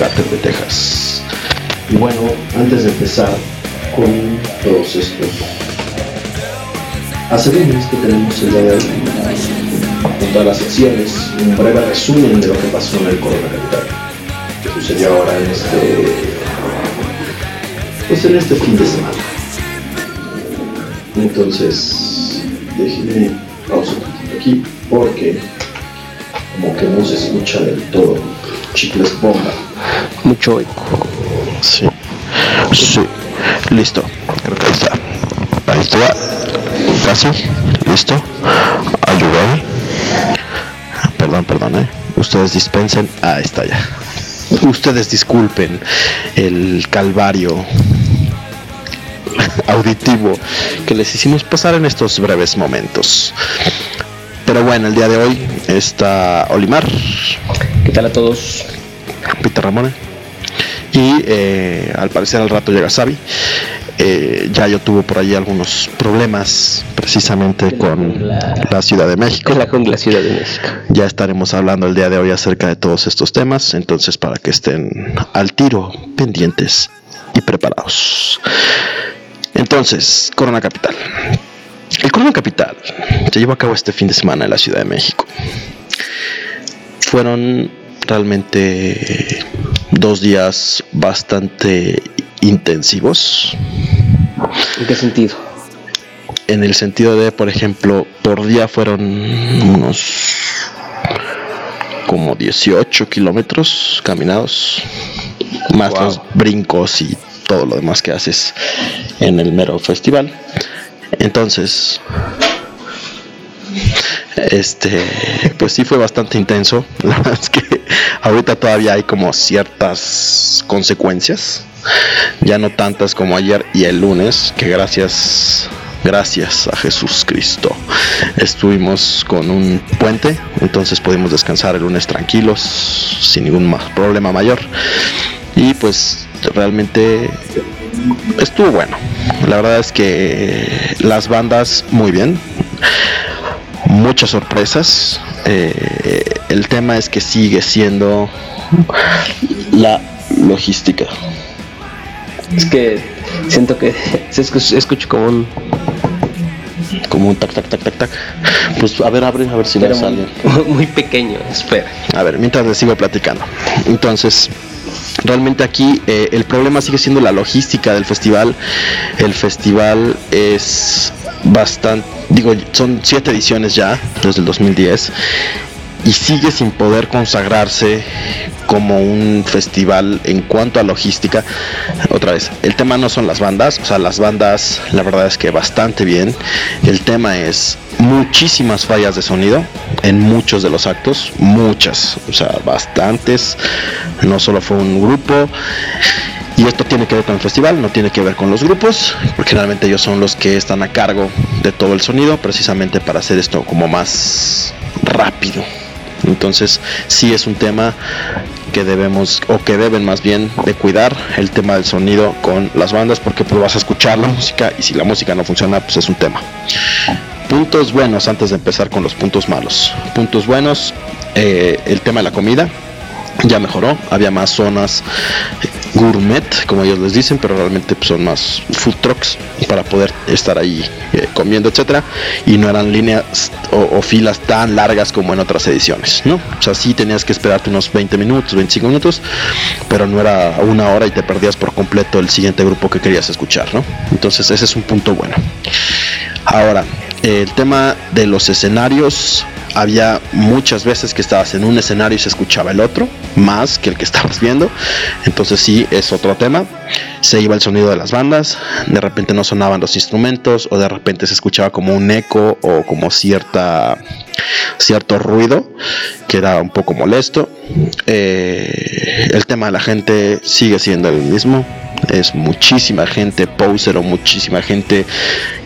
Cártel de Texas. Y bueno, antes de empezar con todos estos asegúrense que tenemos el día de hoy, todas las secciones, un breve resumen de lo que pasó en el Corona Capital, que sucedió ahora en este, pues en este fin de semana. Entonces, déjenme pausa un poquito aquí, porque como que no se escucha del todo. Chicles bomba. Mucho eco. Sí. Sí. Listo. Creo que ahí está. Ahí está. Casi. Listo. Ayúdame. Perdón, perdón, eh. Ustedes dispensen. Ah, está ya. Ustedes disculpen el calvario auditivo que les hicimos pasar en estos breves momentos. Pero bueno, el día de hoy está Olimar, ¿Qué tal a todos? Peter Ramón y eh, al parecer al rato llega Xavi. Eh, ya yo tuve por ahí algunos problemas precisamente con la Ciudad de México. Es la jungla Ciudad de México. Ya estaremos hablando el día de hoy acerca de todos estos temas, entonces para que estén al tiro, pendientes y preparados. Entonces, Corona Capital. El Corona Capital se llevó a cabo este fin de semana en la Ciudad de México. Fueron realmente dos días bastante intensivos. ¿En qué sentido? En el sentido de, por ejemplo, por día fueron unos como 18 kilómetros caminados, más Wow. los brincos y todo lo demás que haces en el mero festival. Entonces, este, pues sí fue bastante intenso. La verdad es que ahorita todavía hay como ciertas consecuencias, ya no tantas como ayer y el lunes, que gracias, gracias a Jesús Cristo estuvimos con un puente, entonces pudimos descansar el lunes tranquilos, sin ningún ma- problema mayor. Y pues realmente estuvo bueno. La verdad es que las bandas muy bien. Muchas sorpresas. Eh, el tema es que sigue siendo la logística. Es que siento que se escucha, escucho como un. Como un tac tac tac tac tac. Pues a ver, abre, a ver si le sale. muy, muy pequeño. Espera. A ver, mientras les sigo platicando. Entonces, realmente aquí eh, el problema sigue siendo la logística del festival. El festival es bastante, digo, son siete ediciones ya, desde el 2010, y sigue sin poder consagrarse como un festival en cuanto a logística. Otra vez, el tema no son las bandas, o sea, las bandas la verdad es que bastante bien. El tema es muchísimas fallas de sonido en muchos de los actos, muchas, o sea, bastantes. No solo fue un grupo. Y esto tiene que ver con el festival, no tiene que ver con los grupos, porque realmente ellos son los que están a cargo de todo el sonido, precisamente para hacer esto como más rápido. Entonces, sí es un tema que debemos, o que deben más bien, de cuidar el tema del sonido con las bandas, porque pues vas a escuchar la música y si la música no funciona, pues es un tema. Puntos buenos antes de empezar con los puntos malos. Puntos buenos, eh, el tema de la comida ya mejoró, había más zonas gourmet, como ellos les dicen, pero realmente pues, son más food trucks para poder estar ahí eh, comiendo, etcétera, y no eran líneas o, o filas tan largas como en otras ediciones, ¿no? O sea, sí tenías que esperarte unos 20 minutos, 25 minutos, pero no era una hora y te perdías por completo el siguiente grupo que querías escuchar, ¿no? Entonces ese es un punto bueno. Ahora, el tema de los escenarios, había muchas veces que estabas en un escenario y se escuchaba el otro, más que el que estabas viendo. Entonces sí, es otro tema. Se iba el sonido de las bandas, de repente no sonaban los instrumentos o de repente se escuchaba como un eco o como cierta cierto ruido que era un poco molesto. Eh, el tema de la gente sigue siendo el mismo. Es muchísima gente poser o muchísima gente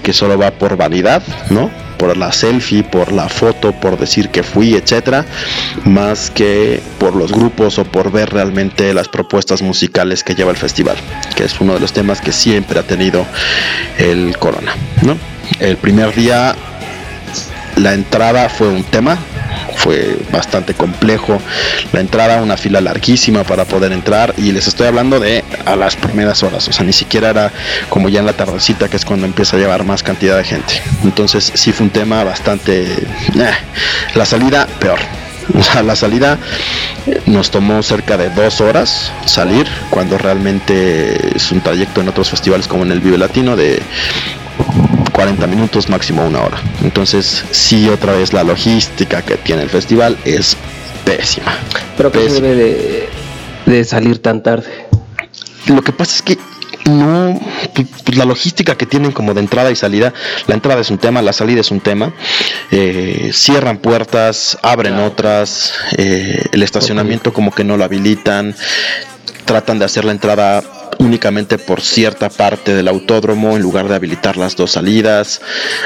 que solo va por vanidad, ¿no? Por la selfie, por la foto, por decir que fui, etcétera, más que por los grupos o por ver realmente las propuestas musicales que lleva el festival, que es uno de los temas que siempre ha tenido el Corona, ¿no? El primer día la entrada fue un tema, fue bastante complejo. La entrada, una fila larguísima para poder entrar y les estoy hablando de a las primeras horas, o sea, ni siquiera era como ya en la tardecita que es cuando empieza a llevar más cantidad de gente. Entonces sí fue un tema bastante... Eh, la salida peor. O sea, la salida nos tomó cerca de dos horas salir, cuando realmente es un trayecto en otros festivales como en el Vive Latino de 40 minutos, máximo una hora. Entonces, sí, otra vez la logística que tiene el festival es pésima. Pero que debe de, de salir tan tarde. Lo que pasa es que no, pues, pues, la logística que tienen como de entrada y salida, la entrada es un tema, la salida es un tema, eh, cierran puertas, abren otras, eh, el estacionamiento como que no lo habilitan, tratan de hacer la entrada únicamente por cierta parte del autódromo en lugar de habilitar las dos salidas.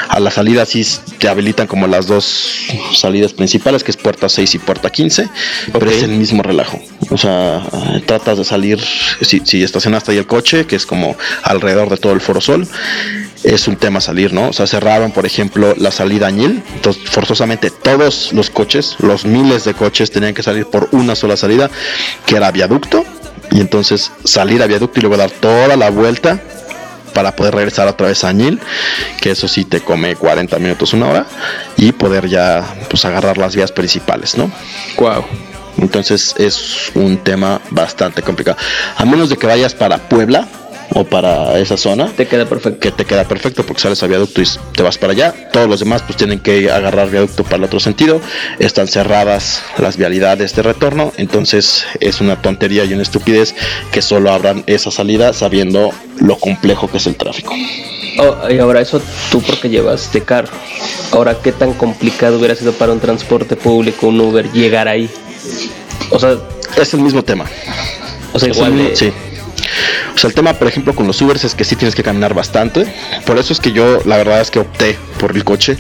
A la salida sí te habilitan como las dos salidas principales, que es puerta 6 y puerta 15, pero es el mismo relajo. O sea, tratas de salir, si, si estacionaste ahí el coche, que es como alrededor de todo el Foro Sol, es un tema salir, ¿no? O sea, cerraron, por ejemplo, la salida Añil, entonces forzosamente todos los coches, los miles de coches tenían que salir por una sola salida, que era viaducto, y entonces salir a viaducto y luego dar toda la vuelta para poder regresar otra vez a Añil, que eso sí te come 40 minutos, una hora, y poder ya pues agarrar las vías principales, ¿no? Wow. Entonces es un tema bastante complicado. A menos de que vayas para Puebla, o para esa zona. Te queda perfecto. Que te queda perfecto porque sales a viaducto y te vas para allá. Todos los demás pues tienen que agarrar viaducto para el otro sentido. Están cerradas las vialidades de retorno. Entonces es una tontería y una estupidez que solo abran esa salida sabiendo lo complejo que es el tráfico. Oh, y ahora eso tú porque llevas de carro. Ahora, ¿qué tan complicado hubiera sido para un transporte público, un Uber, llegar ahí? O sea, es el mismo tema. O sea, igual de... Sí o sea, el tema, por ejemplo, con los Ubers es que sí tienes que caminar bastante. Por eso es que yo, la verdad es que opté por el coche,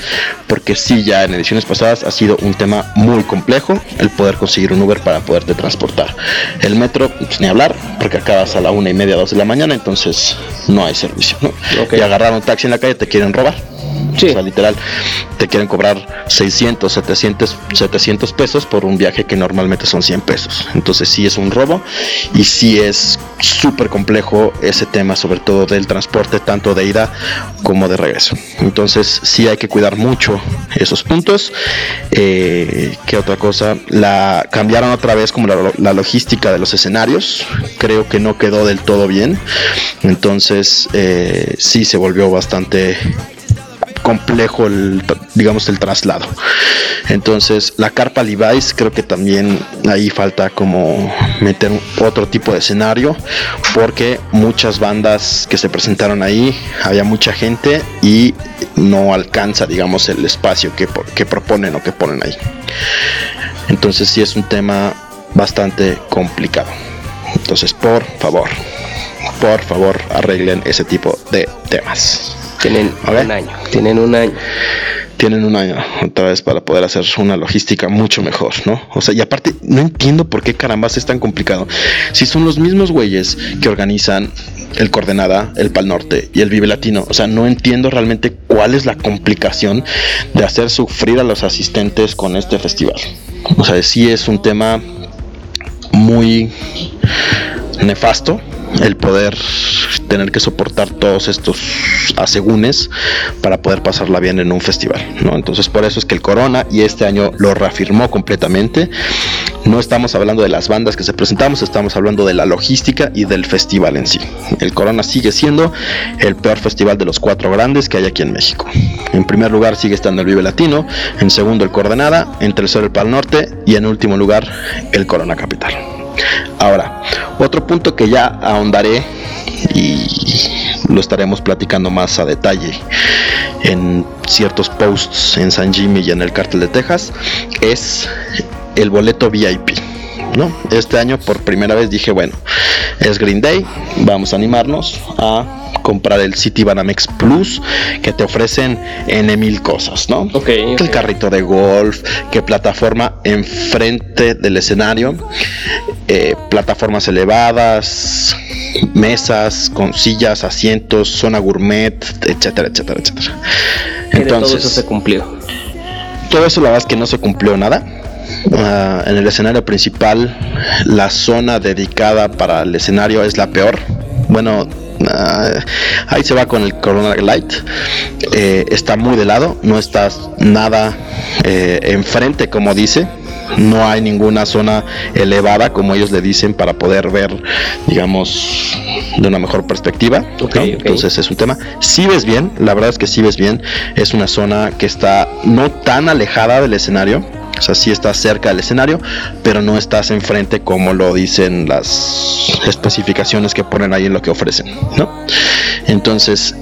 porque sí, ya en ediciones pasadas ha sido un tema muy complejo el poder conseguir un Uber para poderte transportar. El metro, pues, ni hablar, porque acabas a la una y media, dos de la mañana, entonces no hay servicio. ¿no? Y agarrar un taxi en la calle te quieren robar. O sea, literal, te quieren cobrar 600, 700, 700 pesos por un viaje que normalmente son 100 pesos. Entonces sí es un robo y sí es súper complejo ese tema, sobre todo del transporte, tanto de ida como de regreso. Entonces sí hay que cuidar mucho esos puntos. Eh, ¿Qué otra cosa? La cambiaron otra vez como la, la logística de los escenarios. Creo que no quedó del todo bien. Entonces eh, sí se volvió bastante complejo el, digamos, el traslado. Entonces, la carpa Levi's creo que también ahí falta como meter otro tipo de escenario, porque muchas bandas que se presentaron ahí, había mucha gente y no alcanza, digamos, el espacio que, que proponen o que ponen ahí. Entonces, sí es un tema bastante complicado. Entonces, por favor, por favor, arreglen ese tipo de temas. Tienen un año. Tienen un año. Tienen un año otra vez para poder hacer una logística mucho mejor, ¿no? O sea, y aparte, no entiendo por qué carambas es tan complicado. Si son los mismos güeyes que organizan el Coordenada, el Pal Norte y el Vive Latino. O sea, no entiendo realmente cuál es la complicación de hacer sufrir a los asistentes con este festival. O sea, sí es un tema muy nefasto el poder tener que soportar todos estos asegúnes para poder pasarla bien en un festival, ¿no? Entonces por eso es que el Corona y este año lo reafirmó completamente. No estamos hablando de las bandas que se presentamos, estamos hablando de la logística y del festival en sí. El Corona sigue siendo el peor festival de los cuatro grandes que hay aquí en México. En primer lugar sigue estando el Vive Latino, en segundo el Coordenada, en tercero el Pal Norte y en último lugar el Corona Capital. Ahora, otro punto que ya ahondaré y lo estaremos platicando más a detalle en ciertos posts en San Jimmy y en el Cártel de Texas es el boleto VIP. ¿no? Este año por primera vez dije, bueno, es Green Day, vamos a animarnos a comprar el City Banamex Plus que te ofrecen N mil cosas, ¿no? Okay, El carrito de golf, que plataforma enfrente del escenario, eh, plataformas elevadas, mesas con sillas, asientos, zona gourmet, etcétera, etcétera, etcétera. Entonces, todo eso se cumplió. todo eso la verdad es que no se cumplió nada. Ah, en el escenario principal, la zona dedicada para el escenario es la peor. Bueno, ah, ahí se va con el Corona Light. Eh, está muy de lado, no estás nada eh, enfrente, como dice. No hay ninguna zona elevada, como ellos le dicen, para poder ver, digamos, de una mejor perspectiva. Entonces es un tema. Si ves bien, la verdad es que si ves bien, es una zona que está no tan alejada del escenario o sea, sí estás cerca del escenario, pero no estás enfrente como lo dicen las especificaciones que ponen ahí en lo que ofrecen, ¿no? Entonces,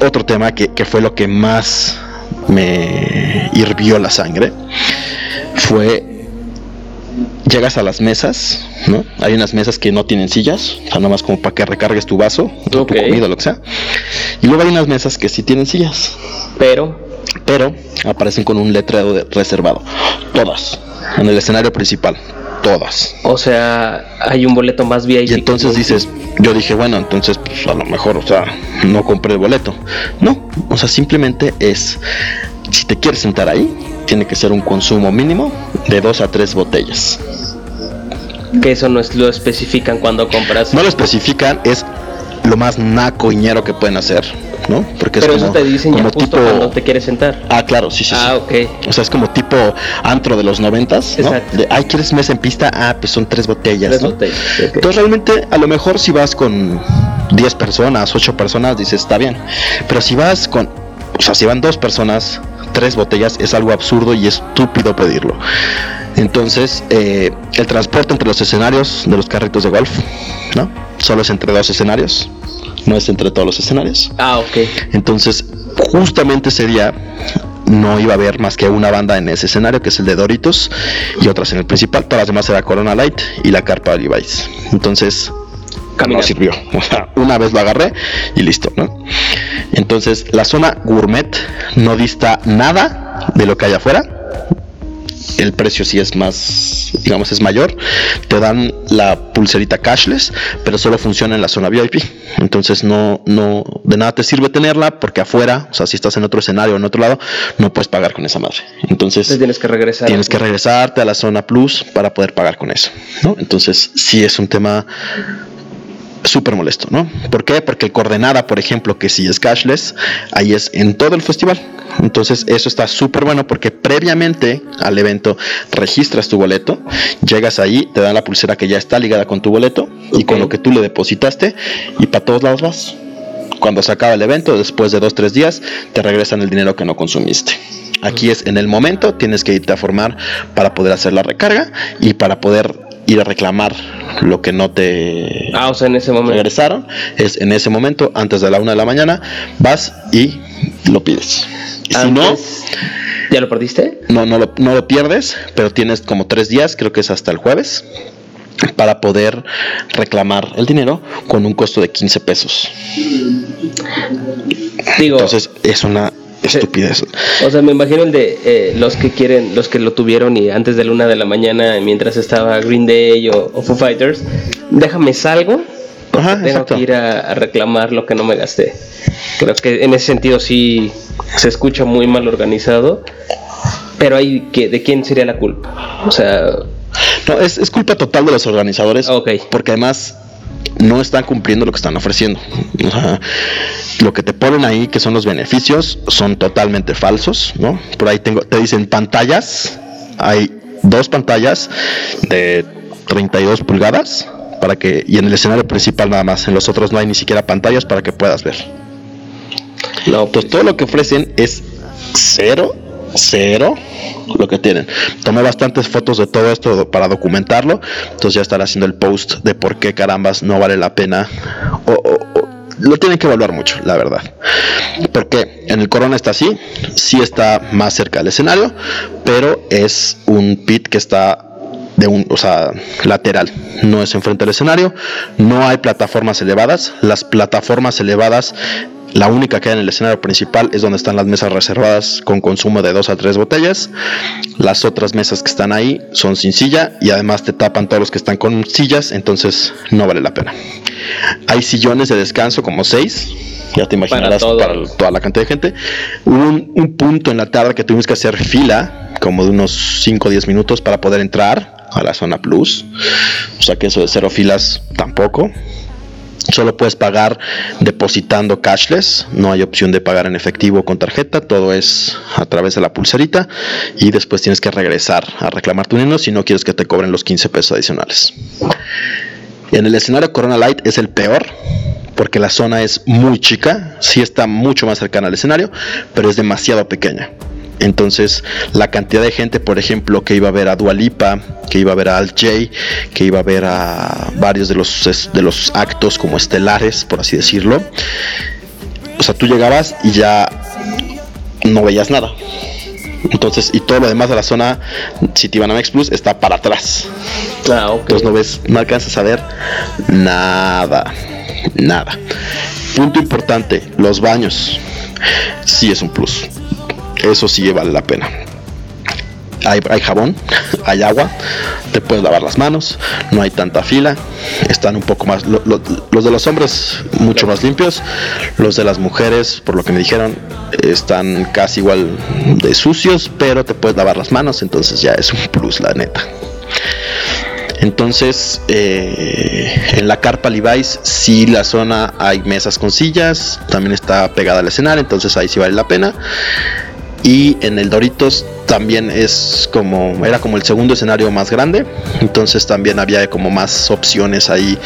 otro tema que, fue lo que más me hirvió la sangre fue llegas a las mesas, ¿no? Hay unas mesas que no tienen sillas, o sea, nada más como para que recargues tu vaso, tu comida, lo que sea. Y luego hay unas mesas que sí tienen sillas. Pero pero aparecen con un letrero de reservado. Todas, en el escenario principal, todas. O sea, hay un boleto más VIP. Y entonces dices, yo dije, bueno, entonces pues a lo mejor, o sea, no compré el boleto. No, o sea, simplemente es, si te quieres sentar ahí, tiene que ser un consumo mínimo de dos a tres botellas. Que eso no es, lo especifican cuando compras. No lo especifican, es lo más naco que pueden hacer ¿no? Porque Pero eso te dicen como tipo... cuando te quieres sentar. Ah, claro, sí, sí. Ah, ok. O sea, es como tipo antro de los noventas, ¿no? Exacto. De, ay, ¿quieres mesa en pista? Ah, pues son tres botellas, tres botellas. Entonces realmente, a lo mejor si vas con 10 personas, 8 personas, dices, está bien. Pero si vas con, o sea, si van dos personas, tres botellas, es algo absurdo y estúpido pedirlo. Entonces, eh, el transporte entre los escenarios de los carritos de golf, ¿no? Solo es entre dos escenarios no es entre todos los escenarios. Ah, ok. Entonces, justamente ese día no iba a haber más que una banda en ese escenario, que es el de Doritos, y otras en el principal. Todas las demás era Corona Light y la carpa de Levi's. Entonces, no sirvió. una vez lo agarré y listo, ¿no? Entonces, la zona gourmet no dista nada de lo que hay afuera el precio sí es más, digamos, es mayor. Te dan la pulserita cashless, pero solo funciona en la zona VIP. Entonces no, no, de nada te sirve tenerla porque afuera, o sea, si estás en otro escenario o en otro lado, no puedes pagar con esa madre. Entonces tienes que regresar. Tienes que regresarte a la zona plus para poder pagar con eso, ¿no? Entonces sí es un tema súper molesto, ¿no? ¿Por qué? Porque el coordenada, por ejemplo, que si es cashless, ahí es en todo el festival. Entonces eso está súper bueno porque previamente al evento registras tu boleto, llegas ahí, te dan la pulsera que ya está ligada con tu boleto y con lo que tú le depositaste y para todos lados vas. Cuando se acaba el evento, después de dos, tres días, te regresan el dinero que no consumiste. Aquí es en el momento, tienes que irte a formar para poder hacer la recarga y para poder ir a reclamar lo que no te ah, o sea, en ese momento. regresaron. Es en ese momento, antes de la una de la mañana, vas y lo pides. si no, ¿ya lo perdiste? No, no lo, no lo pierdes, pero tienes como tres días, creo que es hasta el jueves, para poder reclamar el dinero con un costo de 15 pesos. Digo, Entonces es una estupidez. O sea, me imagino el de eh, los que quieren, los que lo tuvieron y antes de la una de la mañana, mientras estaba Green Day o, Foo Fighters, déjame salgo. Ajá, tengo que ir a, reclamar lo que no me gasté. Creo que en ese sentido sí se escucha muy mal organizado. Pero hay que, ¿de quién sería la culpa? O sea. No, es, es culpa total de los organizadores. Porque además no están cumpliendo lo que están ofreciendo. lo que te ponen ahí, que son los beneficios, son totalmente falsos, ¿no? Por ahí tengo, te dicen pantallas, hay dos pantallas de 32 pulgadas para que y en el escenario principal nada más, en los otros no hay ni siquiera pantallas para que puedas ver. No, pues todo lo que ofrecen es cero cero lo que tienen. Tomé bastantes fotos de todo esto para documentarlo, entonces ya estaré haciendo el post de por qué carambas no vale la pena o, lo tienen que evaluar mucho, la verdad. Porque en el Corona está así, sí está más cerca del escenario, pero es un pit que está de un, o sea, lateral, no es enfrente del escenario, no hay plataformas elevadas, las plataformas elevadas la única que hay en el escenario principal es donde están las mesas reservadas con consumo de dos a tres botellas. Las otras mesas que están ahí son sin silla y además te tapan todos los que están con sillas, entonces no vale la pena. Hay sillones de descanso como seis, ya te imaginarás para, toda la cantidad de gente. Hubo un, punto en la tarde que tuvimos que hacer fila como de unos 5 o 10 minutos para poder entrar a la zona plus. O sea que eso de cero filas tampoco. Solo puedes pagar depositando cashless, no hay opción de pagar en efectivo con tarjeta, todo es a través de la pulserita y después tienes que regresar a reclamar tu dinero si no quieres que te cobren los 15 pesos adicionales. En el escenario Corona Light es el peor porque la zona es muy chica, sí está mucho más cercana al escenario, pero es demasiado pequeña. Entonces, la cantidad de gente, por ejemplo, que iba a ver a Dualipa, que iba a ver a Al J, que iba a ver a varios de los, de los actos como estelares, por así decirlo. O sea, tú llegabas y ya no veías nada. Entonces, y todo lo demás de la zona Citibanamex Plus está para atrás. Ah, Entonces no ves, no alcanzas a ver nada. Nada. Punto importante, los baños. Sí es un plus eso sí vale la pena. Hay, jabón, hay agua, te puedes lavar las manos, no hay tanta fila, están un poco más, los de los hombres mucho más limpios, los de las mujeres, por lo que me dijeron, están casi igual de sucios, pero te puedes lavar las manos, entonces ya es un plus, la neta. Entonces, eh, en la carpa Levi's, sí la zona hay mesas con sillas, también está pegada al escenario, entonces ahí sí vale la pena. Y en el Doritos también es como, era como el segundo escenario más grande. Entonces también había como más opciones ahí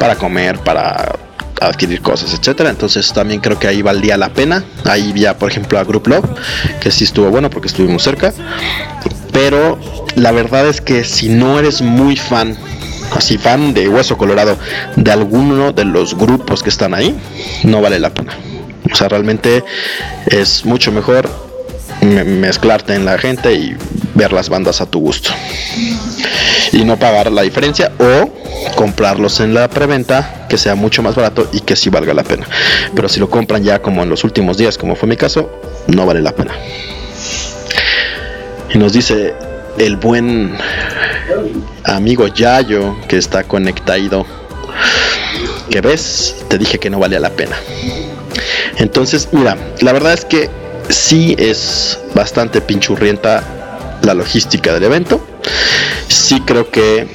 para comer, para adquirir cosas, etcétera. Entonces también creo que ahí valdría la pena. Ahí ya, por ejemplo, a Group Love, que sí estuvo bueno porque estuvimos cerca. Pero la verdad es que si no eres muy fan, así fan de Hueso Colorado, de alguno de los grupos que están ahí, no vale la pena. O sea, realmente es mucho mejor mezclarte en la gente y ver las bandas a tu gusto. Y no pagar la diferencia o comprarlos en la preventa que sea mucho más barato y que sí valga la pena. Pero si lo compran ya como en los últimos días, como fue mi caso, no vale la pena. Y nos dice el buen amigo Yayo que está conectado. Que ves, te dije que no valía la pena. Entonces, mira, la verdad es que sí es bastante pinchurrienta la logística del evento. Sí creo que,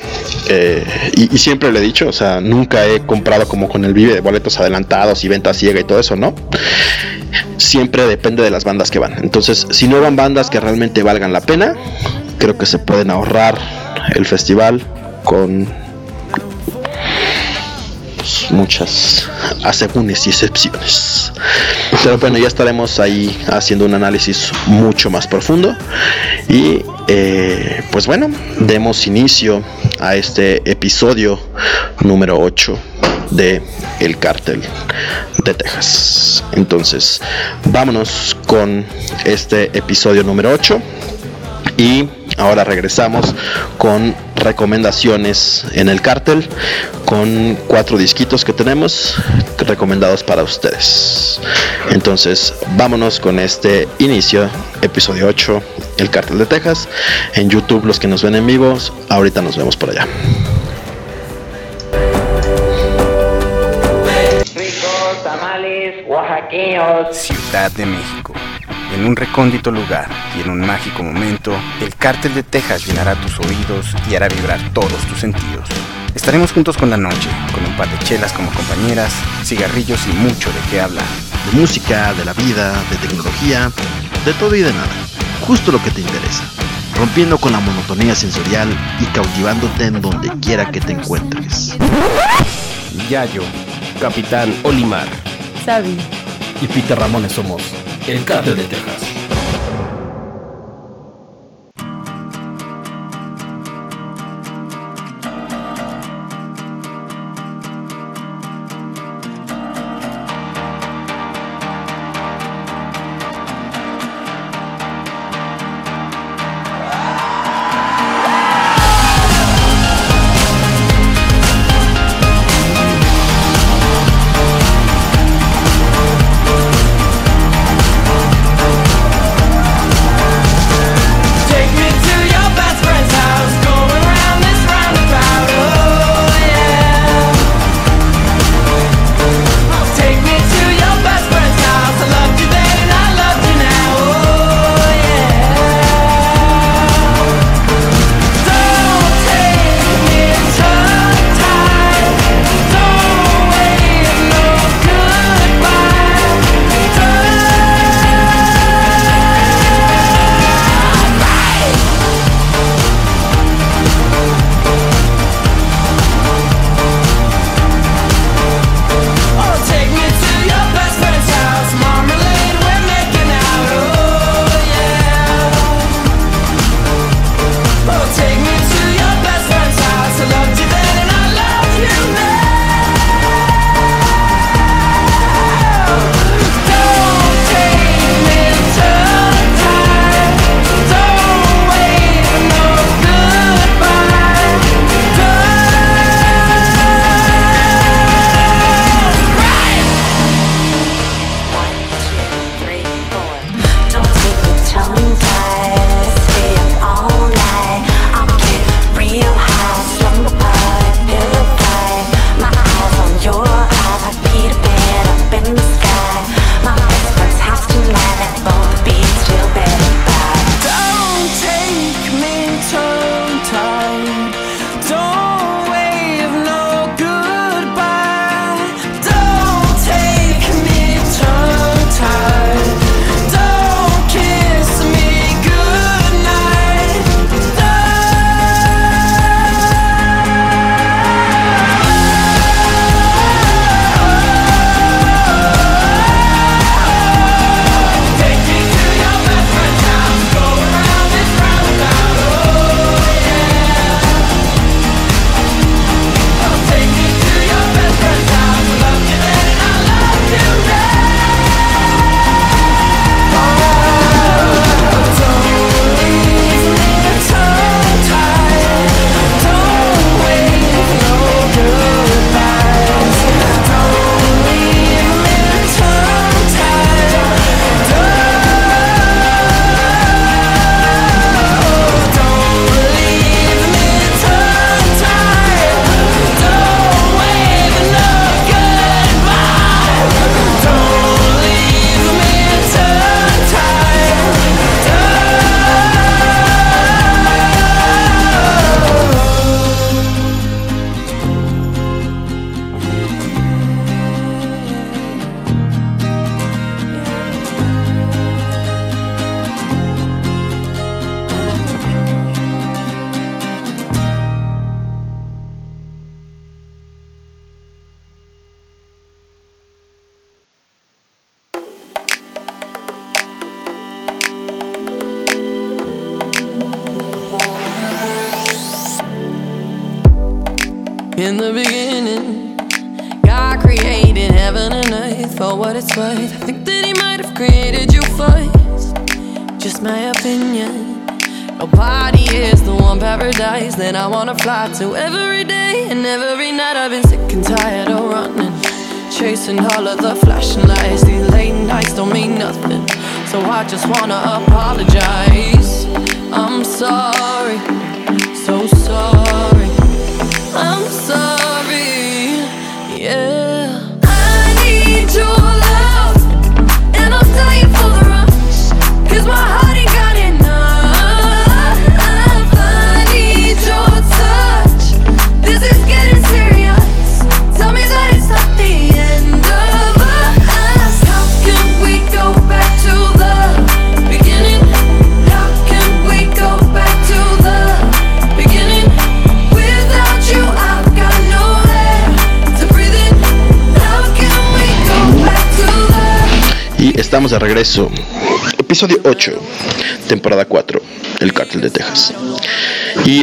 eh, y, siempre le he dicho, o sea, nunca he comprado como con el Vive de boletos adelantados y venta ciega y todo eso, ¿no? Siempre depende de las bandas que van. Entonces, si no van bandas que realmente valgan la pena, creo que se pueden ahorrar el festival con muchas asegúnes y excepciones. Pero bueno, ya estaremos ahí haciendo un análisis mucho más profundo. Y eh, pues bueno, demos inicio a este episodio número 8 de El Cártel de Texas. Entonces, vámonos con este episodio número 8 y ahora regresamos con recomendaciones en el cártel con cuatro disquitos que tenemos recomendados para ustedes. Entonces, vámonos con este inicio, episodio 8, El Cártel de Texas. En YouTube, los que nos ven en vivos, ahorita nos vemos por allá. Ciudad de México en un recóndito lugar y en un mágico momento, el cártel de Texas llenará tus oídos y hará vibrar todos tus sentidos. Estaremos juntos con la noche, con un par de chelas como compañeras, cigarrillos y mucho de qué hablar. De música, de la vida, de tecnología, de todo y de nada. Justo lo que te interesa. Rompiendo con la monotonía sensorial y cautivándote en donde quiera que te encuentres. Yayo, Capitán Olimar, Sabi y Peter Ramones somos el Cártel de Texas.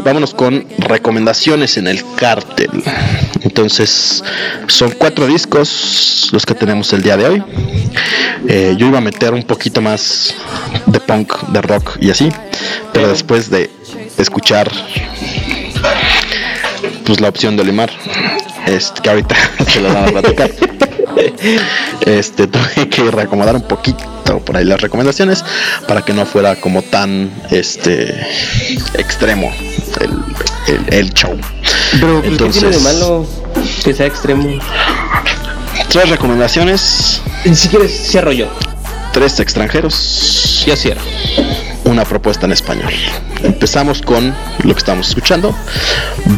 Vámonos con recomendaciones en el cártel. Entonces, son cuatro discos los que tenemos el día de hoy. Eh, yo iba a meter un poquito más de punk, de rock y así, pero después de escuchar pues la opción de Olimar, este, que ahorita se lo van a platicar. Este, tuve que reacomodar un poquito por ahí las recomendaciones para que no fuera como tan este extremo el, el, show. Pero, pues, ¿qué tiene de malo que sea extremo? tres recomendaciones, Si quieres, cierro yo. tres extranjeros, Yo cierro. una propuesta en español. Empezamos con lo que estamos escuchando,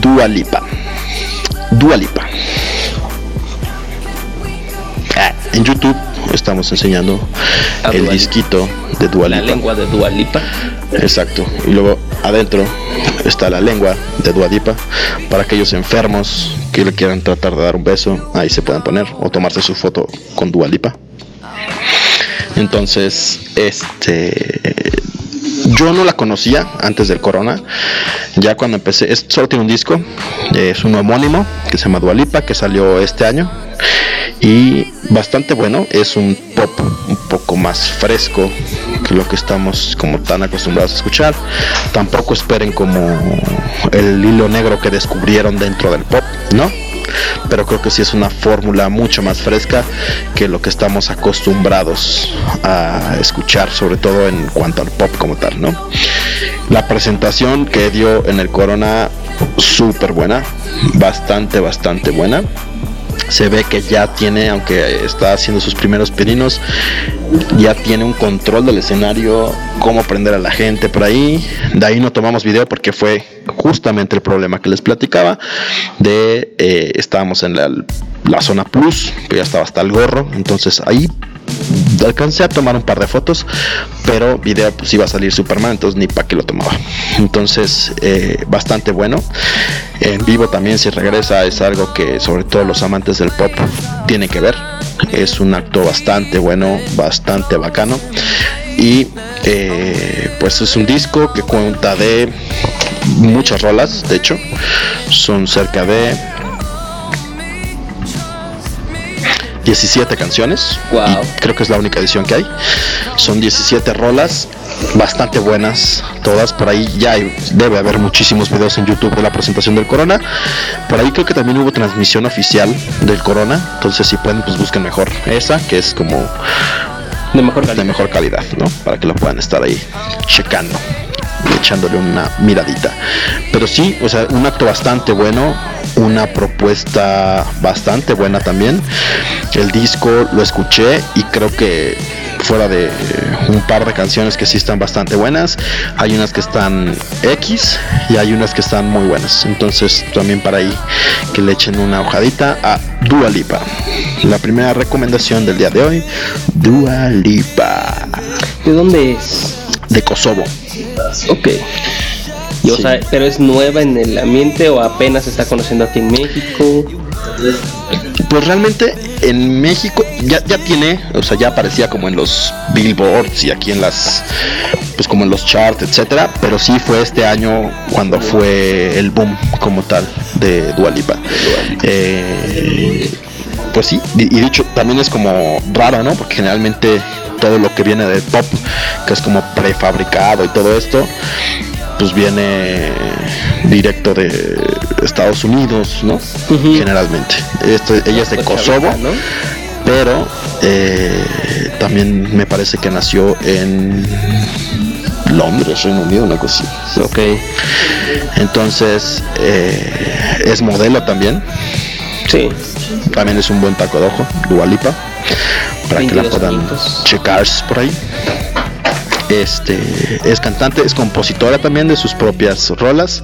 Dua Lipa. Dua Lipa. Ah, En YouTube estamos enseñando A el Dua Lipa. De Dua La lengua de Dualipa. Exacto. Y luego adentro está la lengua de Duadipa para aquellos enfermos que le quieran tratar de dar un beso. Ahí se pueden poner o tomarse su foto con Dualipa. Entonces, este. Yo no la conocía antes del corona. Ya cuando empecé, es, solo tiene un disco, es un homónimo que se llama Dualipa, que salió este año. Y bastante bueno, es un pop un poco más fresco lo que estamos como tan acostumbrados a escuchar. Tampoco esperen como el hilo negro que descubrieron dentro del pop, ¿no? Pero creo que sí es una fórmula mucho más fresca que lo que estamos acostumbrados a escuchar, sobre todo en cuanto al pop como tal, ¿no? La presentación que dio en el Corona, súper buena, bastante, bastante buena se ve que ya tiene, aunque está haciendo sus primeros pininos, ya tiene un control del escenario, cómo prender a la gente por ahí. De ahí no tomamos video porque fue justamente el problema que les platicaba. De eh, estábamos en la, la zona plus, que ya estaba hasta el gorro, entonces ahí alcancé a tomar un par de fotos, pero video pues iba a salir Superman, entonces ni para qué lo tomaba. Entonces, eh, bastante bueno. En vivo también si regresa es algo que sobre todo los amantes del pop tienen que ver. Es un acto bastante bueno, bastante bacano. Y eh, pues es un disco que cuenta de muchas rolas, de hecho. Son cerca de 17 canciones. Wow. Y creo que es la única edición que hay. Son 17 rolas, bastante buenas, todas. Por ahí ya hay- debe haber muchísimos videos en YouTube de la presentación del Corona. Por ahí creo que también hubo transmisión oficial del Corona. Entonces, si pueden, pues busquen mejor esa, que es como De mejor de calidad. mejor calidad, ¿no? Para que lo puedan estar ahí checando, echándole una miradita. Pero sí, o sea, un acto bastante bueno, una propuesta bastante buena también. El disco lo escuché y creo que fuera de eh, un par de canciones que sí están bastante buenas, hay unas que están X y hay unas que están muy buenas. Entonces también para ahí que le echen una hojadita a Dua Lipa. La primera recomendación del día de hoy, Dua Lipa ¿De dónde es? De Kosovo. Ok. Y, o Sí. sea, pero es nueva en el ambiente o apenas se está conociendo aquí en México. Pues realmente en México ya, ya tiene, o sea, ya aparecía como en los billboards y aquí en las, pues como en los charts, etcétera. Pero sí fue este año cuando fue el boom como tal. de Dualipa. Eh, pues sí, y dicho, también es como raro, ¿no? Porque generalmente todo lo que viene de pop, que es como prefabricado y todo esto, pues viene directo de Estados Unidos, ¿no? Generalmente. ella es de Kosovo, pero eh, también me parece que nació en Londres, Reino Unido, una cosa así. Ok. Entonces, eh, es modelo también. Sí. También es un buen taco de ojo, Dualipa, para que la puedan checar por ahí. Este es cantante, es compositora también de sus propias rolas.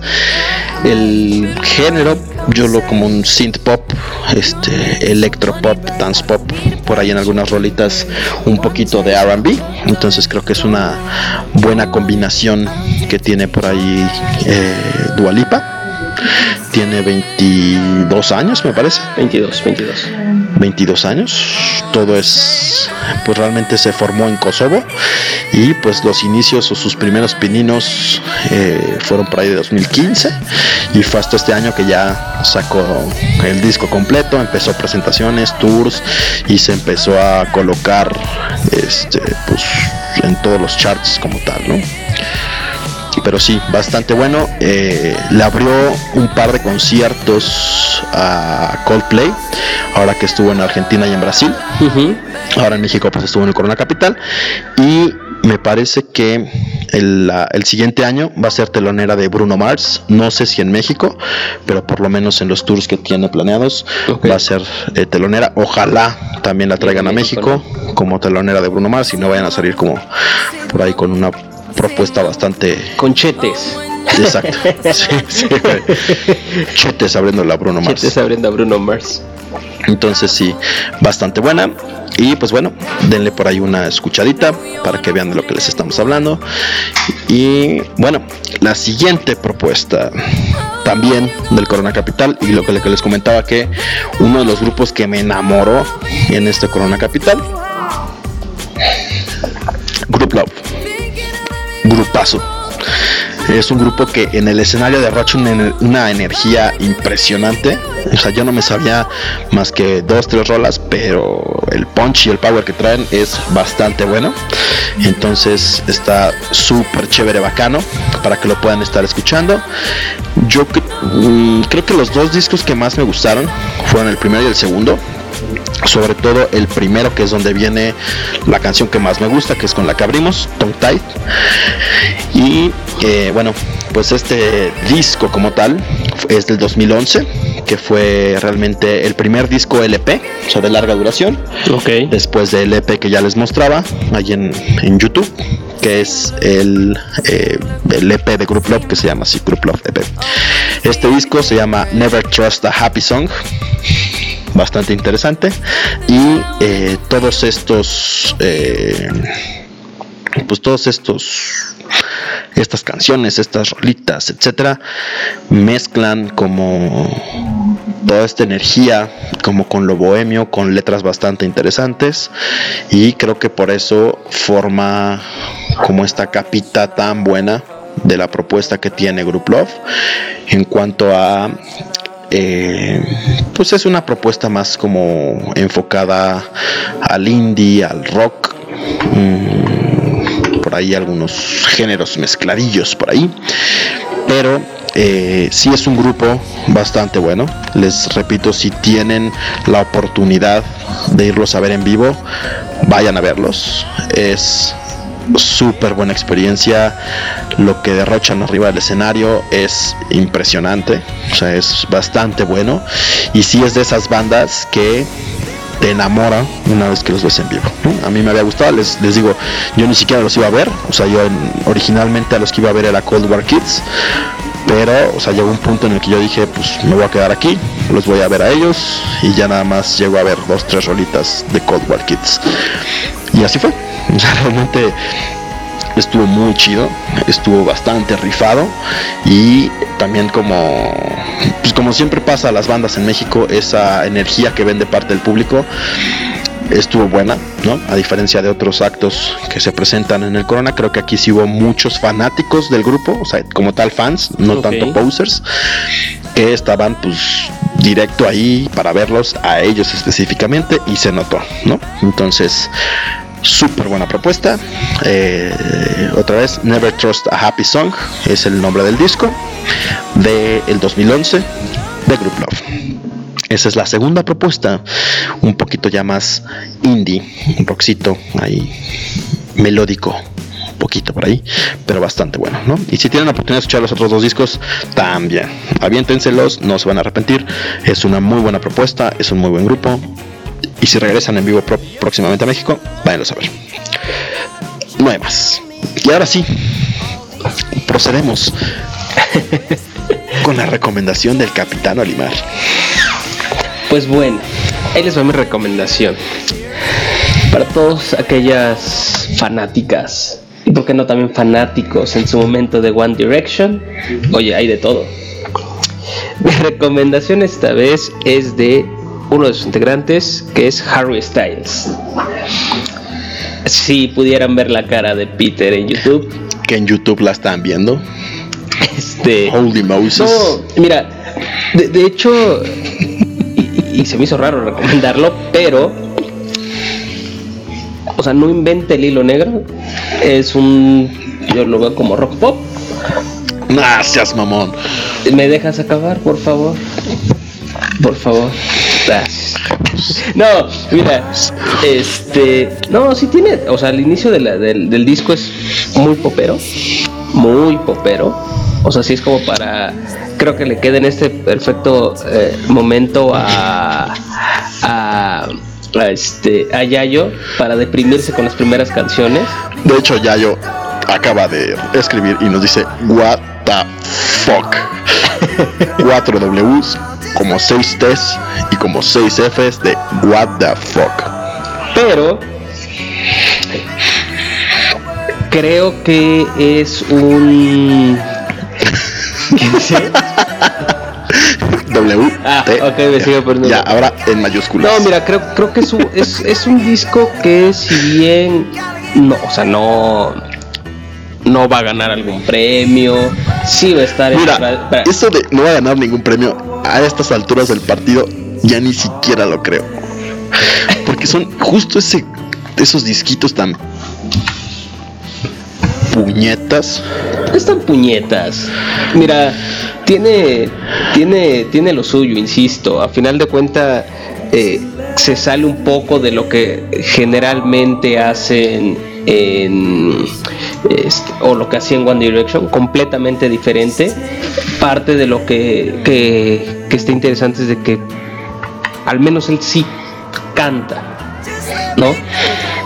El género, yo lo como un synth pop, este electropop, dance pop, por ahí en algunas rolitas un poquito de R&B. Entonces creo que es una buena combinación que tiene por ahí eh, Dualipa tiene 22 años, me parece. 22, 22. 22 años. Todo es, pues realmente se formó en Kosovo y pues los inicios o sus primeros pininos eh, fueron por ahí de 2015 y fue hasta este año que ya sacó el disco completo, empezó presentaciones, tours y se empezó a colocar este, pues en todos los charts como tal, ¿no? Pero sí, bastante bueno. Eh, le abrió un par de conciertos a Coldplay, ahora que estuvo en Argentina y en Brasil. Ahora en México pues estuvo en el Corona Capital. Y me parece que el, siguiente año va a ser telonera de Bruno Mars. No sé si en México, pero por lo menos en los tours que tiene planeados va a ser eh, telonera. Ojalá también la traigan a México como telonera de Bruno Mars y no vayan a salir como por ahí con una propuesta bastante. Con chetes. Exacto. Chetes abriendo la Bruno Mars. Chetes abriendo a Bruno Mars. Entonces sí, bastante buena. Y pues bueno, denle por ahí una escuchadita para que vean de lo que les estamos hablando. Y bueno, la siguiente propuesta también del Corona Capital y lo que les comentaba que uno de los grupos que me enamoró en este Corona Capital, Group Love grupazo. Es un grupo que en el escenario derrocha una, una, energía impresionante. O sea, yo no me sabía más que dos, tres rolas, pero el punch y el power que traen es bastante bueno. Entonces está súper chévere, bacano, para que lo puedan estar escuchando. Yo mm, creo que los dos discos que más me gustaron fueron el primero y el segundo sobre todo el primero que es donde viene la canción que más me gusta que es con la que abrimos Tongue Tight y eh, bueno pues este disco como tal es del 2011 que fue realmente el primer disco LP o sea de larga duración. Okay. después del LP que ya les mostraba ahí en, en YouTube que es el, eh, el EP de Group Love que se llama así Group Love EP este disco se llama Never Trust a Happy Song bastante interesante. Y eh, todos estos, eh, pues todos estos, estas canciones, estas rolitas, etcétera, mezclan como toda esta energía, como con lo bohemio, con letras bastante interesantes. Y creo que por eso forma como esta capita tan buena de la propuesta que tiene Group Love en cuanto a eh, pues es una propuesta más como enfocada al indie, al rock. Mm, por ahí algunos géneros mezcladillos por ahí. Pero eh, sí es un grupo bastante bueno. Les repito, si tienen la oportunidad de irlos a ver en vivo, vayan a verlos. Es súper buena experiencia. Lo que derrochan arriba del escenario es impresionante. O sea, es bastante bueno. Y si es de esas bandas que te enamora una vez que los ves en vivo. A mí me había gustado, les, les digo, yo ni siquiera los iba a ver. O sea, yo originalmente a los que iba a ver era Cold War Kids. Pero, o sea, llegó un punto en el que yo dije, pues me voy a quedar aquí, los voy a ver a ellos y ya nada más llego a ver dos, tres rolitas de Cold War Kids. Y así fue. O sea, realmente estuvo muy chido, estuvo bastante rifado y también como pues como siempre pasa a las bandas en México, esa energía que ven de parte del público estuvo buena, ¿no? A diferencia de otros actos que se presentan en el Corona, creo que aquí sí hubo muchos fanáticos del grupo, o sea, como tal fans, no tanto posers. que estaban pues directo ahí para verlos a ellos específicamente y se notó, ¿no? Entonces, súper buena propuesta. Eh, otra vez, Never Trust a Happy Song es el nombre del disco del el 2011 de Group Love. Esa es la segunda propuesta, un poquito ya más indie, un rockcito ahí melódico, poquito por ahí, pero bastante bueno, ¿no? Y si tienen la oportunidad de escuchar los otros dos discos, también, aviéntenselos, no se van a arrepentir, es una muy buena propuesta, es un muy buen grupo, y si regresan en vivo próximamente a México, váyanlo a ver. No hay más. Y ahora sí, procedemos con la recomendación del Capitán Olimar. Pues bueno, ahí les va mi recomendación. Para todas aquellas fanáticas, y por qué no también fanáticos en su momento de One Direction, oye, hay de todo. Mi recomendación esta vez es de uno de sus integrantes, que es Harry Styles. Si pudieran ver la cara de Peter en YouTube. Que en YouTube la están viendo. Este. Holy Moses. No, mira, de, hecho, y, se me hizo raro recomendarlo, pero. O sea, no invente el hilo negro. Es un. Yo lo veo como rock pop. Gracias, mamón. ¿Me dejas acabar, por favor? Por favor. No, mira, este. No, sí tiene. O sea, el inicio del, disco es muy popero. Muy popero. O sea, sí es como para. Creo que le queda en este perfecto eh, momento a. a este a Yayo para deprimirse con las primeras canciones. De hecho, Yayo acaba de escribir y nos dice What the fuck. Cuatro Ws como 6 T's y como 6 F's de What the fuck. Pero creo que es un. ¿Qué dice? W. Ah, ok, me sigo perdiendo. Ya, ahora en mayúsculas. No, mira, creo, creo que es un, es, es un disco que, si bien. No, o sea, no no va a ganar algún premio, sí va a estar Mira, eso de no va a ganar ningún premio a estas alturas del partido ya ni siquiera lo creo. Porque son justo ese esos disquitos tan puñetas. Están puñetas. Mira, tiene tiene tiene lo suyo, insisto. A final de cuenta eh, se sale un poco de lo que generalmente hacen en este, o lo que hacía en One Direction, completamente diferente. Parte de lo que, que, está interesante es de que al menos él sí canta, ¿no?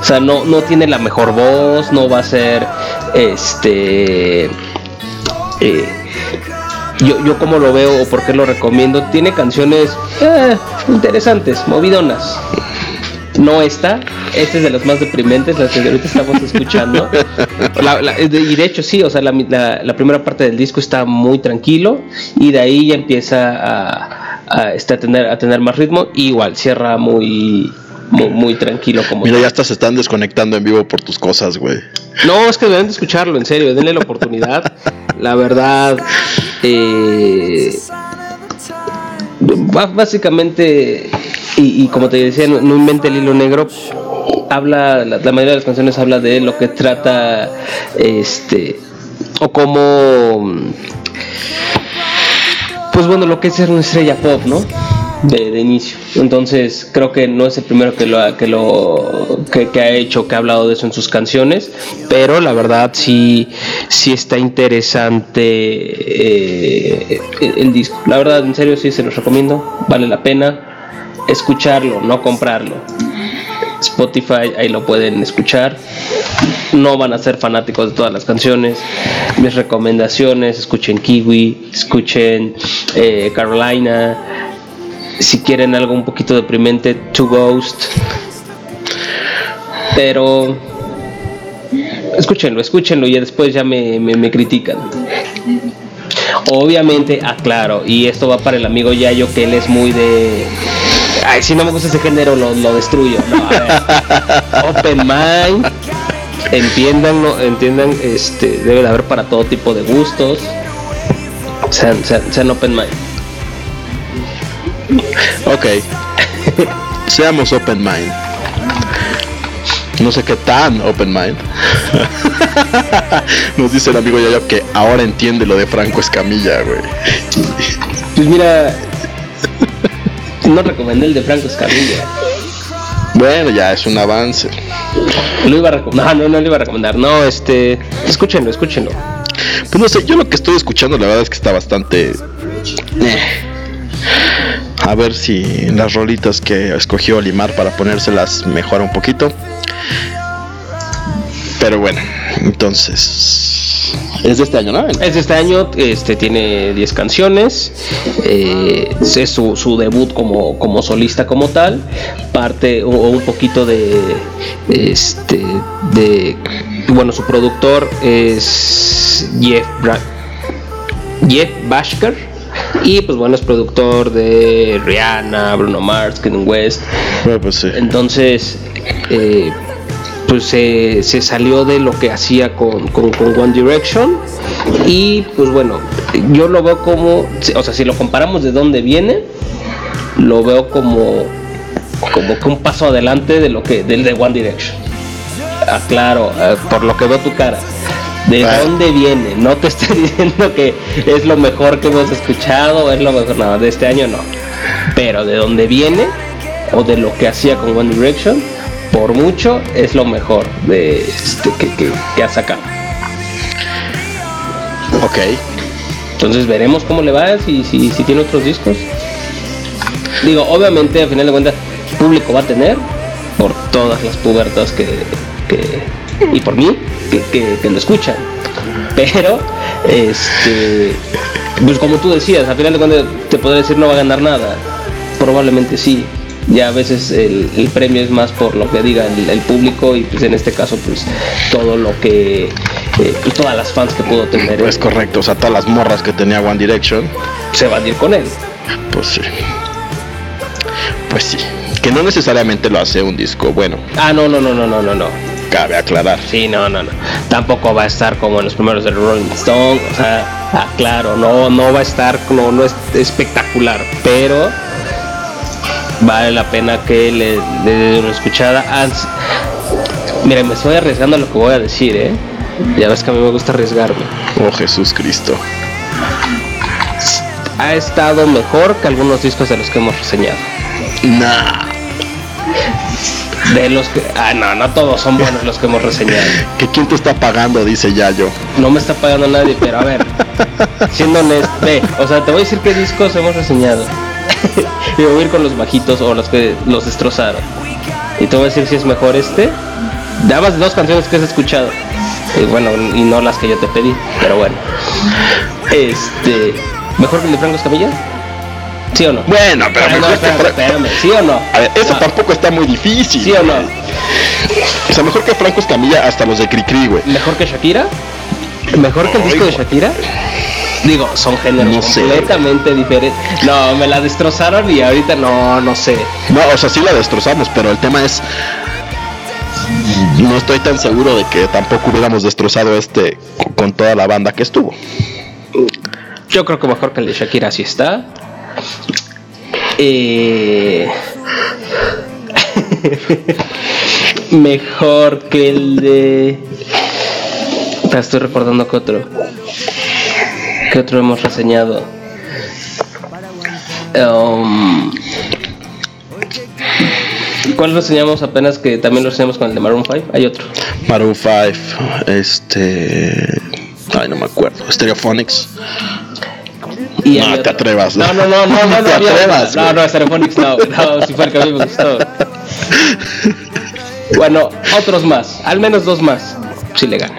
O sea, no, no tiene la mejor voz, no va a ser este. Eh, yo, yo como lo veo o por qué lo recomiendo, tiene canciones eh, interesantes, movidonas. No esta, esta es de las más deprimentes, las que ahorita estamos escuchando. y de hecho sí, o sea, la, primera parte del disco está muy tranquilo y de ahí ya empieza a, este, a, tener, a tener más ritmo. igual, cierra muy, muy, tranquilo como Mira, ya hasta se están desconectando en vivo por tus cosas, güey. No, es que deben de escucharlo, en serio, denle la oportunidad. la verdad, eh, básicamente y, como te decía, no, invente el hilo negro. Habla, la, mayoría de las canciones habla de lo que trata, este, o como, pues bueno, lo que es ser una estrella pop, ¿no? De, inicio. Entonces creo que no es el primero que lo que lo que, ha hecho, que ha hablado de eso en sus canciones, pero la verdad sí, sí está interesante eh, el disco. La verdad, en serio sí se los recomiendo, vale la pena escucharlo, no comprarlo. Spotify, ahí lo pueden escuchar. No van a ser fanáticos de todas las canciones. Mis recomendaciones, escuchen Kiwi, escuchen eh, Carolina. Si quieren algo un poquito deprimente, To Ghost. Pero escúchenlo, escúchenlo y después ya me, me critican. Obviamente, aclaro, y esto va para el amigo Yayo, que él es muy de ay, si no me gusta ese género, lo, destruyo. Open mind. Entiéndanlo, entiendan, este, debe de haber para todo tipo de gustos. Sean, open mind. Ok. Seamos open mind. No sé qué tan open mind. Nos dice el amigo Yayo que ahora entiende lo de Franco Escamilla, güey. Pues mira, no recomendé el de Franco Escamilla. Bueno, ya es un avance. Lo iba a recomendar. No, no, no lo iba a recomendar. No, este. Escúchenlo, escúchenlo. Pues no sé, yo lo que estoy escuchando, la verdad es que está bastante. Eh. A ver si las rolitas que escogió Limar para ponérselas mejora un poquito. Pero bueno, entonces. Es de este año, ¿no? Es de este año, este tiene 10 canciones. Eh, es su, debut como, como solista como tal. Parte o, un poquito de. Este. de. Bueno, su productor es Jeff, Bra Jeff Bashker. Y pues bueno, es productor de Rihanna, Bruno Mars, Kanye West. pues sí. Entonces, eh, pues se, se, salió de lo que hacía con, con, con, One Direction y pues bueno, yo lo veo como, o sea, si lo comparamos de dónde viene, lo veo como como que un paso adelante de lo que del de One Direction. Ah, claro, ah, por lo que veo tu cara. ¿De dónde viene? No te estoy diciendo que es lo mejor que hemos escuchado, es lo mejor, nada, de este año no. Pero de dónde viene o de lo que hacía con One Direction, por mucho es lo mejor de este, que, que, ha sacado. Ok. Entonces veremos cómo le va, si, si, si tiene otros discos. Digo, obviamente, al final de cuentas, público va a tener por todas las pubertas que, que y por mí que, que, lo escuchan. Pero, este, pues como tú decías, al final de cuentas te podría decir no va a ganar nada. Probablemente sí, ya a veces el, premio es más por lo que diga el, público y pues en este caso pues todo lo que eh, pues, todas las fans que pudo tener. Es correcto o sea todas las morras que tenía One Direction se van a ir con él. Pues sí. Pues sí. Que no necesariamente lo hace un disco bueno. Ah no no no no no no no cabe aclarar sí no no no tampoco va a estar como en los primeros de Rolling Stone o sea ah, claro no no va a estar no no es espectacular pero vale la pena que le dé una escuchada. Mira, me estoy arriesgando a lo que voy a decir, ¿eh? Ya ves que a mí me gusta arriesgarme. Oh Jesús Cristo. Ha estado mejor que algunos discos de los que hemos reseñado. Nah. De los que. Ah, no, no todos son buenos los que hemos reseñado. ¿Que quién te está pagando? Dice Yayo. No me está pagando nadie, pero a ver. siendo honesto. Ve, o sea, te voy a decir qué discos hemos reseñado. y voy a ir con los bajitos o los que los destrozaron. Y te voy a decir si es mejor este. Dabas dos canciones que has escuchado. Y bueno, y no las que yo te pedí, pero bueno. Este. ¿Mejor que el de Franco Escamilla? ¿Sí o no? Bueno, pero no, espérame, ¿sí o no? A ver, eso tampoco está muy difícil. ¿Sí o no? O sea, mejor que Franco Escamilla hasta los de Cricri, güey. ¿Mejor que Shakira? ¿Mejor que el disco de Shakira? Digo, son géneros completamente diferentes. No, me la destrozaron y ahorita no, no sé. No, o sea, sí la destrozamos, pero el tema es. No estoy tan seguro de que tampoco hubiéramos destrozado este con toda la banda que estuvo. Yo creo que mejor que el de Shakira sí está. Eh... mejor que el de. Estoy recordando que otro. ¿Qué otro hemos reseñado? Um, ¿Cuál reseñamos apenas que también lo reseñamos con el de Maroon 5? Hay otro. Maroon 5, este. Ay, no me acuerdo. Stereophonics. Y no, te atrevas. No, no, no, no, no, no, te atrevas, no, no, no, no, si fuera que a mí me gustó. Bueno, otros más, al menos dos más, si le gana.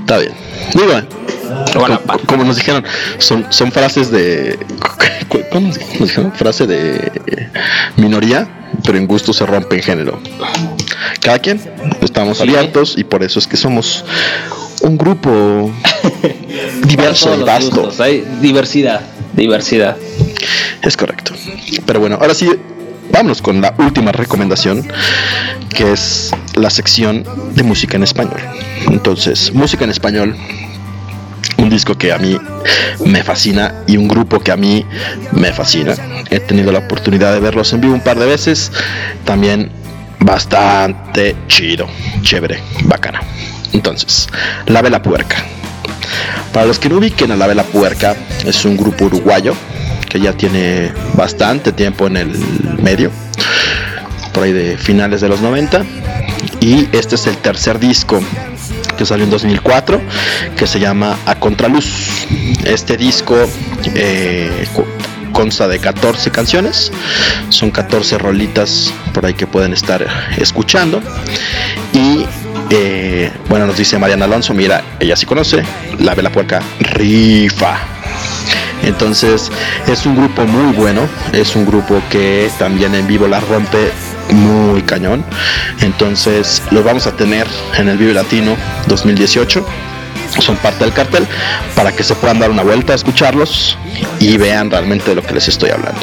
Está bien. Muy bien como, nos dijeron, son, son frases de. ¿Cómo nos dijeron? Frase de minoría, pero en gusto se rompe en género. Cada quien, estamos abiertos y por eso es que somos un grupo diverso y vasto. hay diversidad, diversidad. Es correcto. Pero bueno, ahora sí, vámonos con la última recomendación, que es la sección de música en español. Entonces, música en español un disco que a mí me fascina y un grupo que a mí me fascina. He tenido la oportunidad de verlos en vivo un par de veces. También bastante chido, chévere, bacana. Entonces, La Vela Puerca. Para los que no ubiquen a La Vela Puerca, es un grupo uruguayo que ya tiene bastante tiempo en el medio, por ahí de finales de los 90. Y este es el tercer disco que salió en 2004, que se llama A Contraluz. Este disco eh, consta de 14 canciones, son 14 rolitas por ahí que pueden estar escuchando. Y eh, bueno, nos dice Mariana Alonso, mira, ella sí conoce, La Vela Puerca Rifa. Entonces es un grupo muy bueno, es un grupo que también en vivo la rompe muy cañón. Entonces los vamos a tener en el Vive Latino 2018. Son parte del cartel para que se puedan dar una vuelta a escucharlos y vean realmente de lo que les estoy hablando.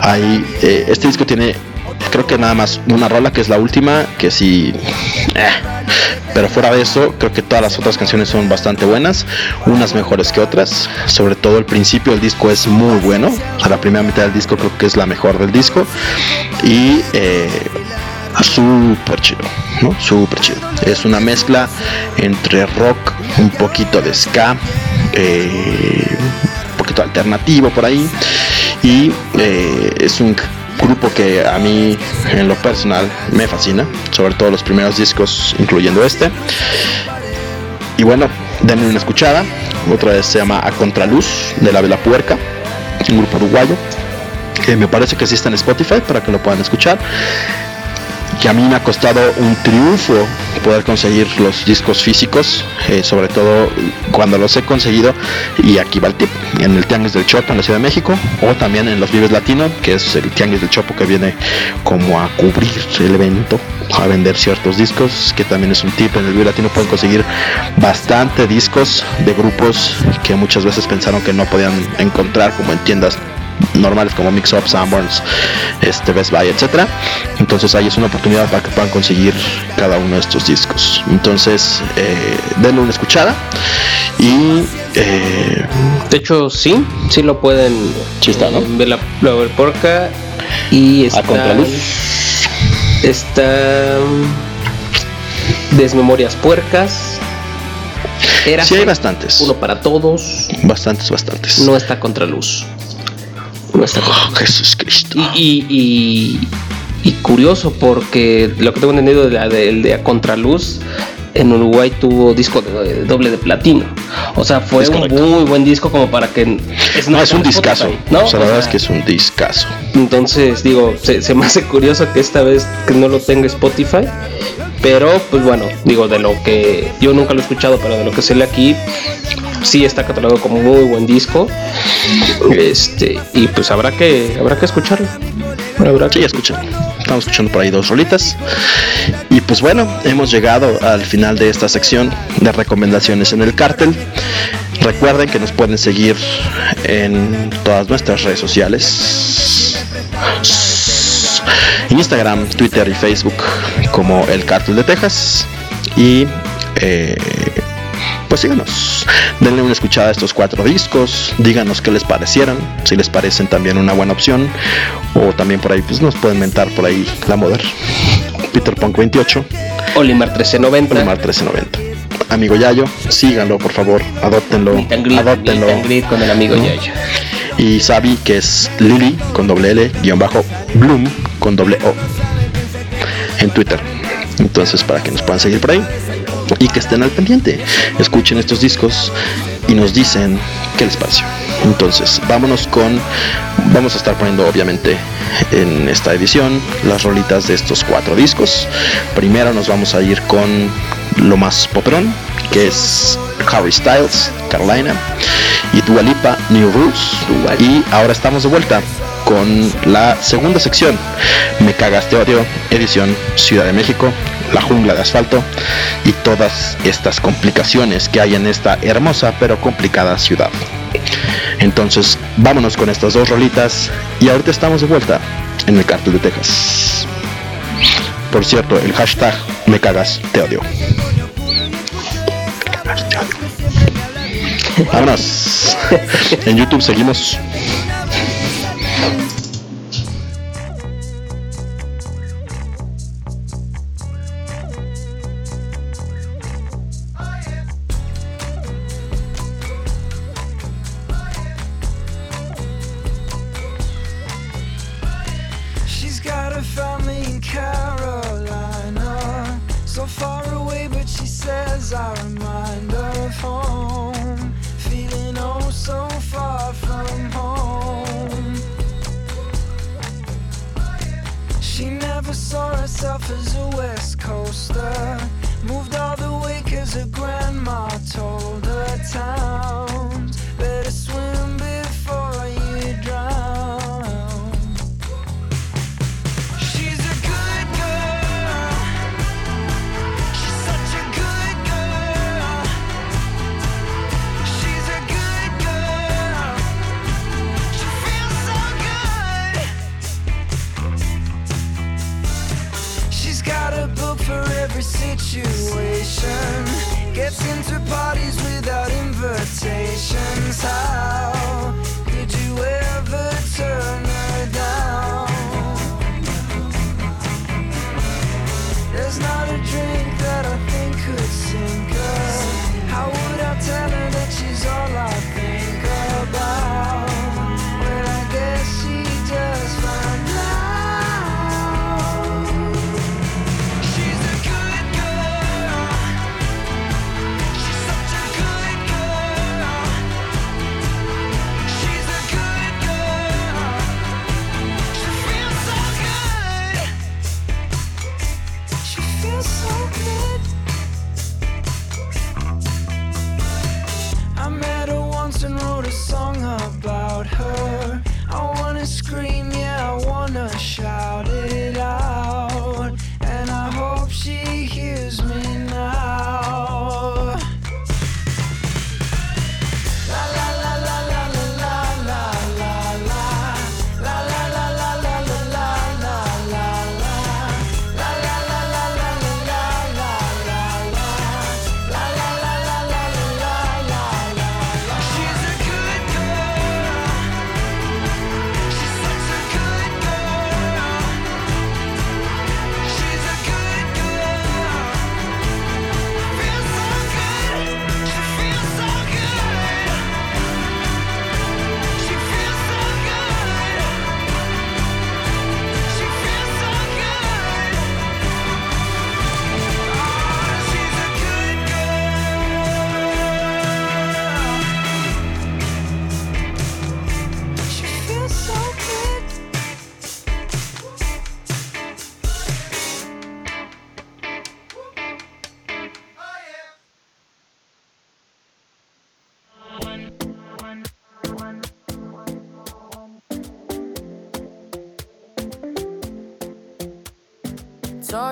Ahí, eh, este disco tiene creo que nada más una rola que es la última que sí eh, pero fuera de eso creo que todas las otras canciones son bastante buenas unas mejores que otras sobre todo el principio del disco es muy bueno a la primera mitad del disco creo que es la mejor del disco y eh, súper chido, ¿no? Súper chido. Es una mezcla entre rock, un poquito de ska, eh, un poquito alternativo por ahí. Y eh, es un grupo que a mí en lo personal me fascina, sobre todo los primeros discos, incluyendo este. Y bueno, denme una escuchada. Otra vez se llama A Contraluz de la Vela Puerca, un grupo uruguayo que me parece que sí está en Spotify para que lo puedan escuchar que a mí me ha costado un triunfo poder conseguir los discos físicos, eh, sobre todo cuando los he conseguido, y aquí va el tip, en el Tianguis del Chopo en la Ciudad de México, o también en los Vives Latino, que es el Tianguis del Chopo que viene como a cubrir el evento, a vender ciertos discos, que también es un tip, en el Vive Latino pueden conseguir bastante discos de grupos que muchas veces pensaron que no podían encontrar como en tiendas normales como Mix Up, Sanborns, este, Best Buy, etcétera. Entonces ahí es una oportunidad para que puedan conseguir cada uno de estos discos. Entonces, eh, denle una escuchada y eh, de hecho sí, sí lo pueden Chista, ¿no? ver la, la porca y está, a está Desmemorias Puercas. Era sí, hay bastantes. Uno para todos. Bastantes, bastantes. No está contra Oh, Jesús Cristo. Y, y, curioso porque lo que tengo entendido de la del de, A Contraluz en Uruguay tuvo disco de, doble de platino. O sea, fue un muy buen disco como para que... Es, no, es un discazo. ¿no? O sea, la verdad es que es un discazo. Entonces, digo, se, se, me hace curioso que esta vez que no lo tenga Spotify. Pero, pues bueno, digo, de lo que yo nunca lo he escuchado, pero de lo que se lee aquí, sí está catalogado como muy buen disco. Este, y pues habrá que habrá que escucharlo. Habrá que escucharlo. Estamos escuchando por ahí dos rolitas. Y pues bueno, hemos llegado al final de esta sección de recomendaciones en el cártel. Recuerden que nos pueden seguir en todas nuestras redes sociales. Instagram, Twitter y Facebook como el Cártel de Texas. Y eh, pues síganos, denle una escuchada a estos cuatro discos, díganos qué les parecieran, si les parecen también una buena opción, o también por ahí pues nos pueden mentar por ahí la moda. Peter Punk 28, Olimar 1390, Olimar 1390. Amigo Yayo, síganlo por favor, adóptenlo, adóptenlo. con el amigo Yayo. Y Sabi, que es Lily con doble L, guion bajo, Bloom con doble O en Twitter. Entonces, para que nos puedan seguir por ahí y que estén al pendiente. Escuchen estos discos y nos dicen qué les pareció. Entonces, vámonos con. Vamos a estar poniendo, obviamente, en esta edición las rolitas de estos cuatro discos. Primero nos vamos a ir con lo más poperón, que es Harry Styles, Carolina, y Dua Lipa, New Rules. Y ahora estamos de vuelta con la segunda sección, Me Cagas de Odio, edición Ciudad de México, la jungla de asfalto y todas estas complicaciones que hay en esta hermosa pero complicada ciudad. Entonces, vámonos con estas dos rolitas y ahorita estamos de vuelta en el Cartel de Texas. Por cierto, el hashtag me cagas, te odio. Vámonos. En YouTube seguimos.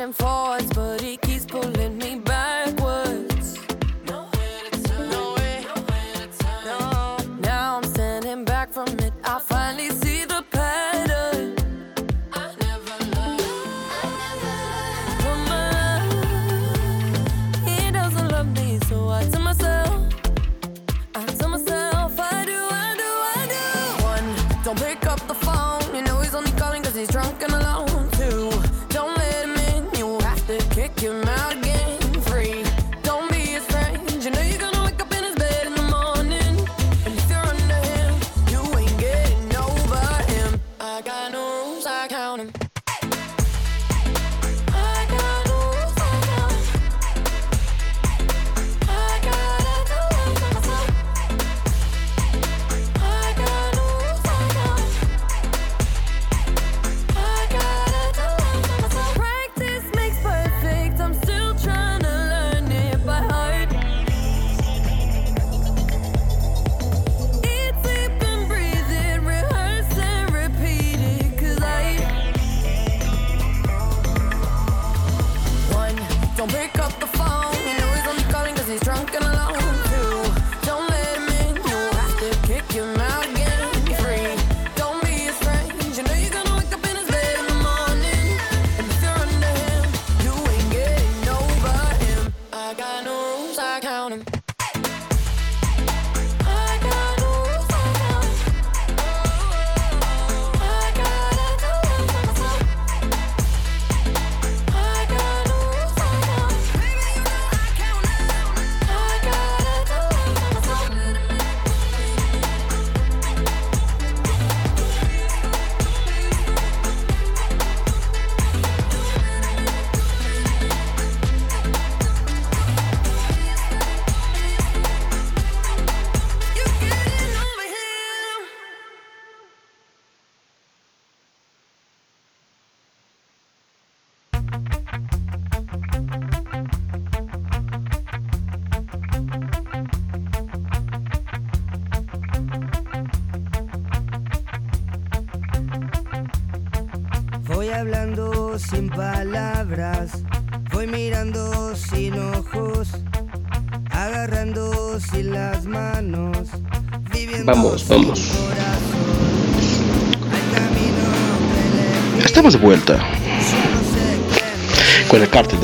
pushing forwards, but he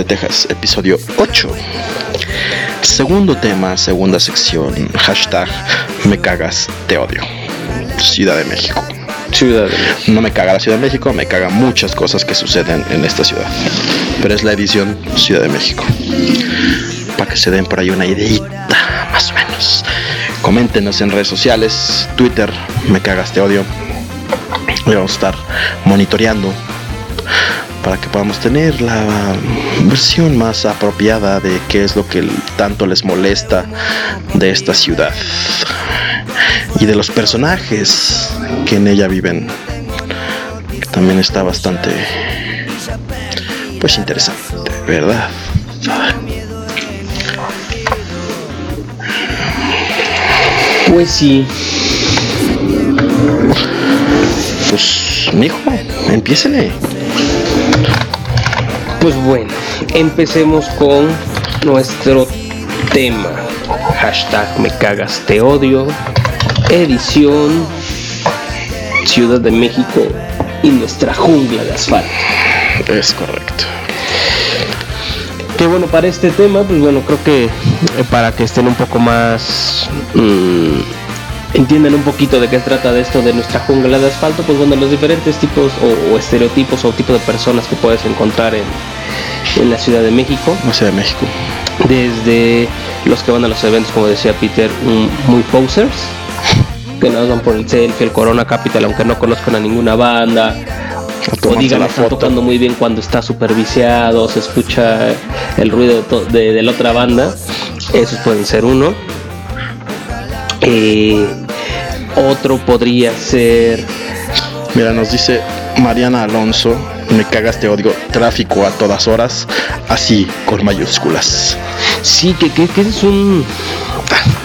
Texas, episodio 8. Segundo tema, segunda sección, hashtag me cagas, te odio. Ciudad de México. Ciudad de México. No me caga la Ciudad de México, me caga muchas cosas que suceden en esta ciudad. Pero es la edición Ciudad de México. Para que se den por ahí una ideita, más o menos. Coméntenos en redes sociales, Twitter, me cagas, te odio. vamos a estar monitoreando para que podamos tener la versión más apropiada de qué es lo que tanto les molesta de esta ciudad y de los personajes que en ella viven. Que también está bastante pues interesante, ¿verdad? Pues sí. Pues, mijo, empiécele. Pues bueno, empecemos con nuestro tema. Hashtag me cagas te odio. Edición Ciudad de México y nuestra jungla de asfalto. Es correcto. Que bueno, para este tema, pues bueno, creo que eh, para que estén un poco más... Mmm, entiendan un poquito de qué trata de esto de nuestra jungla de asfalto, pues bueno, los diferentes tipos o, estereotipos o tipos de personas que puedes encontrar en, en la Ciudad de México. La Ciudad de México. Desde los que van a los eventos, como decía Peter, muy posers, que nos van por el selfie, el Corona Capital, aunque no conozcan a ninguna banda, o digan está tocando muy bien cuando está superviciado, se escucha el ruido de, la otra banda. Esos pueden ser uno. Eh, otro podría ser. Mira, nos dice Mariana Alonso, me cagas te odio, tráfico a todas horas, así con mayúsculas. Sí, que, que, que es un.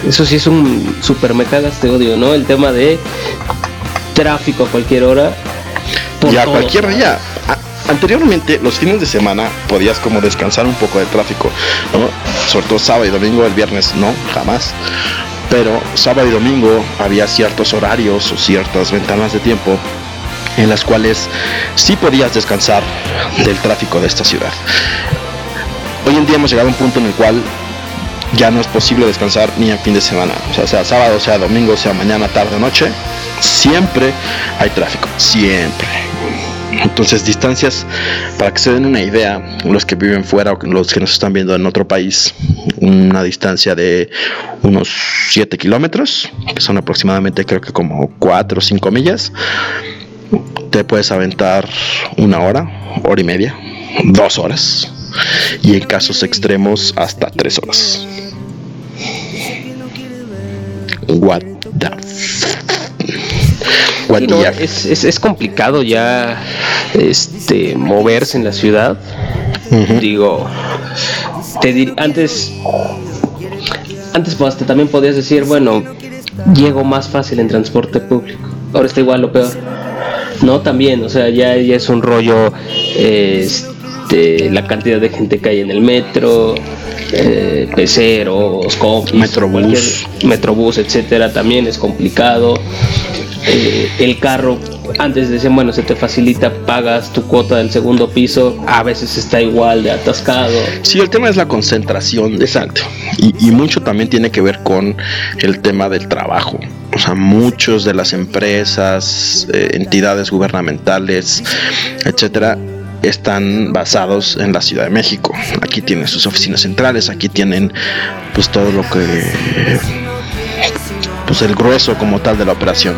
Eso sí es un super me cagas te odio, ¿no? El tema de tráfico a cualquier hora y a cualquier día. Anteriormente, los fines de semana podías como descansar un poco de tráfico, ¿no? Sobre todo sábado y domingo, el viernes no, jamás. Pero sábado y domingo había ciertos horarios o ciertas ventanas de tiempo en las cuales sí podías descansar del tráfico de esta ciudad. Hoy en día hemos llegado a un punto en el cual ya no es posible descansar ni en fin de semana. O sea, sea sábado, sea domingo, sea mañana, tarde noche. Siempre hay tráfico. Siempre. Entonces, distancias, para que se den una idea, los que viven fuera o los que nos están viendo en otro país, una distancia de unos 7 kilómetros, que son aproximadamente creo que como 4 o 5 millas, te puedes aventar una hora, hora y media, dos horas, y en casos extremos hasta tres horas. What the es, complicado ya este moverse en la ciudad. Digo, te antes antes pues, también podías decir, bueno, llego más fácil en transporte público. Ahora está igual o peor. No, también, o sea, ya, ya es un rollo este, la cantidad de gente que hay en el metro, eh, peceros, compis, metrobús, metrobús, etcétera, también es complicado. Eh, el carro, antes decían, bueno, se te facilita, pagas tu cuota del segundo piso, a veces está igual de atascado. Sí, el tema es la concentración, exacto. Y, y mucho también tiene que ver con el tema del trabajo. O sea, muchos de las empresas, eh, entidades gubernamentales, etcétera, están basados en la Ciudad de México. Aquí tienen sus oficinas centrales, aquí tienen pues todo lo que pues el grueso como tal de la operación.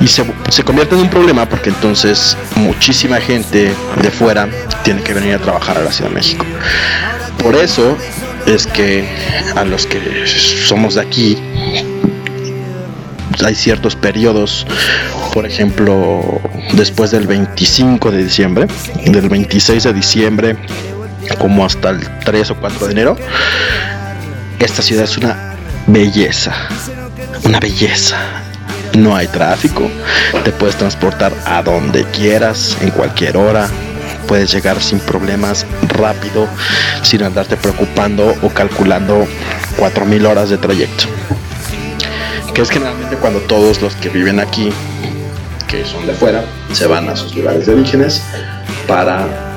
Y se, se convierte en un problema porque entonces muchísima gente de fuera tiene que venir a trabajar a la Ciudad de México. Por eso es que a los que somos de aquí hay ciertos periodos, por ejemplo, después del 25 de diciembre, del 26 de diciembre como hasta el 3 o 4 de enero, esta ciudad es una belleza una belleza. No hay tráfico, te puedes transportar a donde quieras, en cualquier hora, puedes llegar sin problemas, rápido, sin andarte preocupando o calculando 4.000 horas de trayecto. Que es generalmente cuando todos los que viven aquí, que son de fuera, se van a sus lugares de orígenes para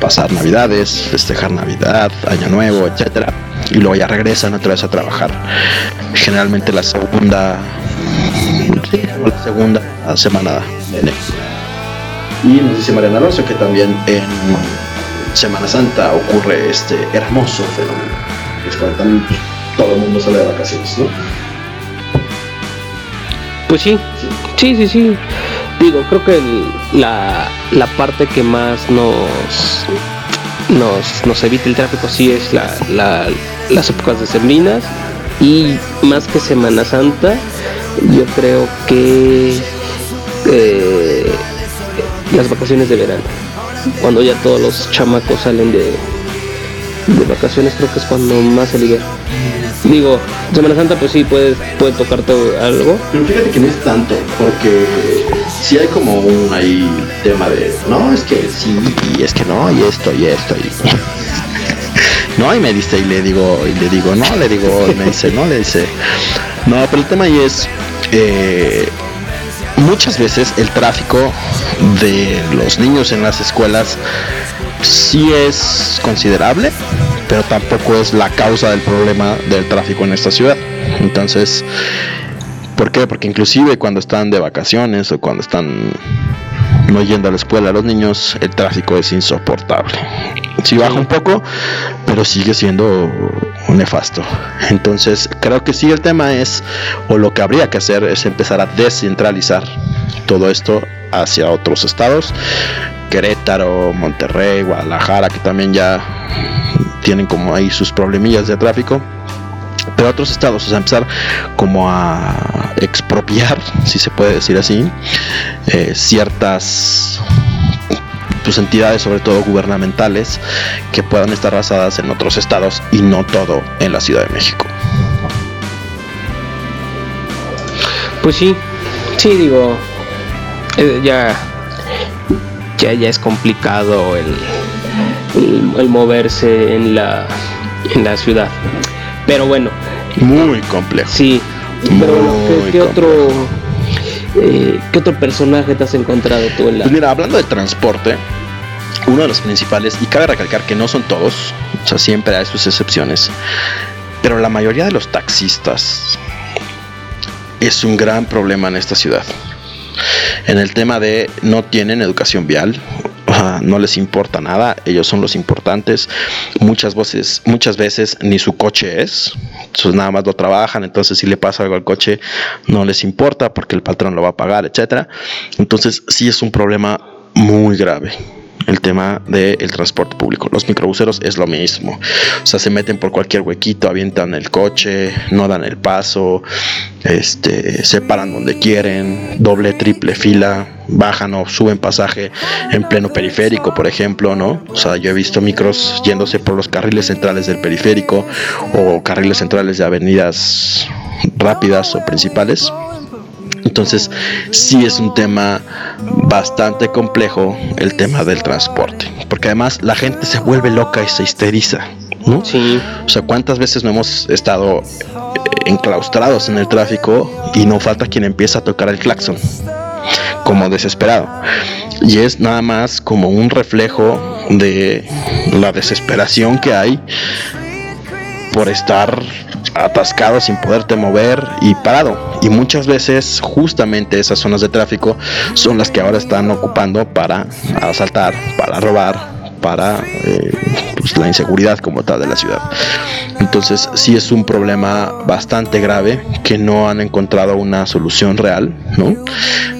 pasar navidades, festejar Navidad, Año Nuevo, etcétera y luego ya regresan otra vez a trabajar. Generalmente la segunda, la segunda semana de enero. Y nos dice Mariana Alonso que también en Semana Santa ocurre este hermoso fenómeno. Es cuando todo el mundo sale de vacaciones, ¿no? Pues sí, sí, sí, sí. Digo, creo que la, la parte que más nos nos, nos evita el tráfico sí es la, las épocas de sembrinas y más que Semana Santa, yo creo que eh, las vacaciones de verano, cuando ya todos los chamacos salen de, de vacaciones, creo que es cuando más se libera. Digo, Semana Santa pues sí puede, puede tocarte algo. Pero fíjate que no es tanto, porque si hay como un ahí tema de, no, es que sí, y es que no, y esto, y esto, y... no, y me dice, y le digo, y le digo, no, le digo, y me dice, no, le dice, no, pero el tema ahí es, eh, muchas veces el tráfico de los niños en las escuelas sí es considerable, pero tampoco es la causa del problema del tráfico en esta ciudad. Entonces, ¿por qué? Porque inclusive cuando están de vacaciones o cuando están no yendo a la escuela los niños, el tráfico es insoportable. Sí baja un poco, pero sigue siendo nefasto. Entonces, creo que sí el tema es, o lo que habría que hacer es empezar a descentralizar todo esto hacia otros estados. Querétaro, Monterrey, Guadalajara, que también ya tienen como ahí sus problemillas de tráfico pero otros estados, o sea, empezar como a expropiar, si se puede decir así, eh, ciertas pues, entidades, sobre todo gubernamentales, que puedan estar basadas en otros estados y no todo en la Ciudad de México. Pues sí, sí, digo, eh, ya, ya, ya es complicado el, el moverse en la, en la ciudad. Pero bueno. Muy complejo. Sí. ¿qué, otro, eh, ¿qué otro personaje te has encontrado tú en la.? Pues mira, hablando de transporte, uno de los principales, y cabe recalcar que no son todos, o sea, siempre hay sus excepciones, pero la mayoría de los taxistas es un gran problema en esta ciudad. en el tema de no tienen educación vial, no les importa nada, ellos son los importantes. Muchas veces, muchas veces ni su coche es, nada más lo trabajan, entonces si le pasa algo al coche no les importa porque el patrón lo va a pagar, etcétera. Entonces sí es un problema muy grave el tema del transporte público. Los microbuseros es lo mismo. O sea, se meten por cualquier huequito, avientan el coche, no dan el paso, este, se paran donde quieren, doble, triple fila, bajan o suben pasaje en pleno periférico, por ejemplo, ¿no? O sea, yo he visto micros yéndose por los carriles centrales del periférico o carriles centrales de avenidas rápidas o principales. Entonces, sí es un tema bastante complejo el tema del transporte, porque además la gente se vuelve loca y se histeriza, ¿no? Sí. O sea, ¿cuántas veces no hemos estado eh, enclaustrados en el tráfico y no falta quien empieza a tocar el claxon? como desesperado. Y es nada más como un reflejo de la desesperación que hay por estar atascado sin poderte mover y parado. Y muchas veces justamente esas zonas de tráfico son las que ahora están ocupando para asaltar, para robar, para eh, pues, la inseguridad como tal de la ciudad. Entonces sí es un problema bastante grave que no han encontrado una solución real, ¿no?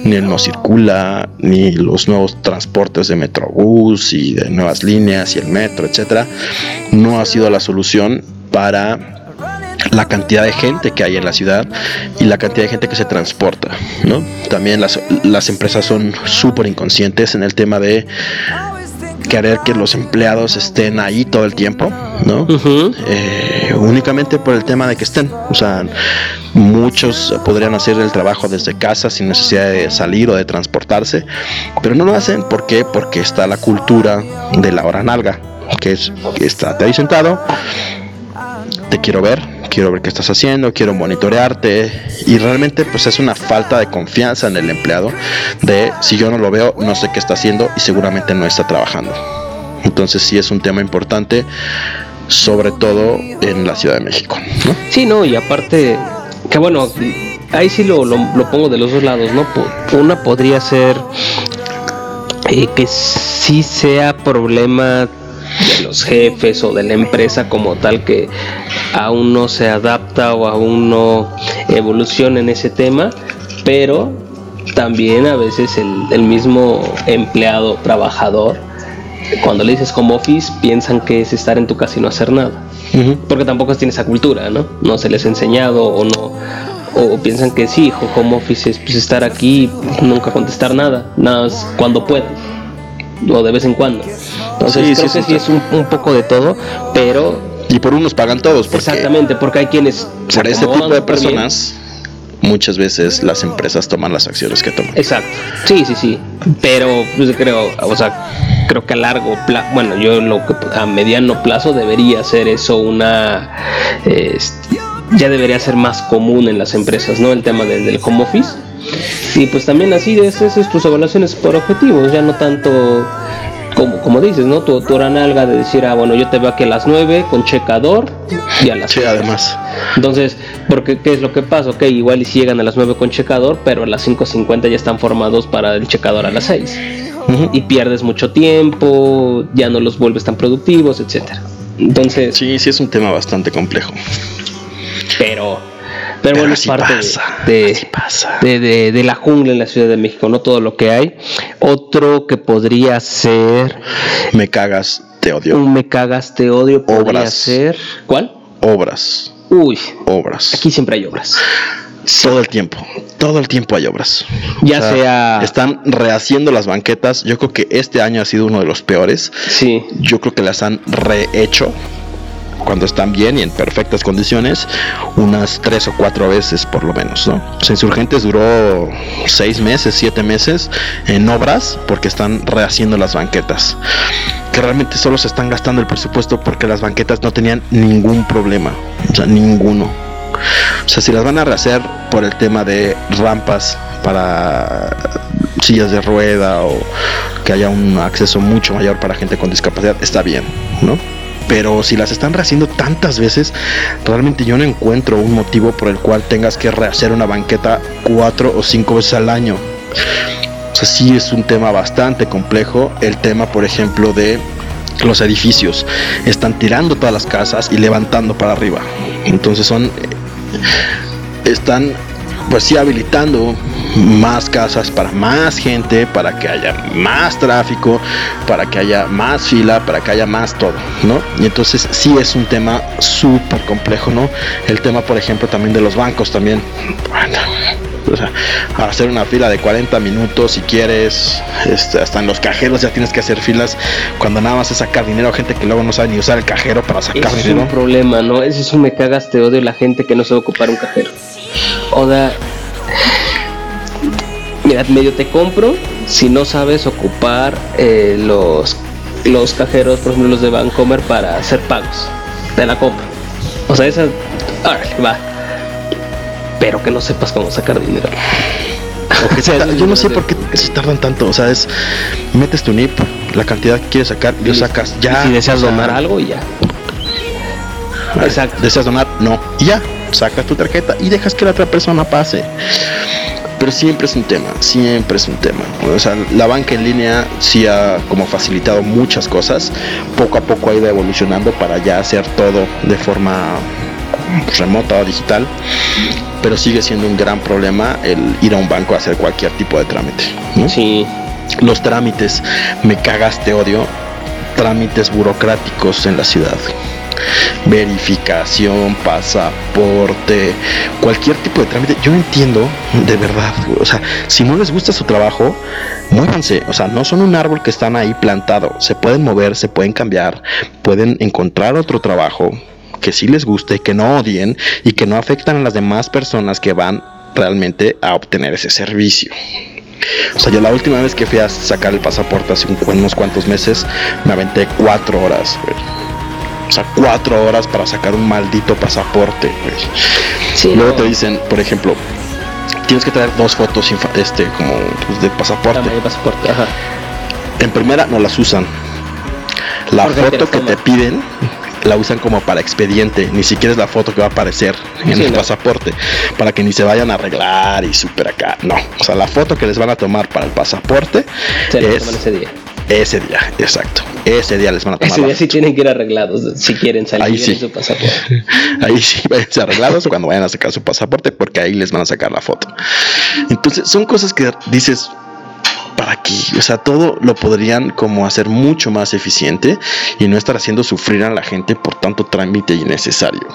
Ni el no circula, ni los nuevos transportes de Metrobús y de nuevas líneas y el metro, etcétera, no ha sido la solución para la cantidad de gente que hay en la ciudad y la cantidad de gente que se transporta, ¿no? También las, las empresas son súper inconscientes en el tema de querer que los empleados estén ahí todo el tiempo, ¿no? Eh, únicamente por el tema de que estén. O sea, muchos podrían hacer el trabajo desde casa sin necesidad de salir o de transportarse, pero no lo hacen. ¿Por qué? Porque está la cultura de la hora nalga, que es, está ahí sentado, te quiero ver, quiero ver qué estás haciendo, quiero monitorearte y realmente pues es una falta de confianza en el empleado de si yo no lo veo no sé qué está haciendo y seguramente no está trabajando. Entonces sí es un tema importante sobre todo en la Ciudad de México. Sí, no, y aparte que bueno, ahí sí lo, lo, pongo de los dos lados, ¿no? Una podría ser eh, que sí sea problema de los jefes o de la empresa como tal que aún no se adapta o aún no evoluciona en ese tema, pero también a veces el, mismo empleado, trabajador, cuando le dices home office, piensan que es estar en tu casa y no hacer nada. Porque tampoco tiene esa cultura, ¿no? No se les ha enseñado o no. O piensan que sí, home office es pues, estar aquí y nunca contestar nada, nada más cuando puedan o de vez en cuando. Entonces sí, creo que sí es un, poco de todo, pero... Y por unos pagan todos. Porque exactamente, porque hay quienes... Por ese tipo de personas muchas veces las empresas toman las acciones que toman. Exacto. Sí, sí, sí. Pero pues, creo, o sea, creo que a largo plazo, bueno, yo lo que a mediano plazo debería ser eso una este, ya debería ser más común en las empresas, ¿no? El tema del home office y pues también así es, es tus evaluaciones por objetivos, ya no tanto como, como dices, ¿no? Tu, tu hora nalga de decir, ah, bueno, yo te veo aquí a las 9 con checador y a las Sí, además. Entonces, porque ¿qué es lo que pasa? Ok, igual y si llegan a las 9 con checador, pero a las 5.50 ya están formados para el checador a las 6. Y pierdes mucho tiempo, ya no los vuelves tan productivos, etcétera. Entonces. Sí, sí es un tema bastante complejo. Pero pero, bueno, es parte de, de, la jungla en la Ciudad de México, no todo lo que hay. Otro que podría ser. Me cagas, te odio. Un me cagas, te odio podría obras. ser. ¿Cuál? Obras. Uy. Obras. Aquí siempre hay obras. Todo el tiempo, todo el tiempo hay obras. Ya sea, Están rehaciendo las banquetas. Yo creo que este año ha sido uno de los peores. Sí. Yo creo que las han rehecho cuando están bien y en perfectas condiciones, unas tres o cuatro veces por lo menos, ¿no? Insurgentes duró seis meses, siete meses en obras porque están rehaciendo las banquetas. Que realmente solo se están gastando el presupuesto porque las banquetas no tenían ningún problema, o sea, ninguno. O sea, si las van a rehacer por el tema de rampas para sillas de rueda o que haya un acceso mucho mayor para gente con discapacidad, está bien, ¿no? Pero si las están rehaciendo tantas veces, realmente yo no encuentro un motivo por el cual tengas que rehacer una banqueta cuatro o cinco veces al año. O sea, sí es un tema bastante complejo. El tema, por ejemplo, de los edificios. Están tirando todas las casas y levantando para arriba. Entonces son... Están pues sí habilitando más casas para más gente, para que haya más tráfico, para que haya más fila, para que haya más todo, ¿no? Y entonces sí es un tema súper complejo, ¿no? El tema, por ejemplo, también de los bancos también. O sea, hacer una fila de 40 minutos si quieres, este, hasta en los cajeros ya tienes que hacer filas cuando nada más es sacar dinero, gente que luego no sabe ni usar el cajero para sacar dinero. Es un problema, ¿no? Es eso me cagas, te odio la gente que no sabe ocupar un cajero. O da. Mira, medio te compro si no sabes ocupar eh, los, los cajeros, por ejemplo, los de Vancomer para hacer pagos. Te la compro. O sea, esa. va. Pero que no sepas cómo sacar dinero. yo no sé por qué se tardan tanto. O sea, es. Metes tu NIP, la cantidad que quieres sacar, y lo sacas ya. si deseas donar algo, y ya. Exacto. ¿Deseas donar? No. Y ya sacas tu tarjeta y dejas que la otra persona pase. Pero siempre es un tema, siempre es un tema. O sea, la banca en línea sí ha como facilitado muchas cosas. Poco a poco ha ido evolucionando para ya hacer todo de forma remota o digital. Pero sigue siendo un gran problema el ir a un banco a hacer cualquier tipo de trámite. Sí. Los trámites, me cagas, te odio. Trámites burocráticos en la ciudad verificación, pasaporte, cualquier tipo de trámite. Yo entiendo, de verdad, o sea, si no les gusta su trabajo, muévanse, o sea, no son un árbol que están ahí plantado, se pueden mover, se pueden cambiar, pueden encontrar otro trabajo que sí les guste, que no odien y que no afectan a las demás personas que van realmente a obtener ese servicio. O sea, yo la última vez que fui a sacar el pasaporte hace unos cuantos meses, me aventé cuatro horas. O sea, cuatro horas para sacar un maldito pasaporte, Luego te dicen, por ejemplo, tienes que traer dos fotos este como pues, de pasaporte. En primera no las usan. La foto que te piden la usan como para expediente, ni siquiera es la foto que va a aparecer en el pasaporte, para que ni se vayan a arreglar y super acá. No, o sea, la foto que les van a tomar para el pasaporte es ese día. Ese día, exacto. Ese día les van a tomar. Ese día sí tienen que ir arreglados si quieren salir ahí sí. su pasaporte. Ahí sí, váyanse arreglados cuando vayan a sacar su pasaporte, porque ahí les van a sacar la foto. Entonces, son cosas que dices, ¿para aquí, O sea, todo lo podrían como hacer mucho más eficiente y no estar haciendo sufrir a la gente por tanto trámite innecesario.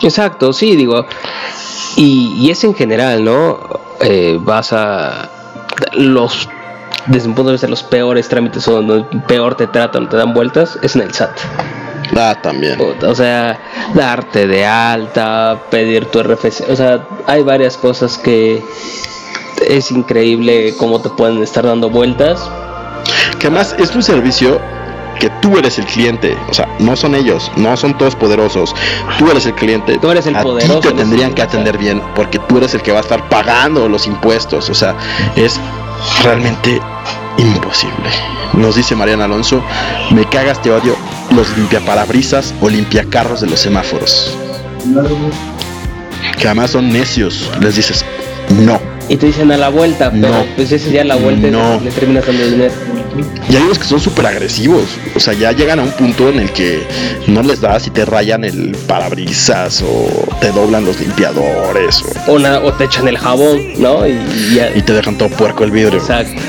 Exacto, sí, digo. Y, es en general, ¿no? Eh, vas a. Los desde un punto de vista los peores trámites o donde peor te tratan, te dan vueltas, es en el SAT. Ah, también. O sea, darte de alta, pedir tu RFC, o sea, hay varias cosas que es increíble cómo te pueden estar dando vueltas. Que además es un servicio que tú eres el cliente, o sea, no son ellos, no son todos poderosos, tú eres el cliente, tú eres el a poderoso. Ti te tendrían que atender bien porque tú eres el que va a estar pagando los impuestos, o sea, es realmente imposible. Nos dice Mariana Alonso, me cagas, te odio los limpiaparabrisas o limpiacarros de los semáforos. Que además son necios, les dices, no. Y te dicen a la vuelta, pero no, pues ese día la vuelta no. le terminas dando dinero. Y hay unos que son súper agresivos. O sea, ya llegan a un punto en el que no les das y te rayan el parabrisas o te doblan los limpiadores. O, o, te echan el jabón, ¿no? Y, y te dejan todo puerco el vidrio. Exacto.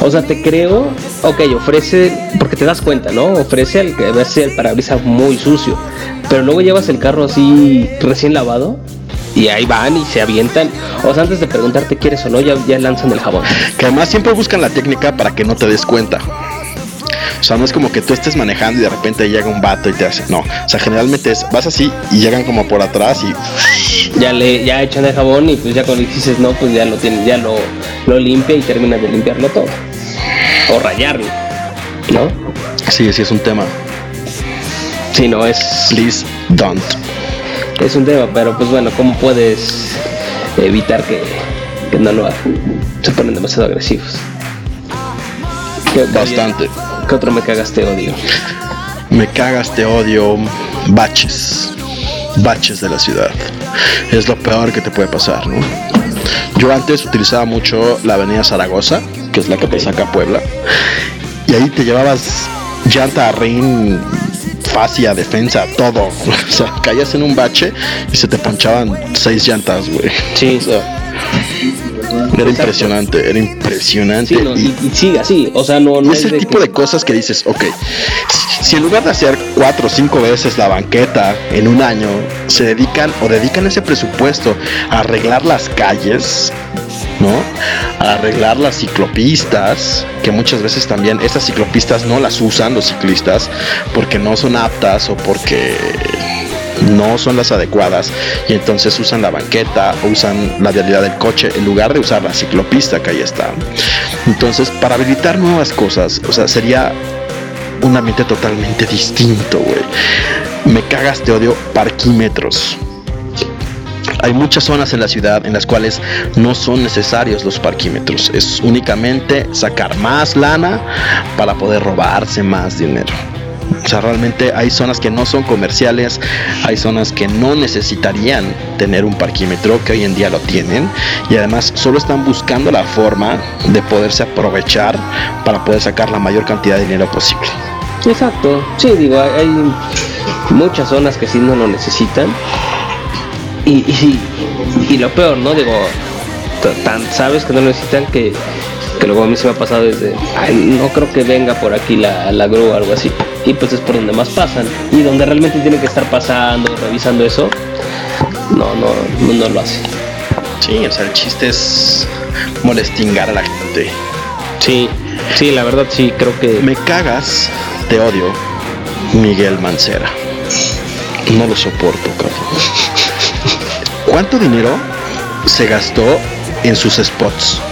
O sea, te creo, ok, ofrece, porque te das cuenta, ¿no? Ofrece el que el parabrisas muy sucio, pero luego llevas el carro así recién lavado y ahí van y se avientan. O sea, antes de preguntarte quieres o no, ya, ya lanzan el jabón. Que además siempre buscan la técnica para que no te des cuenta. O sea, no es como que tú estés manejando y de repente llega un vato y te hace. No. O sea, generalmente es, vas así y llegan como por atrás y. Ya le, ya echan el jabón y pues ya cuando dices no, pues ya lo tienes, ya lo, lo limpia y termina de limpiarlo todo. O rayarlo. ¿No? Sí, sí es un tema. Si no es. Please don't es un tema, pero pues bueno, ¿cómo puedes evitar que, no lo hagan? Se ponen demasiado agresivos. Bastante. ¿Qué otro me cagas te odio? Me cagas te odio baches. Baches de la ciudad. Es lo peor que te puede pasar, ¿no? Yo antes utilizaba mucho la avenida Zaragoza, que es la que te saca a Puebla, y ahí te llevabas llanta, rin, fascia, defensa, todo. O sea, caías en un bache y se te ponchaban seis llantas, güey. Sí. era impresionante, era impresionante. y, sí, así, o sea, no, no ese tipo de cosas que dices, ok, si en lugar de hacer cuatro o cinco veces la banqueta en un año, se dedican o dedican ese presupuesto a arreglar las calles, ¿no? A arreglar las ciclopistas, que muchas veces también estas ciclopistas no las usan los ciclistas porque no son aptas o porque no son las adecuadas y entonces usan la banqueta o usan la vialidad del coche en lugar de usar la ciclopista que ahí está. Entonces, para habilitar nuevas cosas, o sea, sería un ambiente totalmente distinto, güey. Me cagas, te odio, parquímetros. Hay muchas zonas en la ciudad en las cuales no son necesarios los parquímetros. Es únicamente sacar más lana para poder robarse más dinero. O sea, realmente hay zonas que no son comerciales, hay zonas que no necesitarían tener un parquímetro, que hoy en día lo tienen, y además solo están buscando la forma de poderse aprovechar para poder sacar la mayor cantidad de dinero posible. Exacto, sí, digo, hay muchas zonas que sí no lo necesitan. Y, y, lo peor, ¿no? Digo, tan sabes que no necesitan que, que luego a mí se me ha pasado desde, ay, no creo que venga por aquí la, la grúa o algo así. Y pues es por donde más pasan. Y donde realmente tienen que estar pasando, revisando eso, no, no, no, lo hace. Sí, o sea, el chiste es molestingar a la gente. Sí, sí, la verdad sí, creo que... Me cagas te odio, Miguel Mancera. No lo soporto, cabrón. ¿Cuánto dinero se gastó en sus spots?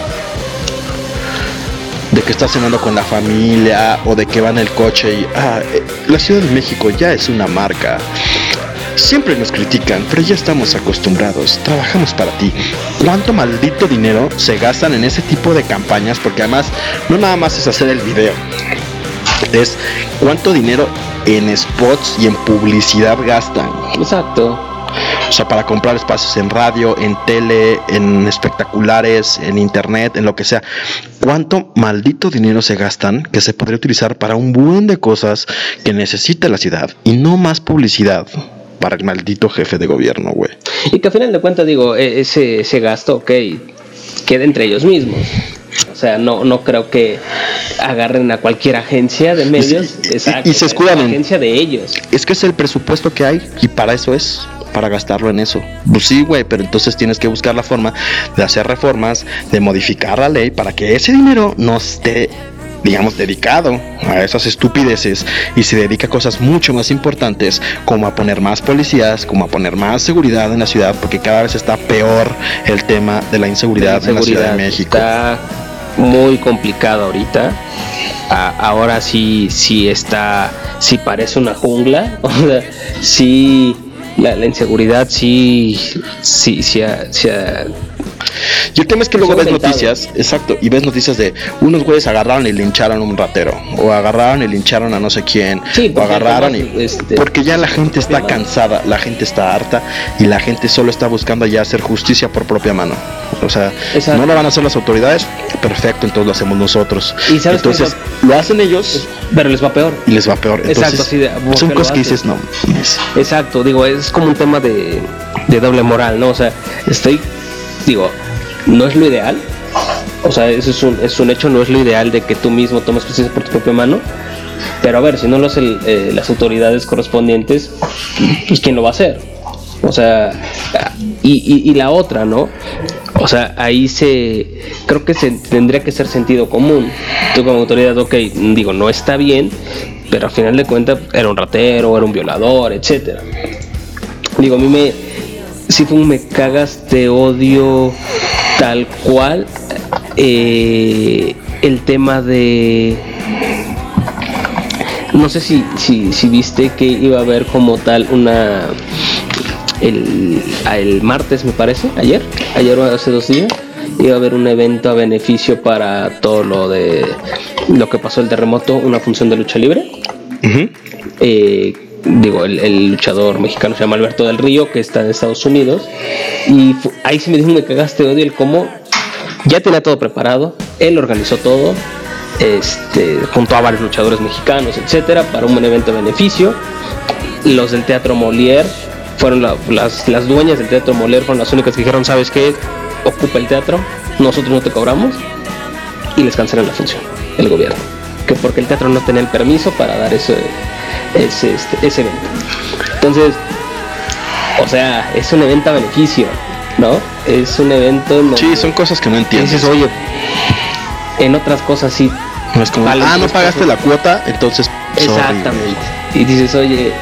De que está cenando con la familia o de que va en el coche y ah, eh, la Ciudad de México ya es una marca. Siempre nos critican, pero ya estamos acostumbrados. Trabajamos para ti. ¿Cuánto maldito dinero se gastan en ese tipo de campañas? Porque además no nada más es hacer el video es cuánto dinero en spots y en publicidad gastan. Exacto. O sea, para comprar espacios en radio, en tele, en espectaculares, en internet, en lo que sea. ¿Cuánto maldito dinero se gastan que se podría utilizar para un buen de cosas que necesita la ciudad y no más publicidad? Para el maldito jefe de gobierno, güey. Y que al final de cuentas, digo, e-, ese, ese gasto, ok, queda entre ellos mismos. O sea, no, no creo que agarren a cualquier agencia de medios y, se escudan en agencia de ellos. Es que es el presupuesto que hay y para eso es para gastarlo en eso. Pues sí, güey, pero entonces tienes que buscar la forma de hacer reformas, de modificar la ley para que ese dinero no esté digamos, dedicado a esas estupideces y se dedica a cosas mucho más importantes como a poner más policías, como a poner más seguridad en la ciudad, porque cada vez está peor el tema de la inseguridad, en la Ciudad de México. Está muy complicado ahorita. ahora sí, sí está, sí parece una jungla. Sí, la, inseguridad sí, sí, sí, sí, y el tema es que luego ves noticias, exacto, y ves noticias de unos güeyes agarraron y lincharon a un ratero, o agarraron y lincharon a no sé quién, o agarraron y. Este, porque ya la gente está cansada, la gente está harta y la gente solo está buscando ya hacer justicia por propia mano. O sea, no lo van a hacer las autoridades, perfecto, entonces lo hacemos nosotros. ¿Y entonces lo hacen ellos, pero les va peor. Y les va peor. Exacto, son cosas que dices, no. Exacto, digo, es como un tema de, de doble moral, ¿no? O sea, estoy, digo, no es lo ideal. O sea, eso es un, es un hecho, no es lo ideal de que tú mismo tomes justicia por tu propia mano. Pero a ver, si no lo hacen eh, las autoridades correspondientes, pues ¿quién lo va a hacer? O sea, y, y, la otra, ¿no? O sea, ahí se. Creo que se tendría que ser sentido común. Tú, como autoridad, ok, digo, no está bien, pero al final de cuentas era un ratero, era un violador, etcétera. Digo, a mí me. Si tú me cagas, te odio tal cual eh, el tema de no sé si, si, viste que iba a haber como tal una el, el martes me parece ayer ayer o hace dos días iba a haber un evento a beneficio para todo lo de lo que pasó el terremoto una función de lucha libre eh, digo, el, luchador mexicano se llama Alberto del Río, que está en Estados Unidos. Y ahí sí me dijo, me cagaste odio el cómo ya tenía todo preparado, él organizó todo, este, junto a varios luchadores mexicanos, etcétera, para un evento de beneficio. Los del Teatro Molière fueron las, las dueñas del Teatro Molière, fueron las únicas que dijeron, ¿sabes qué? Ocupa el teatro, nosotros no te cobramos y les cancelan la función, el gobierno. Que porque el teatro no tenía el permiso para dar ese, ese, este, ese evento. Entonces, o sea, es un evento a beneficio, ¿no? Es un evento. sí, son cosas que no entiendes. Dices, oye, en otras cosas sí. No es como, ah, no pagaste la cuota, entonces. Exactamente. Y dices, oye,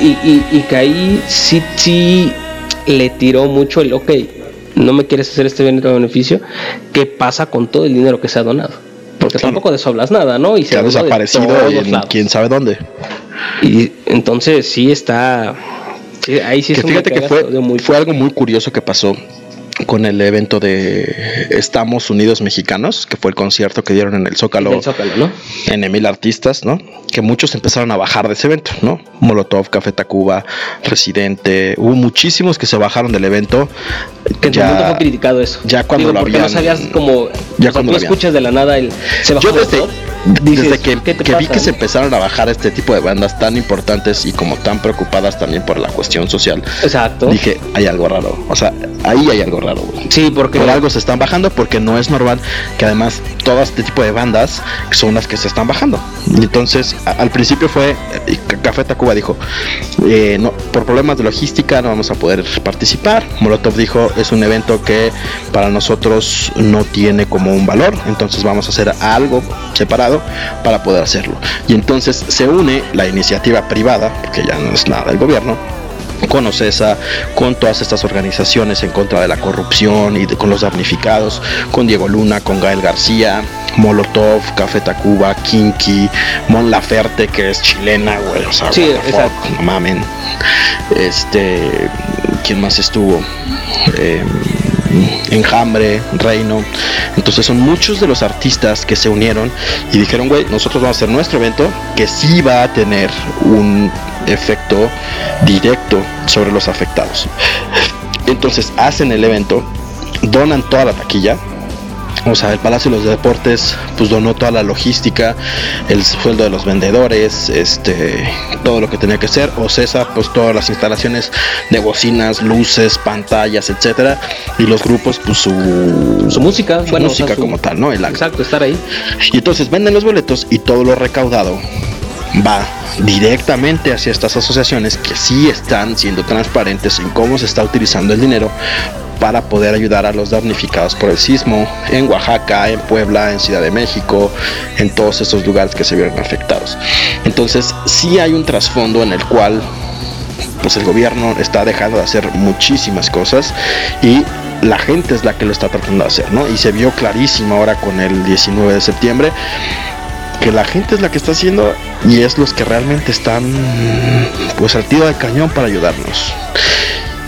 y, y, y, que ahí sí, sí le tiró mucho el, ok, no me quieres hacer este beneficio, ¿qué pasa con todo el dinero que se ha donado? Porque tampoco de eso hablas nada, ¿no? Y se ha desaparecido en quién sabe dónde. Y entonces sí está. ahí sí que fíjate que fue, fue algo muy curioso que pasó con el evento de Estamos Unidos Mexicanos, que fue el concierto que dieron en el Zócalo, en Emil Artistas, ¿no? Que muchos empezaron a bajar de ese evento, ¿no? Molotov, Café Tacuba, Residente, hubo muchísimos que se bajaron del evento. Que ya, el mundo fue criticado eso. Ya cuando lo habían, no sabías como, ya cuando tú escuchas de la nada el se bajó Yo desde, desde que, que vi que se empezaron a bajar este tipo de bandas tan importantes y como tan preocupadas también por la cuestión social. Exacto. Dije, hay algo raro. O sea, ahí hay algo raro. Sí, porque por algo se están bajando porque no es normal que además todo este tipo de bandas son las que se están bajando. Entonces, al principio fue Café Tacuba dijo, eh, no, por problemas de logística no vamos a poder participar. Molotov dijo, es un evento que para nosotros no tiene como un valor, entonces vamos a hacer algo separado para poder hacerlo. Y entonces se une la iniciativa privada, porque ya no es nada del gobierno, con OCESA, con todas estas organizaciones en contra de la corrupción y con los damnificados, con Diego Luna, con Gael García, Molotov, Café Tacuba, Kinky, Mon Laferte, que es chilena, güey, o sea, no mamen. Este, ¿quién más estuvo? Em, Enjambre, Reino. Entonces son muchos de los artistas que se unieron y dijeron, güey, nosotros vamos a hacer nuestro evento que sí va a tener un efecto directo sobre los afectados. Entonces hacen el evento, donan toda la taquilla, o sea, el Palacio de los Deportes pues donó toda la logística, el sueldo de los vendedores, este, todo lo que tenía que ser. O César, pues todas las instalaciones de bocinas, luces, pantallas, etcétera. Y los grupos, pues su, música, bueno, música como tal, ¿no? El exacto, estar ahí. Y entonces venden los boletos y todo lo recaudado va directamente hacia estas asociaciones que sí están siendo transparentes en cómo se está utilizando el dinero para poder ayudar a los damnificados por el sismo en Oaxaca, en Puebla, en Ciudad de México, en todos esos lugares que se vieron afectados. Entonces, sí hay un trasfondo en el cual pues el gobierno está dejando de hacer muchísimas cosas y la gente es la que lo está tratando de hacer, ¿no? Y se vio clarísimo ahora con el 19 de septiembre que la gente es la que está haciendo y es los que realmente están pues al tiro de cañón para ayudarnos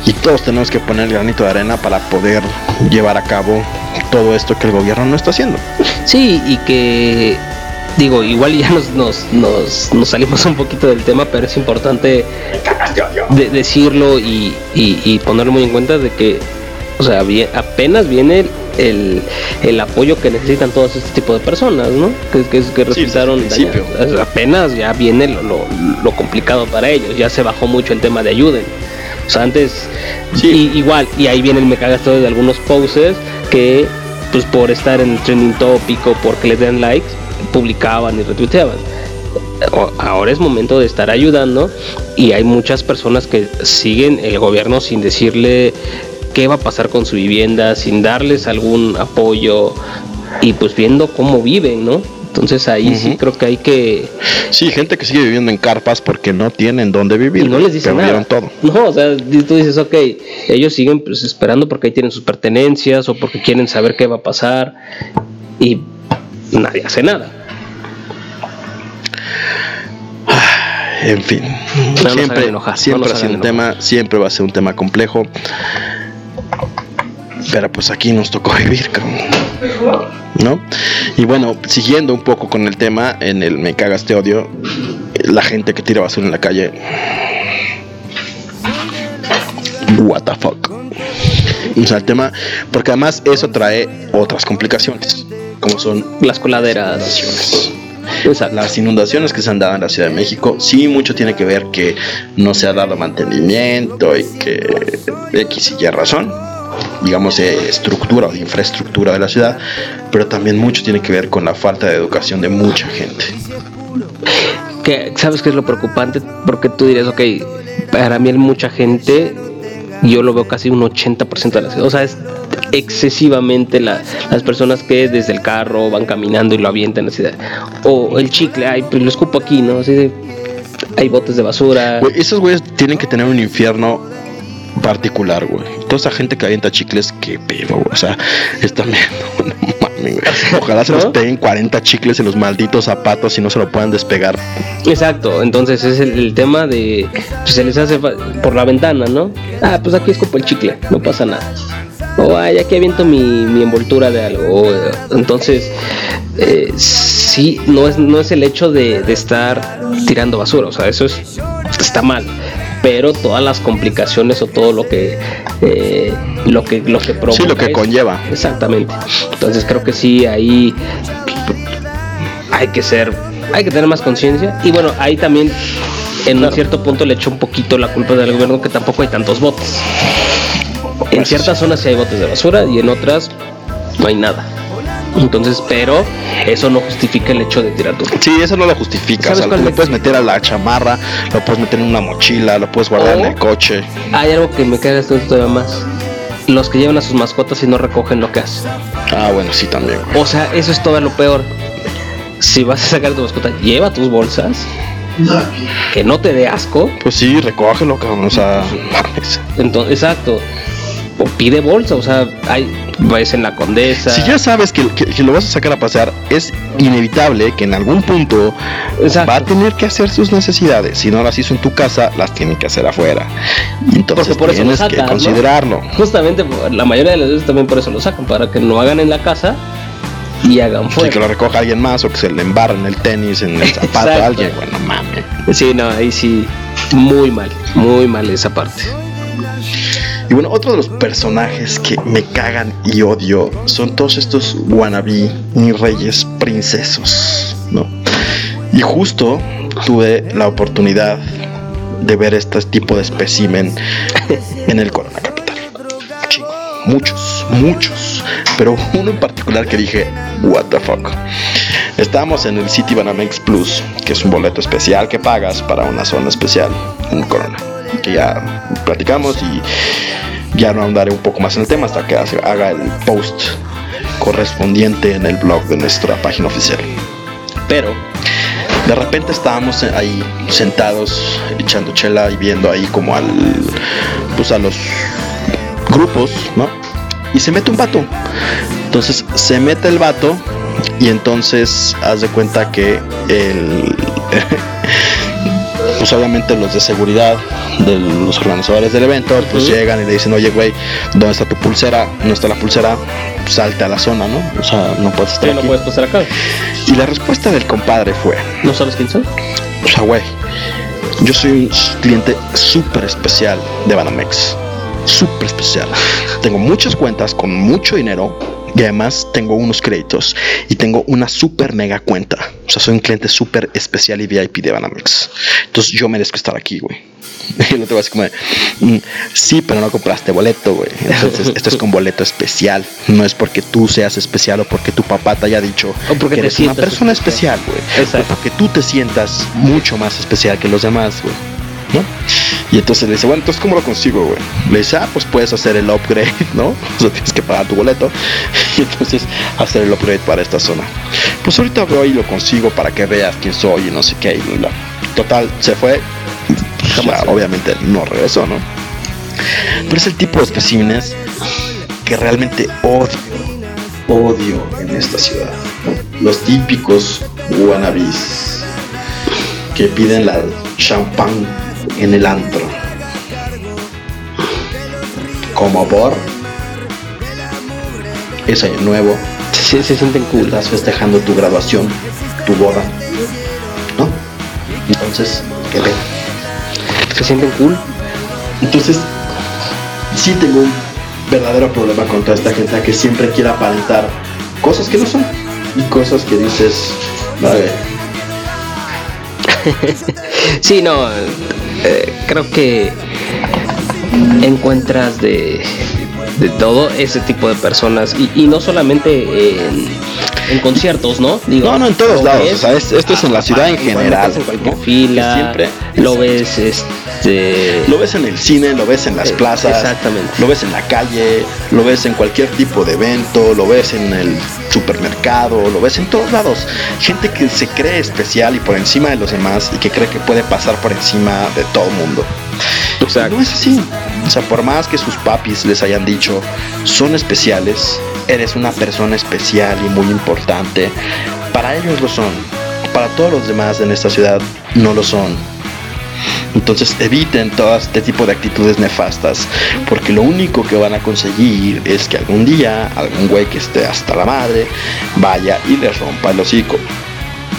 y todos tenemos que poner el granito de arena para poder llevar a cabo todo esto que el gobierno no está haciendo. Sí, y que digo, igual ya nos, nos, nos, salimos un poquito del tema, pero es importante decirlo y, y, ponerlo muy en cuenta de que, o sea, apenas viene el, el, apoyo que necesitan todos este tipo de personas, ¿no? Que, que, que resultaron apenas ya viene lo, lo, lo complicado para ellos, ya se bajó mucho el tema de ayuden o sea, antes, igual, y ahí viene el me cagas todo de algunos poses que, pues por estar en el trending tópico, porque les den likes, publicaban y retuiteaban. Ahora es momento de estar ayudando y hay muchas personas que siguen el gobierno sin decirle qué va a pasar con su vivienda, sin darles algún apoyo y pues viendo cómo viven, ¿no? Entonces ahí sí creo que hay que... Sí, gente que sigue viviendo en carpas porque no tienen dónde vivir. Y no les dicen nada. todo. No, o sea, tú dices, ok, ellos siguen pues, esperando porque ahí tienen sus pertenencias o porque quieren saber qué va a pasar y nadie hace nada. En fin, siempre, siempre ha sido un tema, siempre va a ser un tema complejo. Pero pues aquí nos tocó vivir, ¿no? Y bueno, siguiendo un poco con el tema, en el Me cagas te odio, la gente que tira basura en la calle. What the fuck. O sea, el tema, porque además eso trae otras complicaciones, como son las coladeras. Las inundaciones que se han dado en la Ciudad de México, sí, mucho tiene que ver que no se ha dado mantenimiento y que X y Y razón, digamos, de estructura o de infraestructura de la ciudad, pero también mucho tiene que ver con la falta de educación de mucha gente. Que, ¿Sabes qué es lo preocupante? Porque tú dirías, ok, para mí mucha gente, yo lo veo casi un 80% de la ciudad. O sea, es excesivamente las personas que desde el carro van caminando y lo avientan en la ciudad. O el chicle, ay, pues lo escupo aquí, ¿no? Así hay botes de basura. esos güeyes tienen que tener un infierno particular, güey. Toda esa gente que avienta chicles, qué pedo, güey. O sea, están viendo, Ojalá se los peguen 40 chicles en los malditos zapatos y no se lo puedan despegar. Exacto, entonces es el, tema de. Pues se les hace por la ventana, ¿no? Ah, pues aquí escupo el chicle, no pasa nada. O ay, aquí aviento mi, mi envoltura de algo. entonces, eh, sí, no es, no es el hecho de, de estar tirando basura, o sea, eso es, está mal pero todas las complicaciones o todo lo que eh, lo que lo que provoca sí lo que conlleva. Exactamente. Entonces creo que sí ahí hay que ser hay que tener más conciencia. Y bueno ahí también en un cierto punto le echo un poquito la culpa del gobierno que tampoco hay tantos botes en ciertas zonas sí hay botes de basura y en otras no hay nada entonces, pero eso no justifica el hecho de tirar tu. Sí, eso no lo justifica. O lo puedes meter a la chamarra, lo puedes meter en una mochila, lo puedes guardar en el coche. Hay algo que me caga esto todavía más. Los que llevan a sus mascotas y no recogen lo que hacen. Ah, bueno, sí, también. O sea, eso es todo lo peor. Si vas a sacar tu mascota, lleva tus bolsas. Que no te dé asco. Pues sí, recógelo, cabrón. O sea, Entonces, exacto o pide bolsa, o sea, hay ves en la condesa. Si ya sabes que, lo vas a sacar a pasar, es inevitable que en algún punto va a tener que hacer sus necesidades. Si no las hizo en tu casa, las tiene que hacer afuera. Entonces por tienes que considerarlo. Justamente la mayoría de las veces también por eso lo sacan, para que no hagan en la casa y hagan fuera. Y que lo recoja alguien más o que se le embarre en el tenis, en el zapato a alguien. Bueno, mames. Sí, no, ahí sí, muy mal, muy mal esa parte. Y bueno, otro de los personajes que me cagan y odio son todos estos wannabe ni reyes princesos, ¿no? Y justo tuve la oportunidad de ver este tipo de espécimen en el Corona Capital. Muchos, muchos. Pero uno en particular que dije, what the fuck. Estábamos en el City Banamex Plus, que es un boleto especial que pagas para una zona especial en Corona que ya platicamos y ya no andaré un poco más en el tema hasta que haga el post correspondiente en el blog de nuestra página oficial. Pero de repente estábamos ahí sentados echando chela y viendo ahí como al pues a los grupos, ¿no? Y se mete un vato. Entonces se mete el vato y entonces haz de cuenta que el pues obviamente los de seguridad de los organizadores del evento pues llegan y le dicen oye güey dónde está tu pulsera no está la pulsera salte a la zona no o sea no puedes estar aquí. no puedes pasar acá. Y la respuesta del compadre fue no sabes quién soy o sea güey yo soy un cliente súper especial de Banamex súper especial. Tengo muchas cuentas con mucho dinero y además tengo unos créditos y tengo una super mega cuenta. O sea, soy un cliente súper especial y VIP de Banamex. Entonces yo merezco estar aquí, güey. Y no te vas a como, mm, sí, pero no compraste boleto, güey. Entonces, esto es con boleto especial. No es porque tú seas especial o porque tu papá te haya dicho que eres una persona especial, güey. Porque tú te sientas mucho más especial que los demás, güey. ¿No? Y entonces le dice, bueno, entonces ¿cómo lo consigo, güey? Le dice, ah, pues puedes hacer el upgrade, ¿no? O sea, tienes que pagar tu boleto y entonces hacer el upgrade para esta zona. Pues ahorita voy y lo consigo para que veas quién soy y no sé qué. Total, se fue. obviamente no regresó, ¿no? Pero es el tipo de especímenes que realmente odio, odio en esta ciudad. Los típicos wannabes que piden la champán en el antro. Como por es año nuevo. se sienten cool. Estás festejando tu graduación, tu boda. ¿No? Entonces. Se sienten cool. Entonces, sí tengo un verdadero problema con toda esta gente que siempre quiere aparentar cosas que no son y cosas que dices, vale. Sí, no, eh, creo que encuentras de, de todo ese tipo de personas y, no solamente en, conciertos, ¿no? no, no, en todos lados. o sea, esto es en la ciudad en general. En cualquier fila. Siempre lo ves, este. Lo ves en el cine, lo ves en las eh, plazas. Exactamente. Lo ves en la calle, lo ves en cualquier tipo de evento, lo ves en el supermercado, lo ves en todos lados. Gente que se cree especial y por encima de los demás y que cree que puede pasar por encima de todo el mundo. No es así. O sea, por más que sus papis les hayan dicho, son especiales, eres una persona especial y muy importante, para ellos lo son. Para todos los demás en esta ciudad no lo son. Entonces eviten todo este tipo de actitudes nefastas, porque lo único que van a conseguir es que algún día algún güey que esté hasta la madre vaya y les rompa el hocico.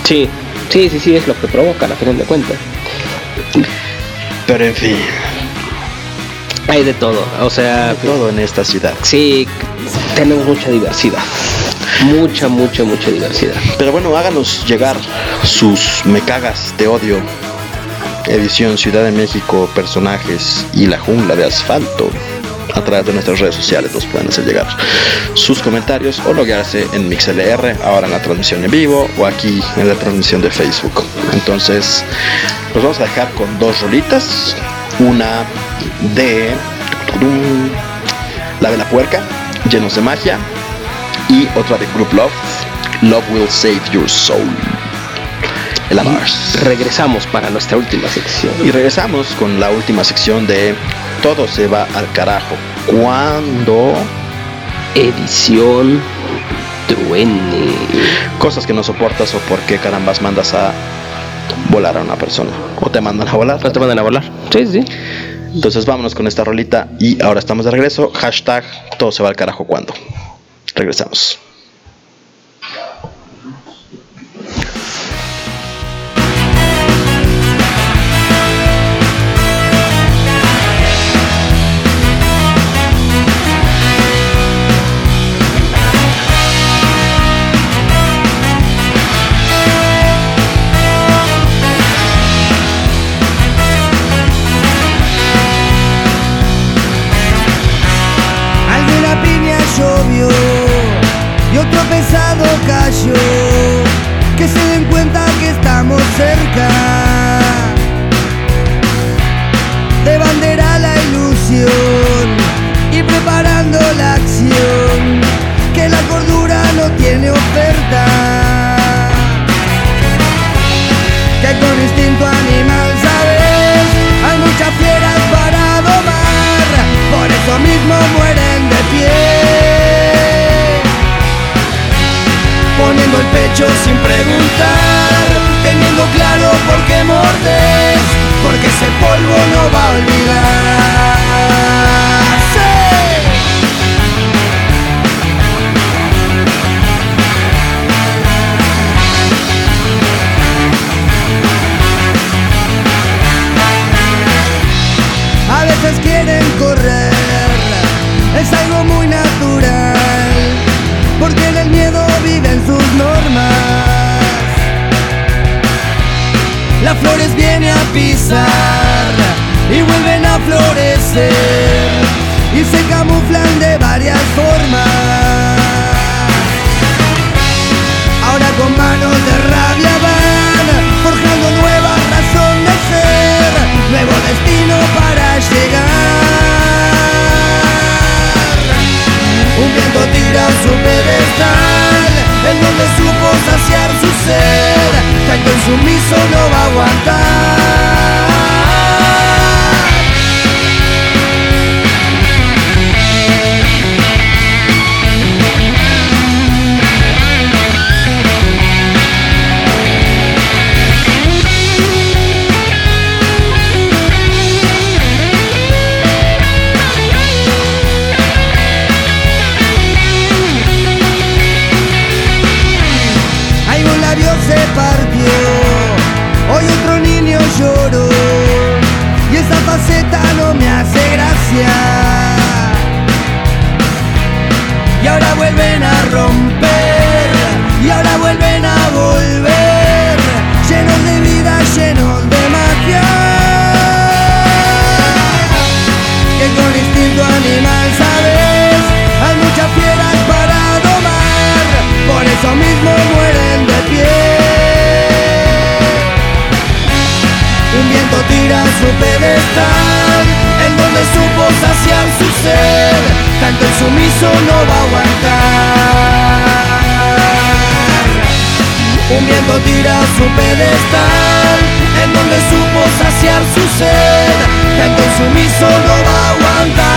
Sí, sí, sí, sí, es lo que provoca a fin de cuentas. Pero en fin. Hay de todo, o sea... todo en esta ciudad. Sí, tenemos mucha diversidad. Mucha, mucha, mucha diversidad. Pero bueno, háganos llegar sus me cagas, te odio. Edición Ciudad de México, personajes y la jungla de asfalto. A través de nuestras redes sociales nos pueden hacer llegar sus comentarios o loguearse en MixLR, ahora en la transmisión en vivo o aquí en la transmisión de Facebook. Entonces, nos vamos a dejar con dos rolitas. Una de La de la puerca, llenos de magia. Y otra de Group Love, Love Will Save Your Soul. El Regresamos para nuestra última sección. Y regresamos con la última sección de Todo se va al carajo. Cuando edición truene. Cosas que no soportas o por qué carambas mandas a volar a una persona. O te mandan a volar. O te mandan a volar. Sí, sí. Entonces vámonos con esta rolita y ahora estamos de regreso. Hashtag todo se va al carajo cuando. Regresamos. Sumiso no va a aguantar. Un viento tira su pedestal, en donde supo saciar su sed, el sumiso no va a aguantar.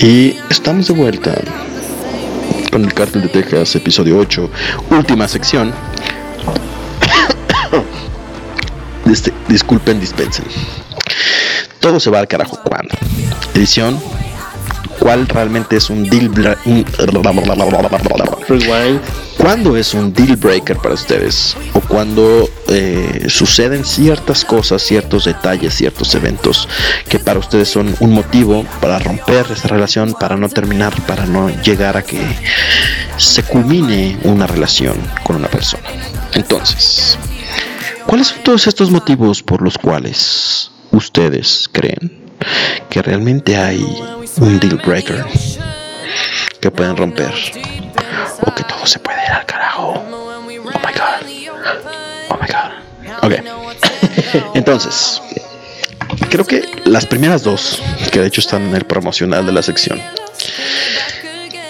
Y estamos de vuelta con el Cártel de Texas, episodio 8, última sección. Este, disculpen, dispensen. Todo se va al carajo cuando. Edición. ¿Cuál realmente es un deal Rewind. ¿Cuándo es un deal breaker para ustedes? ¿O cuando eh, suceden ciertas cosas, ciertos detalles, ciertos eventos que para ustedes son un motivo para romper esta relación, para no terminar, para no llegar a que se culmine una relación con una persona? Entonces, ¿cuáles son todos estos motivos por los cuales ustedes creen que realmente hay un deal breaker que pueden romper? o que todo se puede Entonces, creo que las primeras dos, que de hecho están en el promocional de la sección,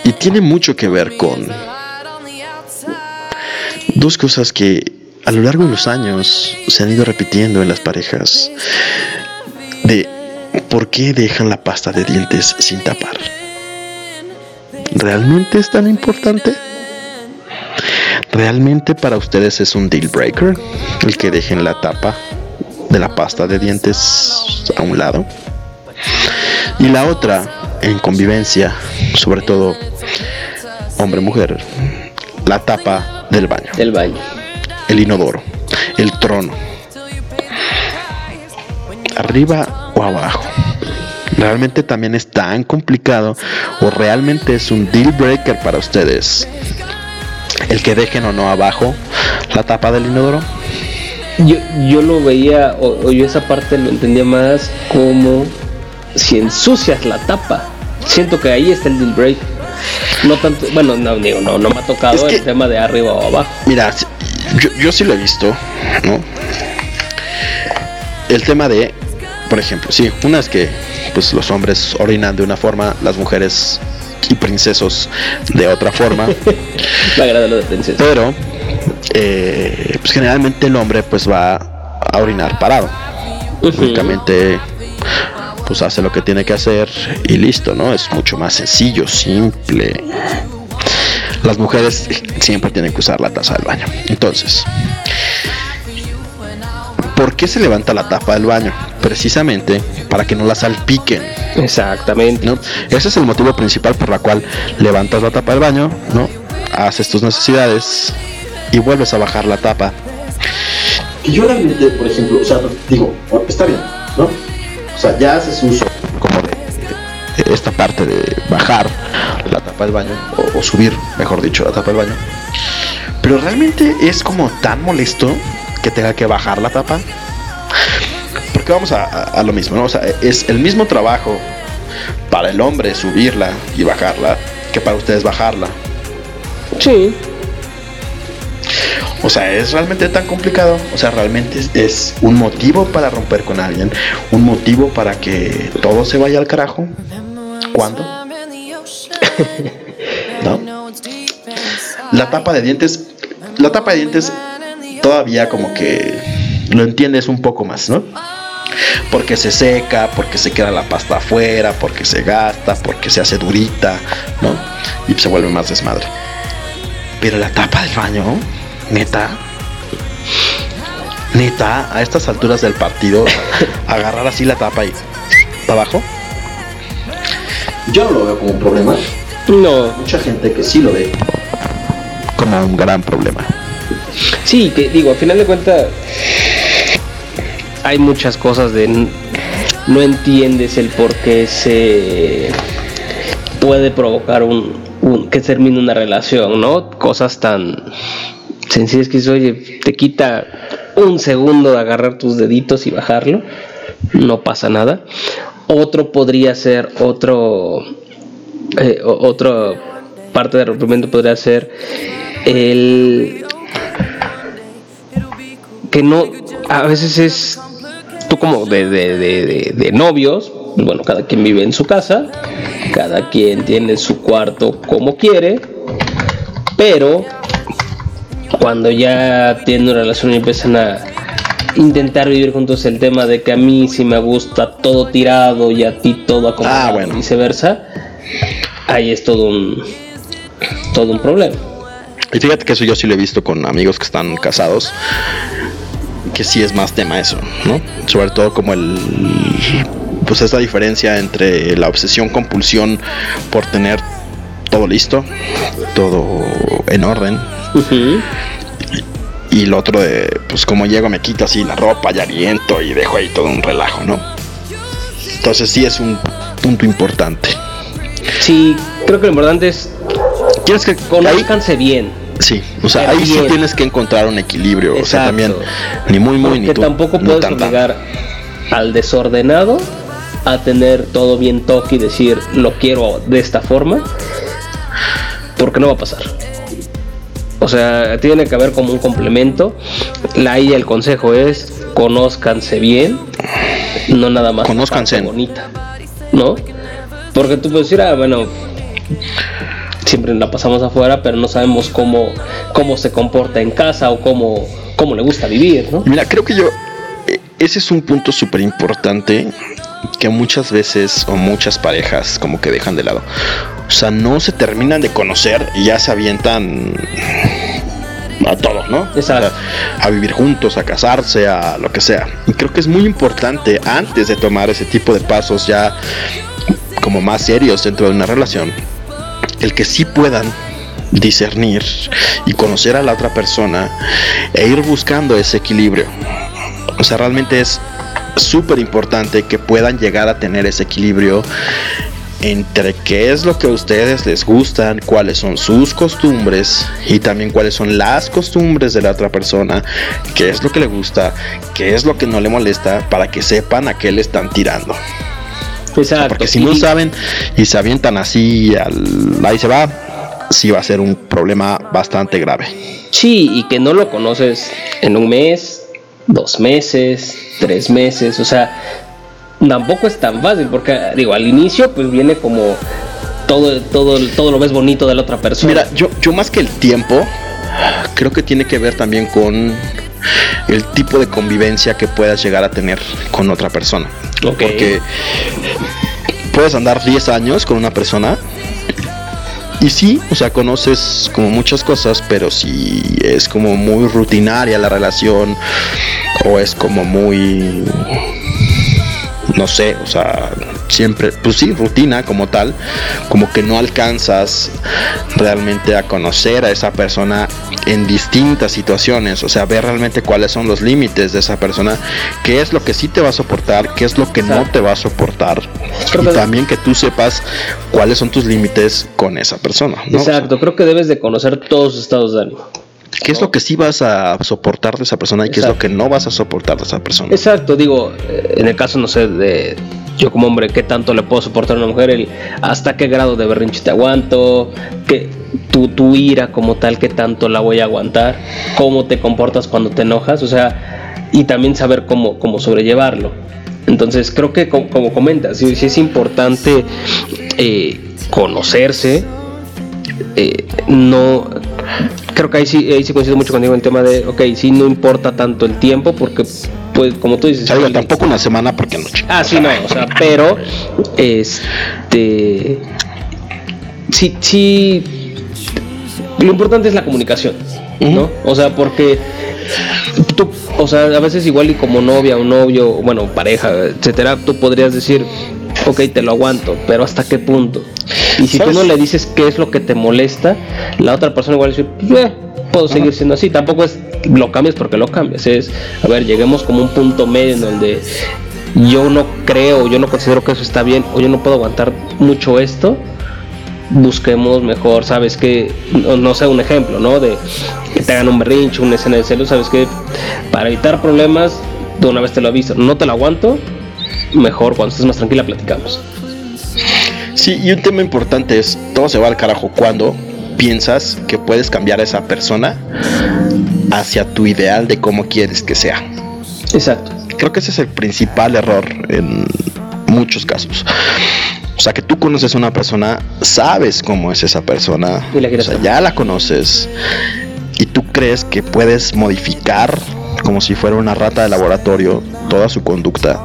y tiene mucho que ver con dos cosas que a lo largo de los años se han ido repitiendo en las parejas de por qué dejan la pasta de dientes sin tapar. ¿Realmente es tan importante? ¿Realmente para ustedes es un deal breaker el que dejen la tapa de la pasta de dientes a un lado? Y la otra, en convivencia, sobre todo hombre-mujer, la tapa del baño, Del baño. el inodoro, el trono, arriba o abajo. ¿Realmente también es tan complicado o realmente es un deal breaker para ustedes el que dejen o no abajo la tapa del inodoro? Yo, yo lo veía, o, o yo esa parte lo entendía más como si ensucias la tapa. Siento que ahí está el deal break. No tanto, bueno, no digo, no, no me ha tocado Es que- el tema de arriba o abajo. Mira, yo, yo sí lo he visto, ¿no? El tema de, por ejemplo, sí, una es que pues los hombres orinan de una forma, las mujeres y princesos de otra forma, Me agrada lo de princesa. pero eh, pues generalmente el hombre pues va a orinar parado. Únicamente pues hace lo que tiene que hacer y listo, ¿no? Es mucho más sencillo, simple. Las mujeres siempre tienen que usar la taza del baño. Entonces, ¿por qué se levanta la tapa del baño? Precisamente para que no la salpiquen, Exactamente. ¿no? Ese es el motivo principal por la cual levantas la tapa del baño, ¿no? Haces tus necesidades y vuelves a bajar la tapa. Y yo realmente, por ejemplo, o sea, digo, está bien, ¿no? O sea, ya haces uso como de, esta parte de bajar la tapa del baño, o, o subir, mejor dicho, la tapa del baño. Pero realmente es como tan molesto que tenga que bajar la tapa. Porque vamos a, a- a lo mismo, ¿no? O sea, es el mismo trabajo para el hombre subirla y bajarla que para ustedes bajarla. Sí. O sea, ¿es realmente tan complicado? O sea, ¿realmente es, un motivo para romper con alguien? ¿Un motivo para que todo se vaya al carajo? ¿Cuándo? ¿No? La tapa de dientes, la tapa de dientes todavía como que lo entiendes un poco más, ¿no? Porque se seca, porque se queda la pasta afuera, porque se gasta, porque se hace durita, ¿no? Y se vuelve más desmadre. Pero la tapa del baño, neta, Neta, a estas alturas del partido, agarrar así la tapa y para abajo. Yo no lo veo como un problema. No. Mucha gente que sí lo ve como un gran problema. Sí, que digo, al final de cuentas hay muchas cosas de no entiendes el por qué se puede provocar un, que termine una relación, ¿no? Cosas tan sencillas que dices, oye, te quita un segundo de agarrar tus deditos y bajarlo, no pasa nada. Otro podría ser otro, eh, otra parte del rompimiento podría ser el que no, a veces es tú como de, de, novios, bueno, cada quien vive en su casa, cada quien tiene su cuarto como quiere, pero cuando ya tienen una relación y empiezan a intentar vivir juntos el tema de que a mí sí me gusta todo tirado y a ti todo acomodado ah, bueno. viceversa, ahí es todo un todo un problema. Y fíjate que eso yo sí lo he visto con amigos que están casados que sí es más tema eso, ¿no? Sobre todo como el pues esa diferencia entre la obsesión compulsión por tener todo listo, todo en orden. Y lo otro de, pues como llego me quito así la ropa y aliento y dejo ahí todo un relajo, ¿no? Entonces sí es un punto importante. Sí, creo que lo importante es quieres que conozcanse bien Sí, o sea, ahí sí tienes que encontrar un equilibrio. O sea, también ni muy, muy, ni tú, tampoco puedes obligar al desordenado a tener todo bien toque y decir lo quiero de esta forma, porque no va a pasar. O sea, tiene que haber como un complemento. La y el consejo es conózcanse bien, no nada más conózcanse bonita, ¿no? Porque tú puedes decir, ah, bueno, siempre la pasamos afuera, pero no sabemos cómo, cómo se comporta en casa o cómo, cómo le gusta vivir, ¿no? Mira, creo que yo, eh, ese es un punto súper importante que muchas veces o muchas parejas como que dejan de lado. O sea, no se terminan de conocer y ya se avientan a todos, ¿no? Exacto. a vivir juntos, a casarse, a lo que sea. Y creo que es muy importante antes de tomar ese tipo de pasos ya como más serios dentro de una relación, el que sí puedan discernir y conocer a la otra persona e ir buscando ese equilibrio. O sea, realmente es súper importante que puedan llegar a tener ese equilibrio entre qué es lo que a ustedes les gustan, cuáles son sus costumbres y también cuáles son las costumbres de la otra persona, qué es lo que le gusta, qué es lo que no le molesta, para que sepan a qué le están tirando. Porque si no saben y se avientan así, al, ahí se va, sí va a ser un problema bastante grave. Sí, y que no lo conoces en un mes, dos meses, tres meses, o sea, tampoco es tan fácil, porque digo, al inicio pues viene como todo, todo, todo lo ves bonito de la otra persona. Mira, yo, yo más que el tiempo, creo que tiene que ver también con el tipo de convivencia que puedas llegar a tener con otra persona. Porque puedes andar 10 años con una persona y sí, o sea, conoces como muchas cosas, pero si es como muy rutinaria la relación o es como muy no sé, o sea, siempre, pues sí, rutina como tal, como que no alcanzas realmente a conocer a esa persona en distintas situaciones, o sea, ver realmente cuáles son los límites de esa persona, qué es lo que sí te va a soportar, qué es lo que no te va a soportar, y también que tú sepas cuáles son tus límites con esa persona. Exacto, creo que debes de conocer todos sus estados de ánimo. ¿Qué es lo que sí vas a soportar de esa persona y qué es lo que no vas a soportar de esa persona? Exacto, digo, eh, en el caso, no sé, de yo como hombre, qué tanto le puedo soportar a una mujer, el, hasta qué grado de berrinche te aguanto, que tu, tu ira como tal, qué tanto la voy a aguantar, cómo te comportas cuando te enojas, o sea, y también saber cómo, cómo sobrellevarlo. Entonces creo que como, comentas, sí, es importante eh, conocerse, eh, no creo que ahí sí, ahí sí coincido mucho contigo en el tema de, ok, sí no importa tanto el tiempo porque pues como tú dices, tampoco una semana porque no. Ah, sí, no, o sea, pero este sí sí lo importante es la comunicación, ¿no? O sea, porque tú, o sea, a veces igual y como novia o novio, bueno, pareja, etcétera, tú podrías decir, ok, te lo aguanto, pero ¿hasta qué punto? Y si tú no le dices qué es lo que te molesta, la otra persona igual a decir, eh, puedo seguir siendo así. Tampoco es lo cambias porque lo cambias. Es, a ver, lleguemos como un punto medio en donde yo no creo, yo no considero que eso está bien, o yo no puedo aguantar mucho esto. Busquemos mejor, sabes que, no, sé, un ejemplo, ¿no? De que te hagan un berrinche, una escena de celos, sabes que para evitar problemas, de una vez te lo aviso, no te lo aguanto, mejor cuando estés más tranquila platicamos. Sí, y un tema importante es, todo se va al carajo cuando piensas que puedes cambiar a esa persona hacia tu ideal de cómo quieres que sea. Exacto. Creo que ese es el principal error en muchos casos. O sea, que tú conoces a una persona, sabes cómo es esa persona, o sea, ya la conoces y tú crees que puedes modificar como si fuera una rata de laboratorio toda su conducta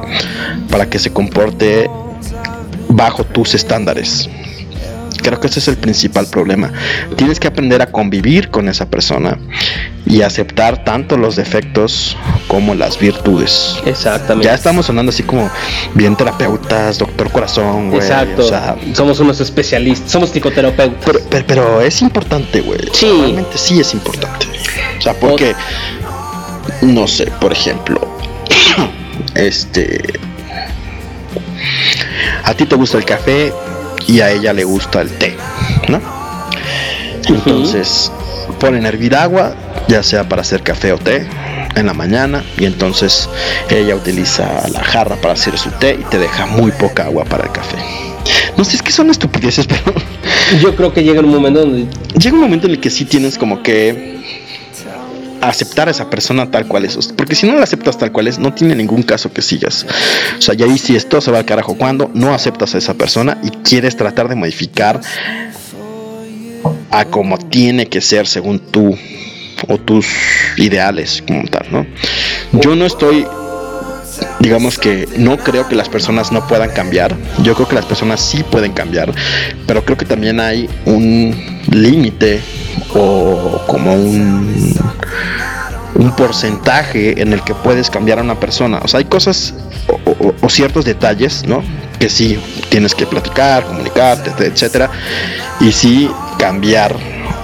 para que se comporte bajo tus estándares. Creo que ese es el principal problema. Tienes que aprender a convivir con esa persona y aceptar tanto los defectos como las virtudes. Exactamente. Ya estamos sonando así como bien terapeutas, doctor corazón, güey. Exacto. somos unos especialistas, somos psicoterapeutas. Pero, es importante, güey. Sí. Realmente sí es importante. O sea, porque, no sé, por ejemplo, este a ti te gusta el café y a ella le gusta el té, ¿no? Entonces ponen a hervir agua, ya sea para hacer café o té, en la mañana y entonces ella utiliza la jarra para hacer su té y te deja muy poca agua para el café. No sé, es que son estupideces, pero... Yo creo que llega un momento donde... Llega un momento en el que sí tienes como que aceptar a esa persona tal cual es. Porque si no la aceptas tal cual es, no tiene ningún caso que sigas. O sea, ya ahí si esto se va al carajo cuando no aceptas a esa persona y quieres tratar de modificar a como tiene que ser según tú o tus ideales como tal, ¿no? Yo no estoy digamos que no creo que las personas no puedan cambiar. Yo creo que las personas sí pueden cambiar, pero creo que también hay un límite o como un un porcentaje en el que puedes cambiar a una persona. O sea, hay cosas o, ciertos detalles, ¿no? Que sí tienes que platicar, comunicarte, etcétera, y sí cambiar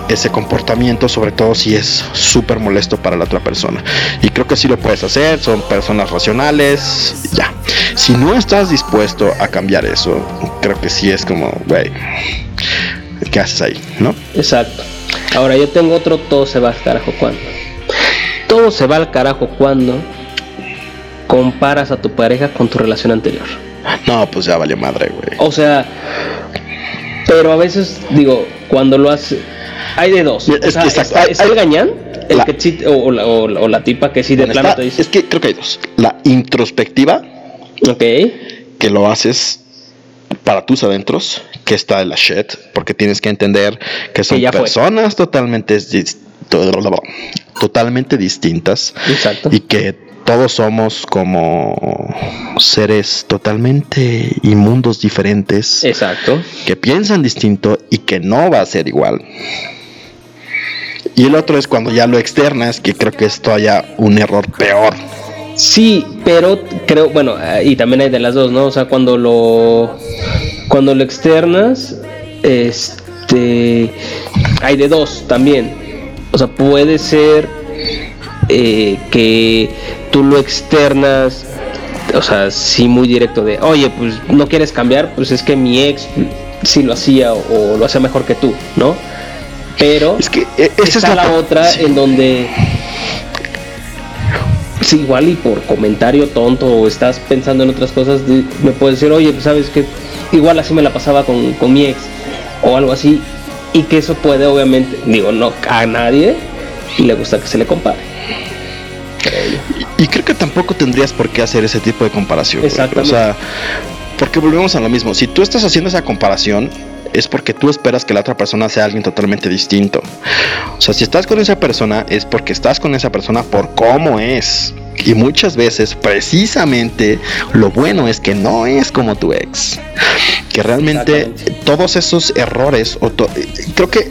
ese comportamiento, sobre todo si es súper molesto para la otra persona. Y creo que sí lo puedes hacer, son personas racionales, ya. Si no estás dispuesto a cambiar eso, creo que sí es como, güey, ¿qué haces ahí? ¿No? Exacto. Ahora yo tengo otro, todo se va al carajo cuando. Todo se va al carajo cuando comparas a tu pareja con tu relación anterior. No, pues ya vale madre, güey. O sea, pero a veces digo, cuando lo hace hay de dos. Es, el gañán, el que o, la, tipa que sí de plano te dice. Es que creo que hay dos. La introspectiva. Ok. Que lo haces para tus adentros, que está en la shit, porque tienes que entender que son personas totalmente, totalmente distintas. Exacto. Y que todos somos como seres totalmente inmundos diferentes. Exacto. Que piensan distinto y que no va a ser igual. Y el otro es cuando ya lo externas, que creo que es todavía un error peor. Sí, pero creo, bueno, eh, y también hay de las dos, ¿no? O sea, cuando lo cuando lo externas, este hay de dos también. O sea, puede ser eh, que tú lo externas, o sea, sí muy directo de, oye, pues no quieres cambiar, pues es que mi ex sí lo hacía o, o lo hace mejor que tú, ¿no? Pero es que e, esa está es la, otra en donde si igual y por comentario tonto o estás pensando en otras cosas, me puedes decir, oye, pues sabes que igual así me la pasaba con, con mi ex o algo así, y que eso puede obviamente, digo, no a nadie le gusta que se le compare. Y, creo que tampoco tendrías por qué hacer ese tipo de comparación. Exactamente. O sea, porque volvemos a lo mismo. Si tú estás haciendo esa comparación, es porque tú esperas que la otra persona sea alguien totalmente distinto. O sea, si estás con esa persona es porque estás con esa persona por cómo es. Y muchas veces, precisamente, lo bueno es que no es como tu ex. Que realmente todos esos errores, o creo que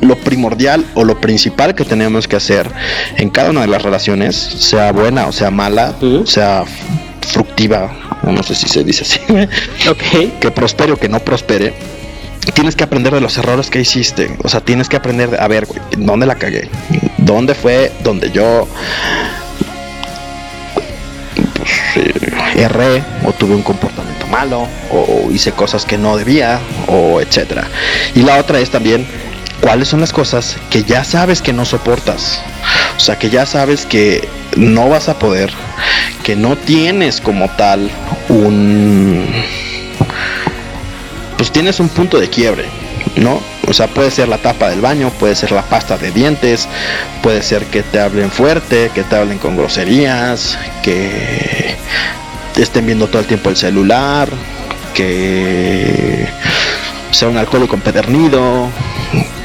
lo primordial o lo principal que tenemos que hacer en cada una de las relaciones, sea buena o sea mala, sea fructiva, no sé si se dice así, que prospere o que no prospere, tienes que aprender de los errores que hiciste. O sea, tienes que aprender a ver, ¿dónde la cagué? ¿Dónde fue donde yo pues, eh, erré o tuve un comportamiento malo o hice cosas que no debía o etcétera? Y la otra es también cuáles son las cosas que ya sabes que no soportas. O sea, que ya sabes que no vas a poder, que no tienes como tal un pues tienes un punto de quiebre, ¿no? O sea, puede ser la tapa del baño, puede ser la pasta de dientes, puede ser que te hablen fuerte, que te hablen con groserías, que estén viendo todo el tiempo el celular, que sea un alcohólico empedernido,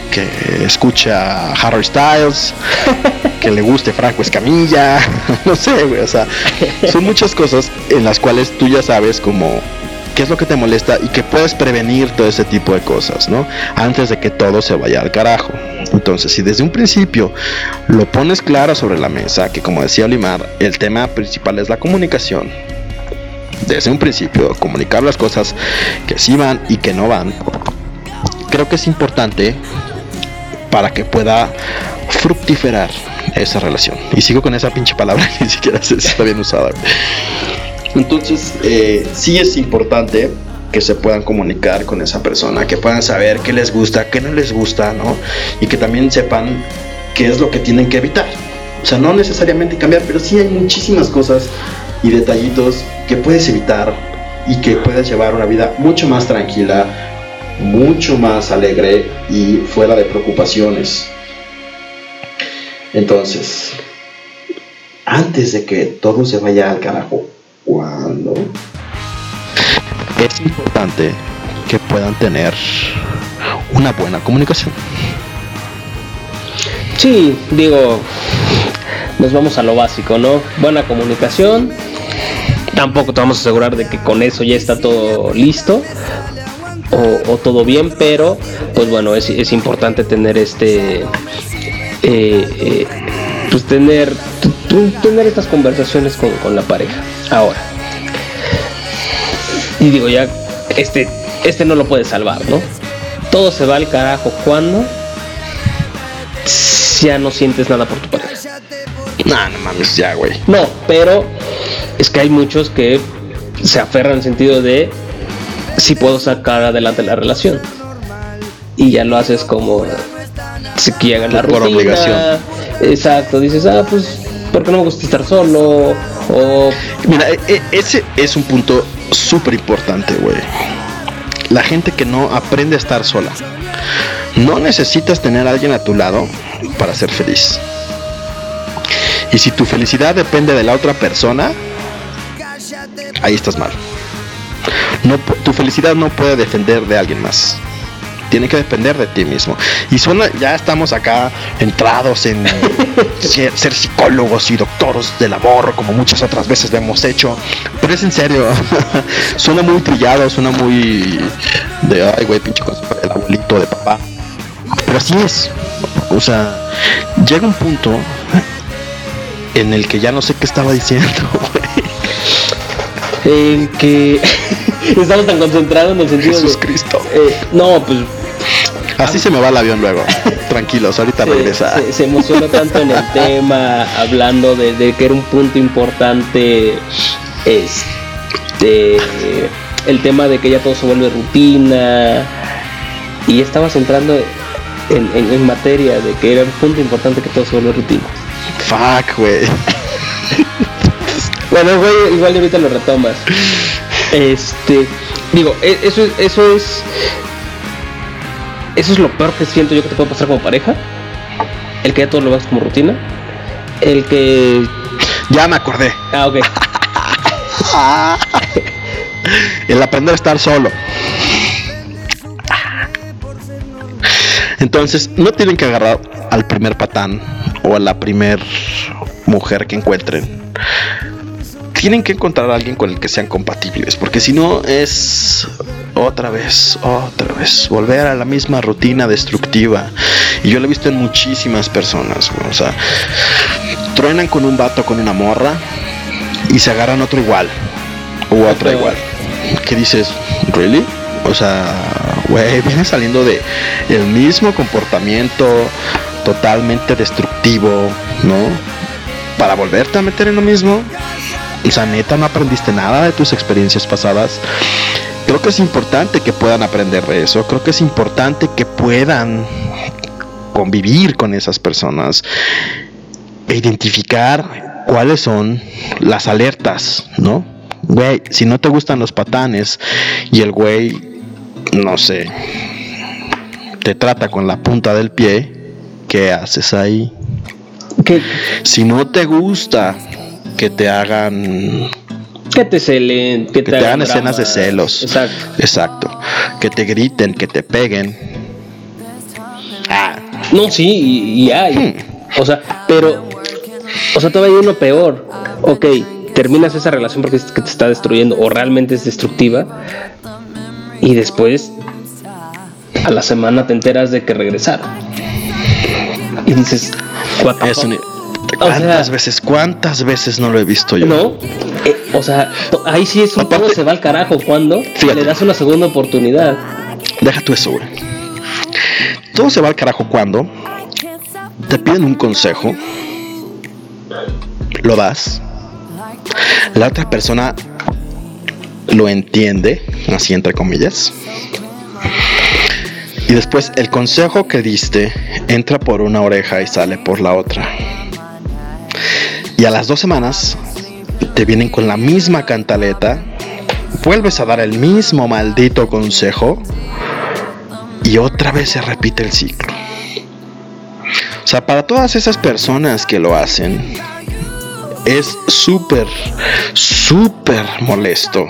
que escucha Harry Styles, que le guste Franco Escamilla, no sé, güey, o sea, son muchas cosas en las cuales tú ya sabes como qué es lo que te molesta y que puedes prevenir todo ese tipo de cosas, ¿no? Antes de que todo se vaya al carajo. Entonces, si desde un principio lo pones claro sobre la mesa, que como decía Olimar, el tema principal es la comunicación, desde un principio, comunicar las cosas que sí van y que no van, creo que es importante para que pueda fructiferar esa relación. Y sigo con esa pinche palabra ni siquiera se está bien usada. Entonces, eh, sí es importante que se puedan comunicar con esa persona, que puedan saber qué les gusta, qué no les gusta, ¿no? Y que también sepan qué es lo que tienen que evitar. O sea, no necesariamente cambiar, pero sí hay muchísimas cosas y detallitos que puedes evitar y que puedes llevar una vida mucho más tranquila, mucho más alegre y fuera de preocupaciones. Entonces, antes de que todo se vaya al carajo, cuando es importante que puedan tener una buena comunicación. Sí, digo, nos vamos a lo básico, ¿no? Buena comunicación. Tampoco te vamos a asegurar de que con eso ya está todo listo o, todo bien, pero pues bueno, es, importante tener este, eh, eh, pues tener tener estas conversaciones con, la pareja. Ahora, y digo ya, este, este no lo puede salvar, ¿no? Todo se va al carajo cuando ya no sientes nada por tu pareja. No, no mames, ya, güey. No, pero es que hay muchos que se aferran en sentido de si puedo sacar adelante la relación. Y ya lo haces como si quieren la rutina. Por obligación. Exacto, dices, ah, pues porque no me gusta estar solo. O... Mira, e, e, ese es un punto súper importante, güey. La gente que no aprende a estar sola. No necesitas tener a alguien a tu lado para ser feliz. Y si tu felicidad depende de la otra persona, ahí estás mal. No, tu felicidad no puede defender de alguien más tiene que depender de ti mismo. Y suena, ya estamos acá entrados en ser, psicólogos y doctores del amor, como muchas otras veces lo hemos hecho. Pero es en serio, suena muy trillado, suena muy de, ay, güey, pinche cosa, el abuelito de papá. Pero así es. O sea, llega un punto en el que ya no sé qué estaba diciendo, En que estamos tan concentrados en el sentido Jesús Cristo. Eh, no, pues Así se me va el avión luego. Tranquilos, ahorita regresa. Se, emocionó tanto en el tema, hablando de, que era un punto importante. Este. El tema de que ya todo se vuelve rutina. Y estabas entrando en, materia de que era un punto importante que todo se vuelve rutina. Fuck, güey. bueno, güey, igual ahorita lo retomas. Este. Digo, eso, eso es eso es lo peor que siento yo que te puede pasar como pareja. El que ya todo lo ves como rutina. El que. Ya me acordé. Ah, ok. el aprender a estar solo. Entonces, no tienen que agarrar al primer patán o a la primer mujer que encuentren. Tienen que encontrar a alguien con el que sean compatibles, porque si no es otra vez, otra vez, volver a la misma rutina destructiva. Y yo lo he visto en muchísimas personas, o sea, truenan con un vato, con una morra, y se agarran otro igual, o otra igual. ¿Qué dices? ¿Really? O sea, güey, viene saliendo de el mismo comportamiento totalmente destructivo, ¿no? Para volverte a meter en lo mismo. O sea, neta, no aprendiste nada de tus experiencias pasadas. Creo que es importante que puedan aprender de eso. Creo que es importante que puedan convivir con esas personas e identificar cuáles son las alertas, ¿no? Güey, si no te gustan los patanes y el güey, no sé, te trata con la punta del pie, ¿qué haces ahí? ¿Qué? Si no te gusta que te hagan que te celen, que, te, hagan escenas de celos. Exacto. Exacto. Que te griten, que te peguen. Ah. No, sí, y, hay. Hmm. O sea, pero. O sea, todavía hay uno peor. Ok, terminas esa relación porque te está destruyendo o realmente es destructiva. Y después, a la semana te enteras de que regresaron. Y dices, ¿Cuántas veces, cuántas veces no lo he visto yo? No, eh, o sea, ahí sí es un todo se va al carajo cuando le das una segunda oportunidad. Deja tú eso, güey. Todo se va al carajo cuando te piden un consejo, lo das, la otra persona lo entiende, así entre comillas, y después el consejo que diste entra por una oreja y sale por la otra. Y a las dos semanas te vienen con la misma cantaleta, vuelves a dar el mismo maldito consejo y otra vez se repite el ciclo. O sea, para todas esas personas que lo hacen, es súper, súper molesto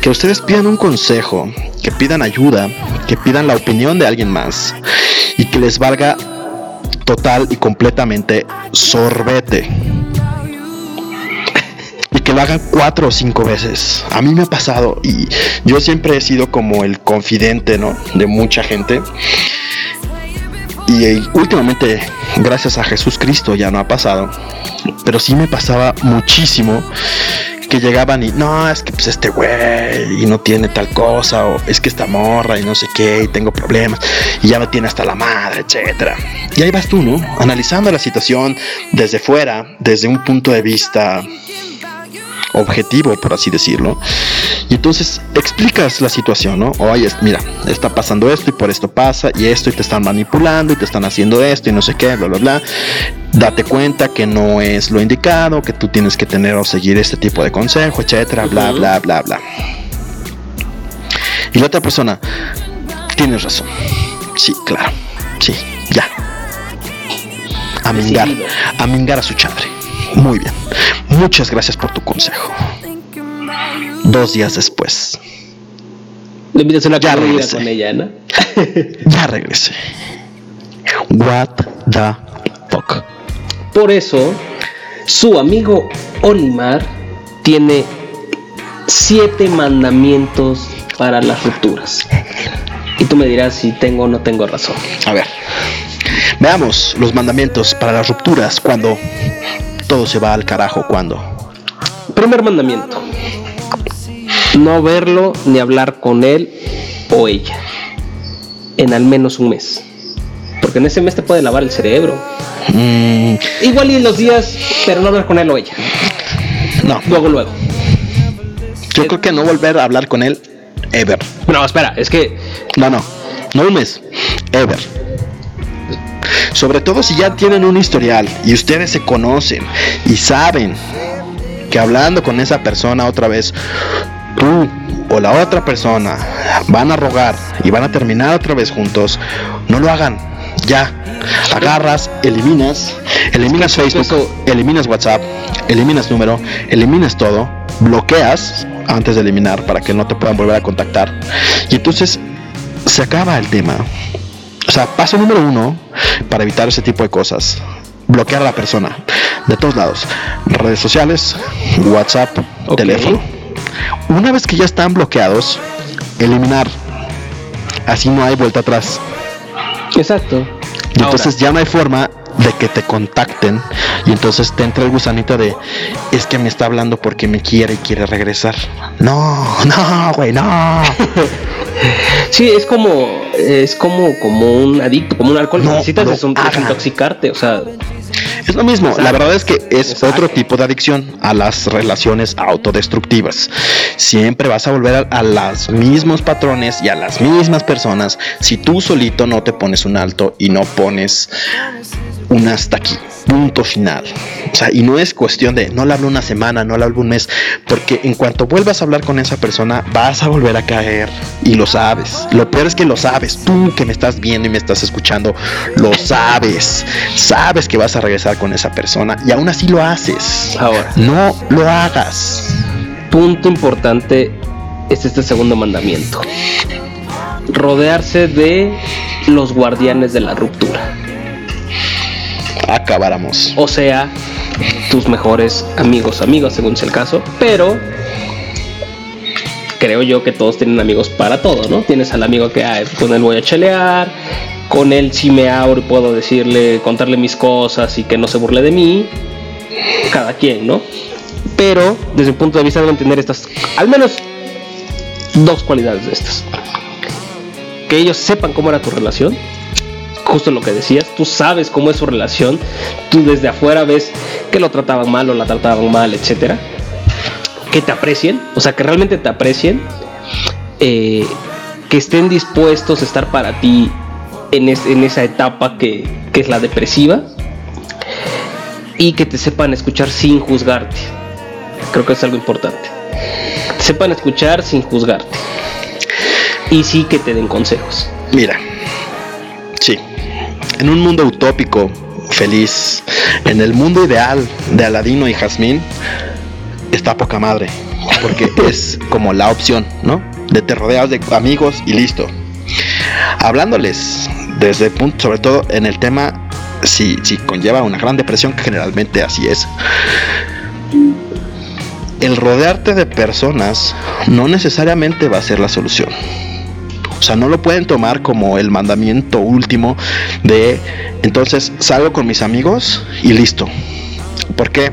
que ustedes pidan un consejo, que pidan ayuda, que pidan la opinión de alguien más y que les valga total y completamente sorbete. Y que lo hagan cuatro o cinco veces. A mí me ha pasado y yo siempre he sido como el confidente, ¿no? De mucha gente. Y eh, últimamente, gracias a Jesús Cristo, ya no ha pasado. Pero sí me pasaba muchísimo que llegaban y no, es que pues este güey y no tiene tal cosa, o es que esta morra y no sé qué, y tengo problemas, y ya no tiene hasta la madre, etcétera. Y ahí vas tú, ¿no? Analizando la situación desde fuera, desde un punto de vista objetivo, por así decirlo. Y entonces explicas la situación, ¿no? Oye, mira, está pasando esto y por esto pasa y esto y te están manipulando y te están haciendo esto y no sé qué, bla, bla, bla. Date cuenta que no es lo indicado, que tú tienes que tener o seguir este tipo de consejo, etcétera, bla, bla, bla, bla. Y la otra persona, tienes razón. Sí, claro. Sí, ya. A mingar, a mingar a su chadre. Muy bien. Muchas gracias por tu consejo. Dos días después. Le invitas una ya regresé. con ella, ¿no? ya regresé. What the fuck. Por eso, su amigo Olimar tiene siete mandamientos para las rupturas. Y tú me dirás si tengo o no tengo razón. A ver. Veamos los mandamientos para las rupturas cuando todo se va al carajo cuando. Primer mandamiento. No verlo ni hablar con él o ella. En al menos un mes. Porque en ese mes te puede lavar el cerebro. Mm. Igual y en los días, pero no hablar con él o ella. No. Luego, luego. Yo creo que no volver a hablar con él ever. No, espera, es que. No, no. No un mes. Ever. Sobre todo si ya tienen un historial y ustedes se conocen y saben que hablando con esa persona otra vez, tú o la otra persona van a rogar y van a terminar otra vez juntos, no lo hagan. Ya, agarras, eliminas, eliminas Facebook, eliminas WhatsApp, eliminas número, eliminas todo, bloqueas antes de eliminar para que no te puedan volver a contactar. Y entonces se acaba el tema. O sea, paso número uno para evitar ese tipo de cosas. Bloquear a la persona. De todos lados. Redes sociales, WhatsApp, teléfono. Una vez que ya están bloqueados, eliminar. Así no hay vuelta atrás. Exacto. Y entonces ya no hay forma de que te contacten y entonces te entra el gusanito de es que me está hablando porque me quiere y quiere regresar. No, no, güey, no. sí, es como es como como un adicto, como un alcohol. Necesitas desintoxicarte, o sea, es lo mismo, la verdad es que es otro tipo de adicción a las relaciones autodestructivas. Siempre vas a volver a, a, los mismos patrones y a las mismas personas si tú solito no te pones un alto y no pones un hasta aquí, punto final. O sea, y no es cuestión de no le hablo una semana, no le hablo un mes, porque en cuanto vuelvas a hablar con esa persona, vas a volver a caer y lo sabes. Lo peor es que lo sabes, tú que me estás viendo y me estás escuchando, lo sabes. Sabes que vas a regresar con esa persona y aún así lo haces. Ahora, no lo hagas. Punto importante es este segundo mandamiento. Rodearse de los guardianes de la ruptura acabáramos. O sea, tus mejores amigos, amigos, según sea el caso, pero creo yo que todos tienen amigos para todo, ¿no? Tienes al amigo que con él voy a chelear, con él si me abro y puedo decirle, contarle mis cosas y que no se burle de mí, cada quien, ¿no? Pero desde un punto de vista deben tener estas, al menos dos cualidades de estas. Que ellos sepan cómo era tu relación justo lo que decías, tú sabes cómo es su relación, tú desde afuera ves que lo trataban mal o la trataban mal, etcétera, que te aprecien, o sea, que realmente te aprecien, eh, que estén dispuestos a estar para ti en, esa etapa que, que es la depresiva y que te sepan escuchar sin juzgarte. Creo que es algo importante. sepan escuchar sin juzgarte. Y sí que te den consejos. Mira, sí, en un mundo utópico, feliz, en el mundo ideal de Aladino y Jazmín, está poca madre, porque es como la opción, ¿no? De te rodeas de amigos y listo. Hablándoles desde el punto, sobre todo en el tema, si, si conlleva una gran depresión, que generalmente así es. El rodearte de personas no necesariamente va a ser la solución. O sea, no lo pueden tomar como el mandamiento último de entonces salgo con mis amigos y listo. ¿Por qué?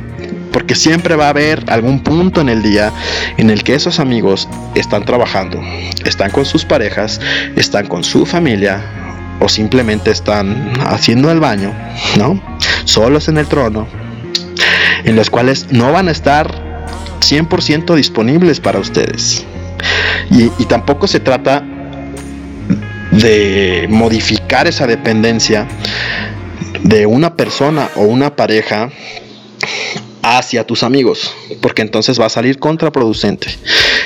Porque siempre va a haber algún punto en el día en el que esos amigos están trabajando, están con sus parejas, están con su familia o simplemente están haciendo el baño, ¿no? Solos en el trono, en los cuales no van a estar 100% disponibles para ustedes. Y, y tampoco se trata de modificar esa dependencia de una persona o una pareja hacia tus amigos, porque entonces va a salir contraproducente.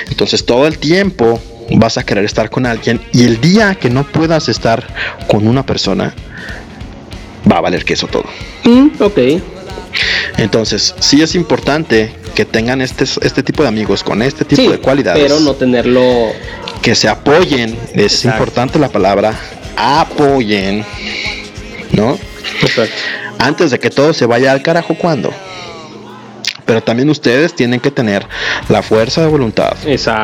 Entonces todo el tiempo vas a querer estar con alguien y el día que no puedas estar con una persona, va a valer queso todo. Mm, ok. Entonces, sí es importante que tengan este, este tipo de amigos con este tipo de cualidades. Pero no tenerlo. Que se apoyen, es importante la palabra, apoyen, ¿no? Antes de que todo se vaya al carajo, ¿cuándo? Pero también ustedes tienen que tener la fuerza de voluntad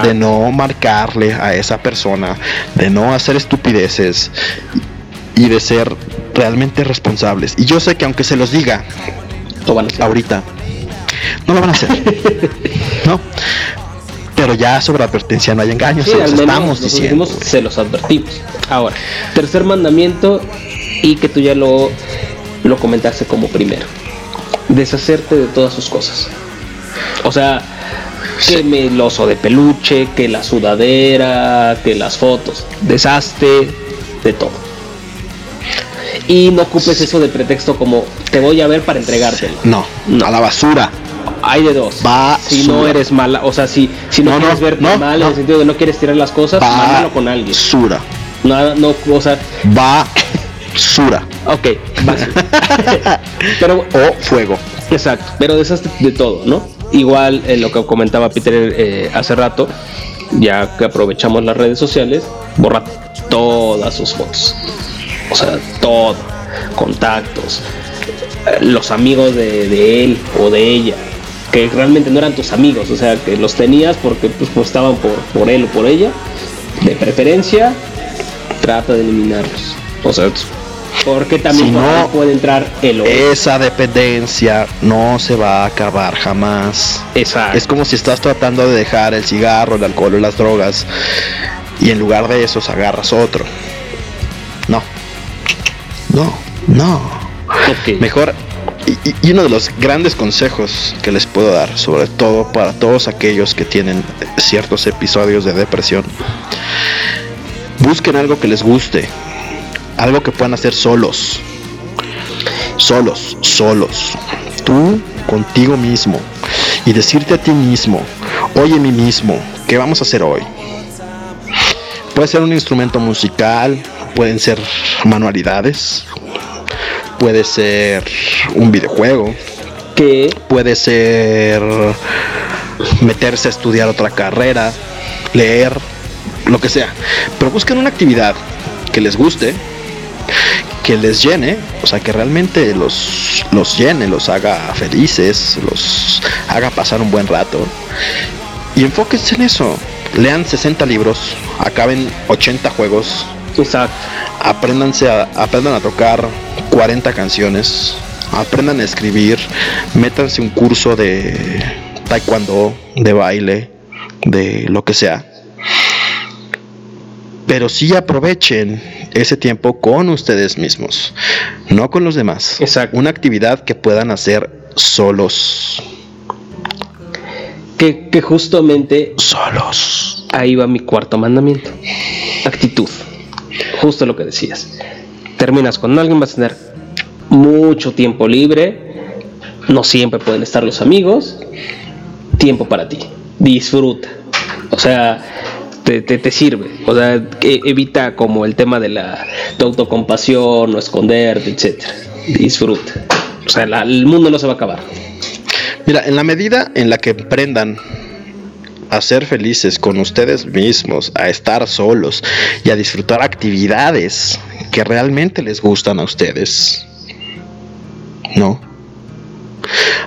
de no marcarle a esa persona, de no hacer estupideces y de ser realmente responsables. Y yo sé que aunque se los diga ahorita, no lo van a hacer. ¿No? Pero ya sobre advertencia no hay engaños, se los estamos diciendo. se los advertimos. Ahora, tercer mandamiento y que tú ya lo, lo comentaste como primero. Deshacerte de todas sus cosas. O sea, que el oso de peluche, que la sudadera, que las fotos. Deshazte de todo. Y no ocupes eso de pretexto como te voy a ver para entregártelo. No, no. a la basura hay de dos. Va si no eres mala, o sea, si, si no, quieres verte mal en el sentido de no quieres tirar las cosas, mándalo con alguien. Basura. Nada, no, o sea. Basura. Ok, basura. pero, o fuego. Exacto, pero deshazte de todo, ¿no? Igual en lo que comentaba Peter eh, hace rato, ya que aprovechamos las redes sociales, borra todas sus fotos. O sea, todo. Contactos, eh, los amigos de, de él o de ella, que realmente no eran tus amigos, o sea, que los tenías porque pues, estaban por, por él o por ella, de preferencia, trata de eliminarlos. O sea, porque también no, puede entrar el Esa dependencia no se va a acabar jamás. Exacto. Es como si estás tratando de dejar el cigarro, el alcohol o las drogas y en lugar de esos agarras otro. No. No, no. Mejor y, uno de los grandes consejos que les puedo dar, sobre todo para todos aquellos que tienen ciertos episodios de depresión, busquen algo que les guste, algo que puedan hacer solos, solos, solos, tú contigo mismo y decirte a ti mismo, oye mí mismo, ¿qué vamos a hacer hoy? Puede ser un instrumento musical, pueden ser manualidades, puede ser un videojuego, que puede ser meterse a estudiar otra carrera, leer, lo que sea. Pero busquen una actividad que les guste, que les llene, o sea, que realmente los, los llene, los haga felices, los haga pasar un buen rato. Y enfóquense en eso. Lean 60 libros, acaben 80 juegos. Exacto. Apréndanse a, aprendan a tocar 40 canciones, aprendan a escribir, métanse un curso de taekwondo, de baile, de lo que sea. Pero sí aprovechen ese tiempo con ustedes mismos, no con los demás. Exacto. Una actividad que puedan hacer solos. Que, que justamente... Solos. Ahí va mi cuarto mandamiento. Actitud. Justo lo que decías. Terminas con alguien, vas a tener mucho tiempo libre, no siempre pueden estar los amigos, tiempo para ti, disfruta, o sea, te, te, sirve, o sea, e, evita como el tema de la autocompasión o esconderte, etcétera, disfruta, o sea, el mundo no se va a acabar. Mira, en la medida en la que emprendan a ser felices con ustedes mismos, a estar solos y a disfrutar actividades que realmente les gustan a ustedes. ¿No?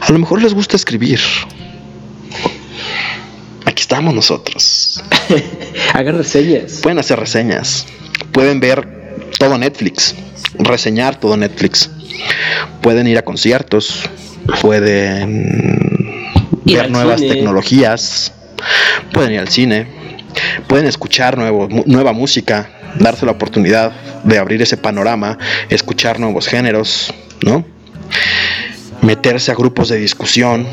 A lo mejor les gusta escribir. Aquí estamos nosotros. Hagan reseñas. Pueden hacer reseñas. Pueden ver todo Netflix. Reseñar todo Netflix. Pueden ir a conciertos. Pueden ver nuevas tecnologías pueden ir al cine, pueden escuchar nueva música, darse la oportunidad de abrir ese panorama, escuchar nuevos géneros, ¿no? Meterse a grupos de discusión,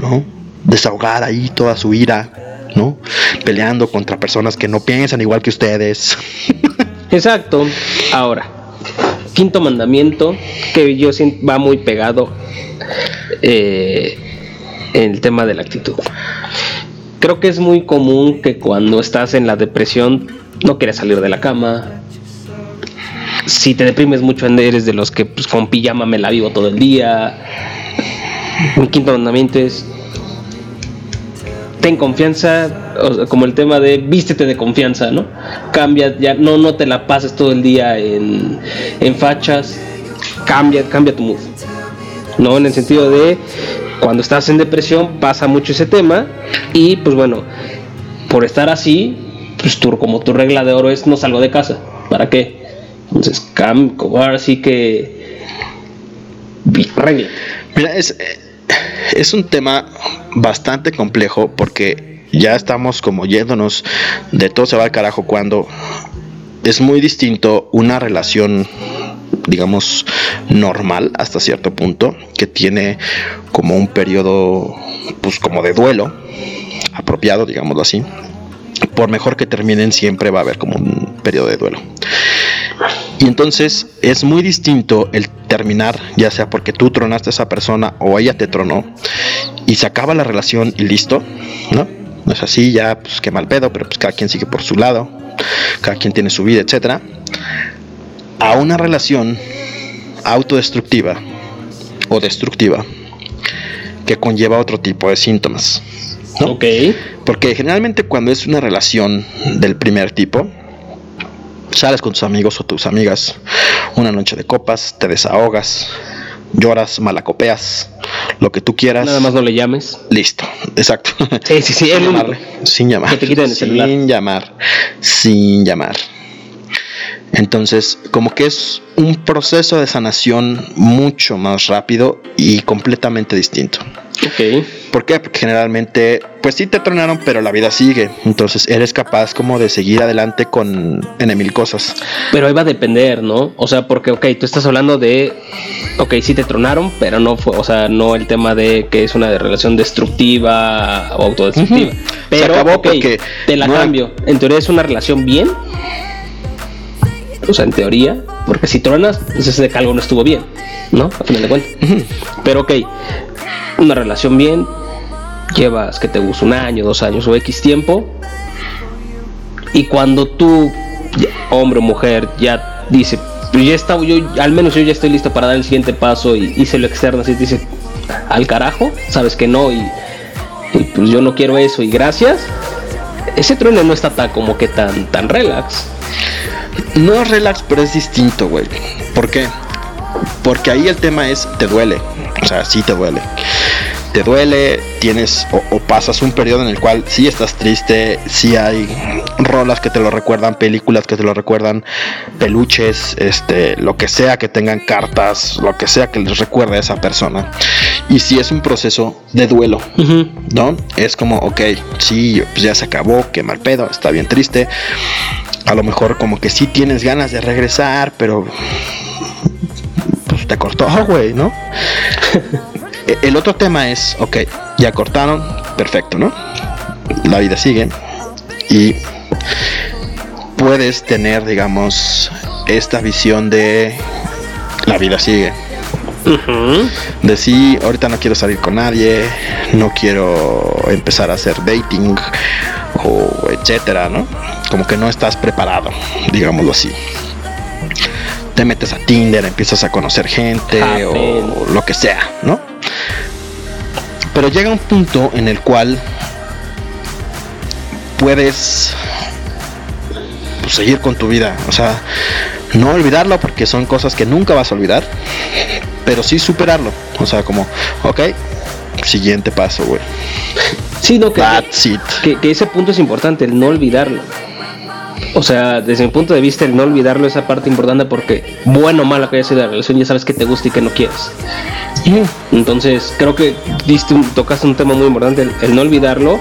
¿no? Desahogar ahí toda su ira, ¿no? Peleando contra personas que no piensan igual que ustedes. Exacto. Ahora, quinto mandamiento, que yo siento va muy pegado eh, en el tema de la actitud creo que es muy común que cuando estás en la depresión no quieres salir de la cama. Si te deprimes mucho, eres de los que pues, con pijama me la vivo todo el día. Mi quinto mandamiento es ten confianza, como el tema de vístete de confianza, ¿no? Cambia, ya no, no te la pases todo el día en, en fachas, cambia, cambia tu mood. ¿No? En el sentido de cuando estás en depresión pasa mucho ese tema y pues bueno, por estar así, pues tú, como tu regla de oro es no salgo de casa. ¿Para qué? Entonces, cam, ahora sí que regla. Mira, es, eh, es un tema bastante complejo porque ya estamos como yéndonos de todo se va al carajo cuando es muy distinto una relación digamos, normal hasta cierto punto, que tiene como un periodo, pues como de duelo, apropiado, digámoslo así. Por mejor que terminen, siempre va a haber como un periodo de duelo. Y entonces es muy distinto el terminar, ya sea porque tú tronaste a esa persona o ella te tronó, y se acaba la relación y listo, ¿no? No es así, ya, pues qué mal pedo, pero pues cada quien sigue por su lado, cada quien tiene su vida, etcétera a una relación autodestructiva o destructiva que conlleva otro tipo de síntomas. Ok. Porque generalmente cuando es una relación del primer tipo, sales con tus amigos o tus amigas una noche de copas, te desahogas, lloras, malacopeas, lo que tú quieras. Nada más no le llames. Listo, exacto. Sí, sí, sí, sin, llamarle, sin llamar. Que te quiten el celular. Sin llamar, sin llamar. Entonces, como que es un proceso de sanación mucho más rápido y completamente distinto. Ok. ¿Por qué? Porque generalmente, pues sí te tronaron, pero la vida sigue. Entonces eres capaz como de seguir adelante con en mil cosas. Pero ahí va a depender, ¿no? O sea, porque, ok, tú estás hablando de, ok, sí te tronaron, pero no fue, o sea, no el tema de que es una relación destructiva o autodestructiva. Pero, Se acabó ok, porque te la no- cambio. En teoría es una relación bien. O sea, en teoría, porque si tronas, entonces de que algo no estuvo bien, ¿no? A final de cuentas. Pero ok, una relación bien, llevas que te gusta un año, dos años o X tiempo, y cuando tú, hombre o mujer, ya dice, pues ya está, yo, al menos yo ya estoy listo para dar el siguiente paso y, y se lo externas y te dice, al carajo, sabes que no, y, y pues yo no quiero eso y gracias, ese trueno no está tan como que tan, tan relax. No es relax, pero es distinto, güey. ¿Por qué? Porque ahí el tema es, te duele. O sea, sí te duele. Te duele, tienes o, pasas un periodo en el cual sí estás triste, sí hay rolas que te lo recuerdan, películas que te lo recuerdan, peluches, este, lo que sea que tengan cartas, lo que sea que les recuerde a esa persona. Y sí es un proceso de duelo. ¿no? Es como, ok, sí, pues ya se acabó, qué mal pedo, está bien triste. A lo mejor como que sí tienes ganas de regresar, pero pues te cortó, güey, ¿no? E- El otro tema es, ok, ya cortaron, perfecto, ¿no? La vida sigue y puedes tener, digamos, esta visión de la vida sigue de sí, ahorita no quiero salir con nadie, no quiero empezar a hacer dating o etcétera, ¿no? Como que no estás preparado, digámoslo así. Te metes a Tinder, empiezas a conocer gente o Happen. lo que sea, ¿no? Pero llega un punto en el cual puedes pues, seguir con tu vida, o sea, no olvidarlo porque son cosas que nunca vas a olvidar, pero sí superarlo. O sea, como, ok, siguiente paso, güey. Sí, no, que, That's it. que, que ese punto es importante, el no olvidarlo. O sea, desde mi punto de vista, el no olvidarlo es esa parte importante porque, bueno o malo que haya sido la relación, ya sabes que te gusta y que no quieres. Entonces, creo que diste un- tocaste un tema muy importante, el, el no olvidarlo.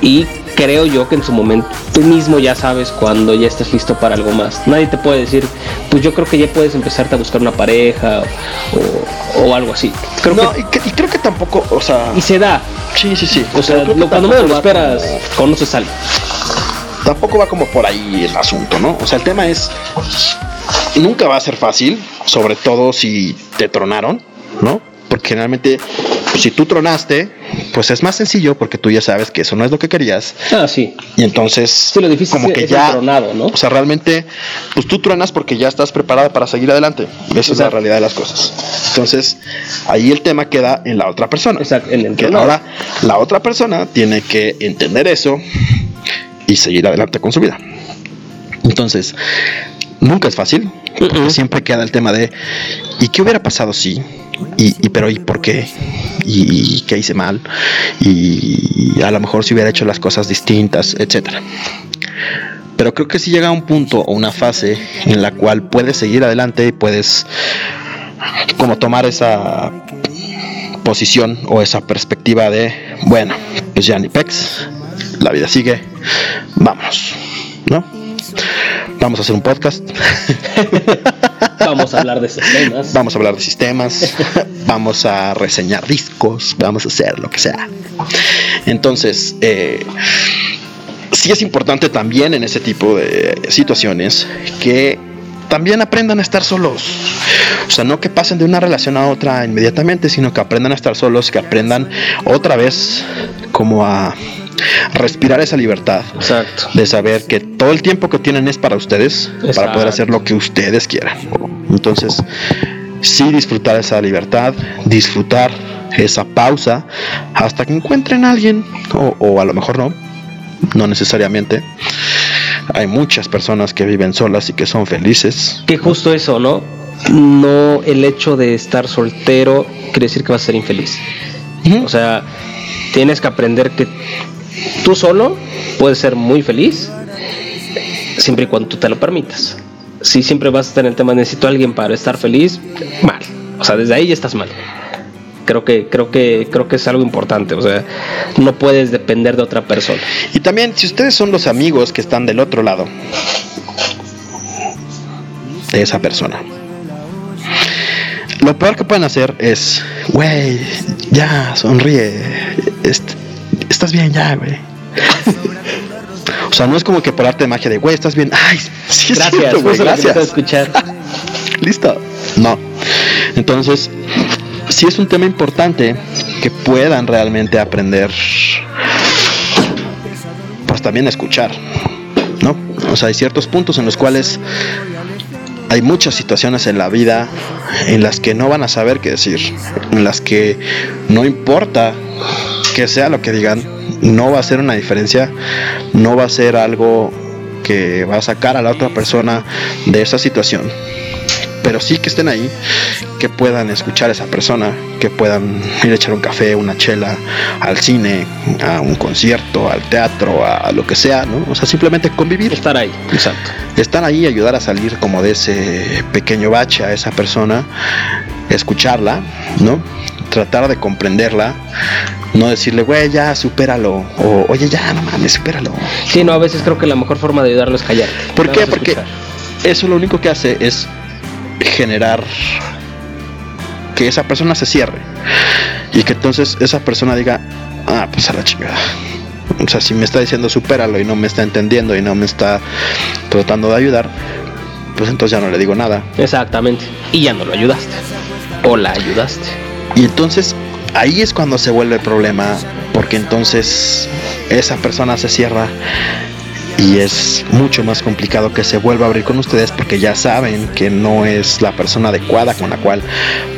Y creo yo que en su momento tú mismo ya sabes cuando ya estás listo para algo más. Nadie te puede decir, pues yo creo que ya puedes empezarte a buscar una pareja o, o algo así. Creo No, que, y, que- y creo que tampoco, o sea, y se da. sí, sí, sí. O sea, lo- cuando menos lo esperas, conoces a alguien. Tampoco va como por ahí el asunto, ¿no? O sea, el tema es, nunca va a ser fácil, sobre todo si te tronaron, ¿no? Porque generalmente, pues, si tú tronaste, pues es más sencillo porque tú ya sabes que eso no es lo que querías. Ah, sí. Y entonces, Sí, lo difícil como es- que es ya, tronado, ¿no? o sea, realmente, pues tú truenas porque ya estás preparado para seguir adelante. Esa es la Exacto. realidad de las cosas. Entonces, ahí el tema queda en la otra persona. Exacto, en el que ahora la otra persona tiene que entender eso y seguir adelante con su vida. Entonces, nunca es fácil, porque siempre queda el tema de ¿y qué hubiera pasado si? Y, y pero ¿y por qué? ¿Y, y qué hice mal? Y a lo mejor si hubiera hecho las cosas distintas, etcétera. Pero creo que si llega a un punto o una fase en la cual puedes seguir adelante y puedes como tomar esa posición o esa perspectiva de, bueno, pues ya ni pex, la vida sigue, vamos, ¿no? Vamos a hacer un podcast, Vamos a hablar de estos temas. vamos a hablar de sistemas, vamos a reseñar discos, vamos a hacer lo que sea. Entonces, eh, sí es importante también en ese tipo de situaciones que también aprendan a estar solos. O sea, no que pasen de una relación a otra inmediatamente, sino que aprendan a estar solos, que aprendan otra vez como a respirar esa libertad Exacto. de saber que todo el tiempo que tienen es para ustedes, para poder hacer lo que ustedes quieran. Entonces, sí disfrutar esa libertad, disfrutar esa pausa hasta que encuentren a alguien, o, o a lo mejor no, no necesariamente. Hay muchas personas que viven solas y que son felices. Que justo eso, ¿no? no el hecho de estar soltero quiere decir que vas a ser infeliz. O sea, tienes que aprender que tú solo puedes ser muy feliz siempre y cuando tú te lo permitas. Si siempre vas a estar en el tema necesito a alguien para estar feliz, mal. O sea, desde ahí ya estás mal. Creo que, creo que, creo que es algo importante. O sea, no puedes depender de otra persona. Y también, si ustedes son los amigos que están del otro lado de esa persona, lo peor que pueden hacer es, güey, ya, sonríe, estás bien ya, güey. o sea, no es como que por arte de magia de, güey, estás bien, ay, sí, gracias, güey, gracias. escuchar. Listo. No. Entonces, sí es un tema importante que puedan realmente aprender, pues también escuchar, ¿no? O sea, hay ciertos puntos en los cuales hay muchas situaciones en la vida en las que no van a saber qué decir, en las que no importa que sea lo que digan, no va a ser una diferencia, no va a ser algo que va a sacar a la otra persona de esa situación pero sí que estén ahí, que puedan escuchar a esa persona, que puedan ir a echar un café, una chela, al cine, a un concierto, al teatro, a, lo que sea, ¿no? O sea, simplemente convivir. Estar ahí, exacto. Estar ahí, ayudar a salir como de ese pequeño bache a esa persona, escucharla, ¿no? Tratar de comprenderla, no decirle, güey, ya, supéralo, o oye, ya, no mames, supéralo. Sí, no, a veces creo que la mejor forma de ayudarlo es callar. ¿Por qué? Porque eso lo único que hace es generar que esa persona se cierre y que entonces esa persona diga, ah, pues a la chingada. O sea, si me está diciendo supéralo y no me está entendiendo y no me está tratando de ayudar, pues entonces ya no le digo nada. Exactamente. Y ya no lo ayudaste. O la ayudaste. Y entonces ahí es cuando se vuelve el problema, porque entonces esa persona se cierra y es mucho más complicado que se vuelva a abrir con ustedes porque ya saben que no es la persona adecuada con la cual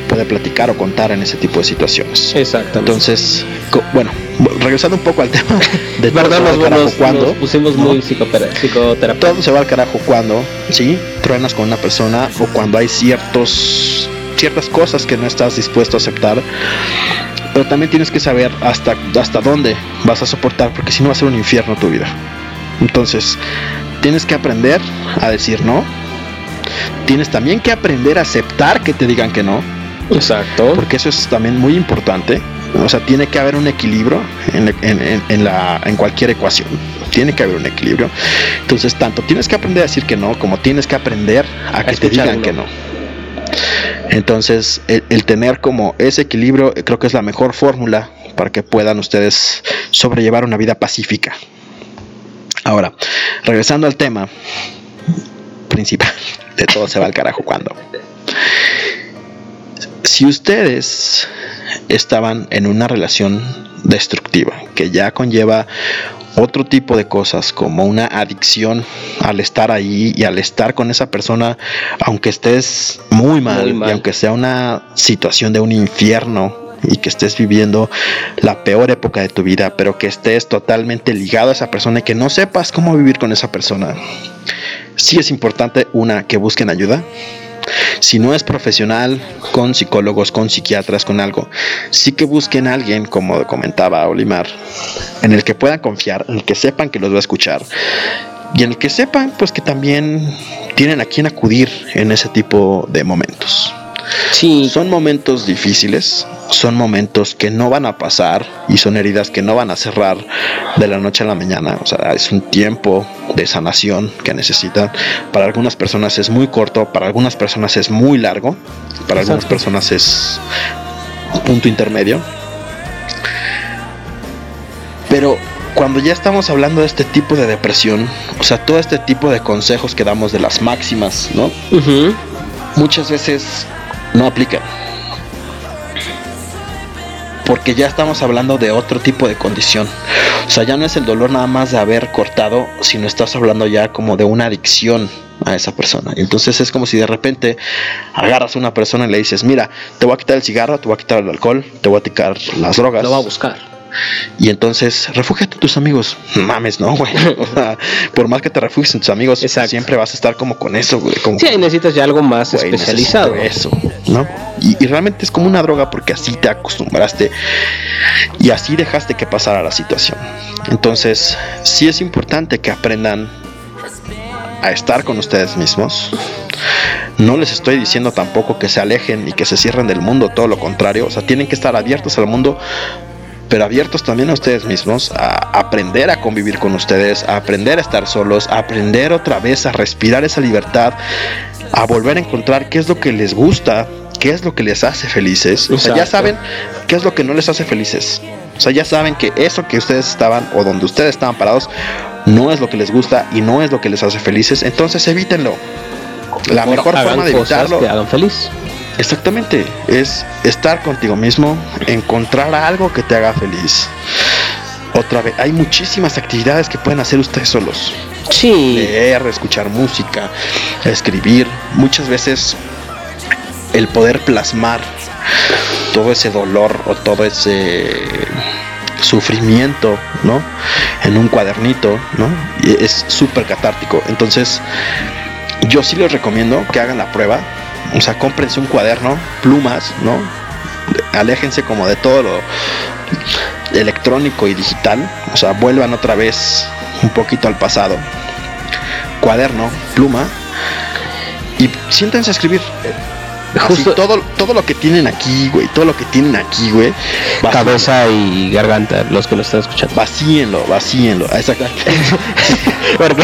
puede platicar o contar en ese tipo de situaciones. Exacto. Entonces, bueno, regresando un poco al tema de verdad nos, carajo cuando pusimos muy psicoterapeuta. Todo se va al carajo cuando, sí, truenas con una persona o cuando hay ciertos ciertas cosas que no estás dispuesto a aceptar. Pero también tienes que saber hasta hasta dónde vas a soportar porque si no va a ser un infierno tu vida. Entonces, tienes que aprender a decir no. Tienes también que aprender a aceptar que te digan que no. Exacto. Porque eso es también muy importante. O sea, tiene que haber un equilibrio en, la, en cualquier ecuación. Tiene que haber un equilibrio. Entonces, tanto tienes que aprender a decir que no, como tienes que aprender a, que te digan que no. Entonces, el, tener como ese equilibrio creo que es la mejor fórmula para que puedan ustedes sobrellevar una vida pacífica. Ahora, regresando al tema principal de todo se va al carajo cuando. Si ustedes estaban en una relación destructiva que ya conlleva otro tipo de cosas como una adicción al estar ahí y al estar con esa persona, aunque estés muy mal, y aunque sea una situación de un infierno y que estés viviendo la peor época de tu vida, pero que estés totalmente ligado a esa persona y que no sepas cómo vivir con esa persona. Sí es importante, una, que busquen ayuda. Si no es profesional, con psicólogos, con psiquiatras, con algo, sí que busquen a alguien, como comentaba Olimar, en el que puedan confiar, en el que sepan que los va a escuchar y en el que sepan pues que también tienen a quien acudir en ese tipo de momentos. Sí. Son momentos difíciles, son momentos que no van a pasar y son heridas que no van a cerrar de la noche a la mañana. O sea, es un tiempo de sanación que necesitan. Para algunas personas es muy corto, para algunas personas es muy largo, para algunas personas es un punto intermedio. Pero cuando ya estamos hablando de este tipo de depresión, o sea, todo este tipo de consejos que damos de las máximas, ¿no? Muchas veces no aplican. Porque ya estamos hablando de otro tipo de condición. O sea, ya no es el dolor nada más de haber cortado, sino estás hablando ya como de una adicción a esa persona. Entonces es como si de repente agarras a una persona y le dices, mira, te voy a quitar el cigarro, te voy a quitar el alcohol, te voy a quitar las drogas. Lo va a buscar. Y entonces, refúgiate en tus amigos. Mames, no, güey. O sea, por más que te refugies en tus amigos, siempre vas a estar como con eso, güey. Como sí, necesitas ya algo más especializado. Eso, ¿no? Y, y, realmente es como una droga porque así te acostumbraste y así dejaste que pasara la situación. Entonces, sí es importante que aprendan a estar con ustedes mismos. No les estoy diciendo tampoco que se alejen y que se cierren del mundo, todo lo contrario. O sea, tienen que estar abiertos al mundo, pero abiertos también a ustedes mismos, a aprender a convivir con ustedes, a aprender a estar solos, a aprender otra vez a respirar esa libertad, a volver a encontrar qué es lo que les gusta, qué es lo que les hace felices. O sea, ya saben qué es lo que no les hace felices. O sea, ya saben que eso que ustedes estaban o donde ustedes estaban parados no es lo que les gusta y no es lo que les hace felices. Entonces evítenlo. La mejor forma de evitarlo. Que hagan feliz. Exactamente, es estar contigo mismo, encontrar algo que te haga feliz. Otra vez, hay muchísimas actividades que pueden hacer ustedes solos. Sí. Leer, escuchar música, escribir. Muchas veces el poder plasmar todo ese dolor o todo ese sufrimiento, ¿no? En un cuadernito, ¿no? Y es súper catártico. Entonces, yo sí les recomiendo que hagan la prueba. O sea, cómprense un cuaderno, plumas, ¿no? Aléjense como de todo lo electrónico y digital. O sea, vuelvan otra vez un poquito al pasado. Cuaderno, pluma. Y siéntense a escribir Justo todo, todo lo que tienen aquí, güey, todo lo que tienen aquí, güey. Cabeza y garganta, los que lo están escuchando. Vacíenlo, vacíenlo. Exactamente. porque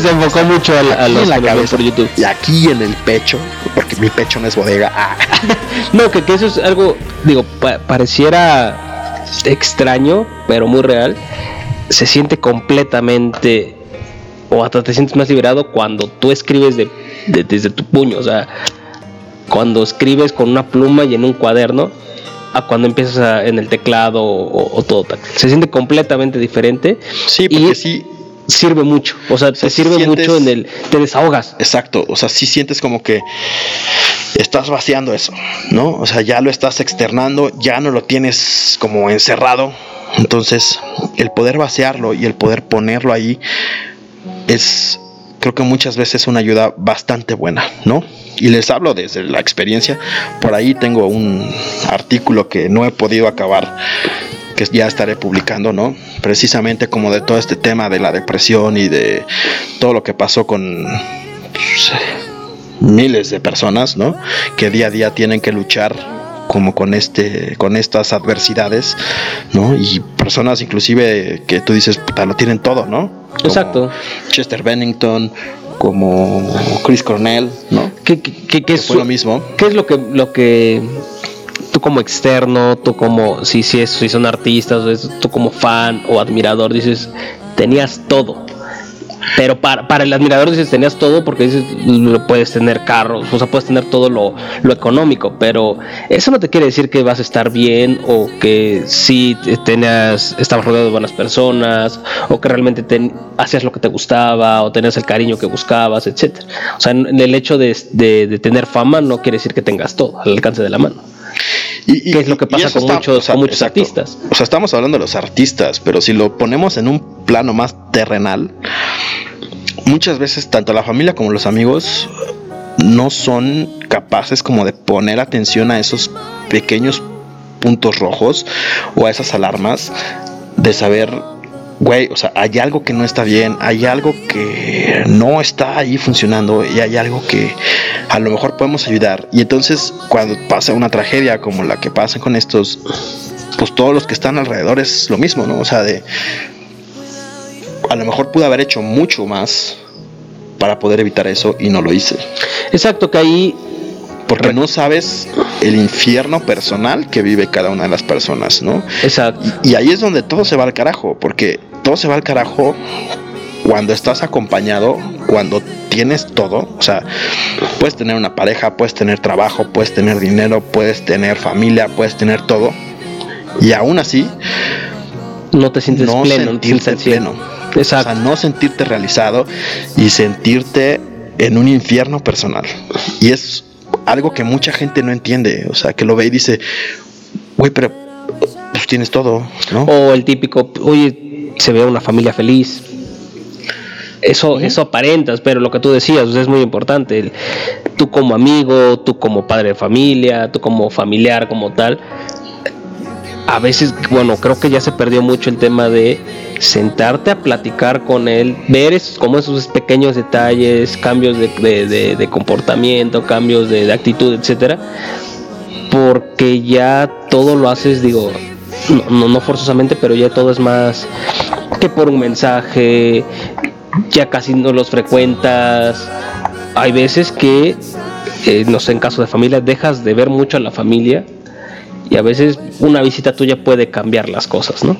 se enfocó mucho a, los la cabeza por YouTube. Y aquí en el pecho, porque mi pecho no es bodega. Ah. no, que, eso es algo, digo, pareciera extraño, pero muy real. Se siente completamente o hasta te sientes más liberado cuando tú escribes de, desde tu puño, o sea, cuando escribes con una pluma y en un cuaderno a cuando empiezas en el teclado o, todo tal. Se siente completamente diferente. Sí, porque sí sirve mucho. O sea, te sirve mucho en el. Te desahogas. Exacto. O sea, sí sientes como que estás vaciando eso, ¿no? O sea, ya lo estás externando, ya no lo tienes como encerrado. Entonces, el poder vaciarlo y el poder ponerlo ahí es creo que muchas veces una ayuda bastante buena, ¿no? Y les hablo desde la experiencia. Por ahí tengo un artículo que no he podido acabar, que ya estaré publicando, ¿no? Precisamente como de todo este tema de la depresión y de todo lo que pasó con pues, miles de personas, ¿no? Que día a día tienen que luchar como con este con estas adversidades no y personas inclusive que tú dices puta lo tienen todo no exacto. Chester Bennington como Chris Cornell no que, que, que, fue lo mismo. qué es lo que lo que tú como externo tú como si si, es, si son artistas tú como fan o admirador dices tenías todo pero para, para el admirador dices, tenías todo porque dices, puedes tener carros, o sea, puedes tener todo lo, lo económico, pero eso no te quiere decir que vas a estar bien o que sí tenías, estabas rodeado de buenas personas o que realmente hacías lo que te gustaba o tenías el cariño que buscabas, etcétera. O sea, el hecho de, de, tener fama no quiere decir que tengas todo al alcance de la mano. Y, ¿Qué es lo que pasa con, muchos, con muchos artistas? O sea, estamos hablando de los artistas, pero si lo ponemos en un plano más terrenal, muchas veces tanto la familia como los amigos no son capaces como de poner atención a esos pequeños puntos rojos o a esas alarmas de saber, güey, o sea, hay algo que no está bien, hay algo que no está ahí funcionando y hay algo que a lo mejor podemos ayudar. Y entonces cuando pasa una tragedia como la que pasa con estos, pues todos los que están alrededor es lo mismo, ¿no? O sea, de a lo mejor pude haber hecho mucho más para poder evitar eso y no lo hice. Exacto, que ahí... Porque no sabes el infierno personal que vive cada una de las personas, ¿no? Exacto. Y, ahí es donde todo se va al carajo, porque todo se va al carajo cuando estás acompañado, cuando tienes todo, o sea, puedes tener una pareja, puedes tener trabajo, puedes tener dinero, puedes tener familia, puedes tener todo, y aún así no te sientes pleno, no pleno. O sea, no sentirte realizado y sentirte en un infierno personal. Y es algo que mucha gente no entiende. O sea, que lo ve y dice, güey, pero pues, tienes todo, ¿no? O el típico, oye, se ve una familia feliz. Eso, eso aparentas, pero lo que tú decías es muy importante. tú como amigo, tú como padre de familia, tú como familiar, como tal. A veces, bueno, creo que ya se perdió mucho el tema de sentarte a platicar con él, ver esos, como esos pequeños detalles, cambios de, comportamiento, cambios de, actitud, etcétera, porque ya todo lo haces, digo, no, no, forzosamente, pero ya todo es más que por un mensaje, ya casi no los frecuentas. Hay veces que, eh, no sé, en caso de familia, dejas de ver mucho a la familia y a veces una visita tuya puede cambiar las cosas, ¿no?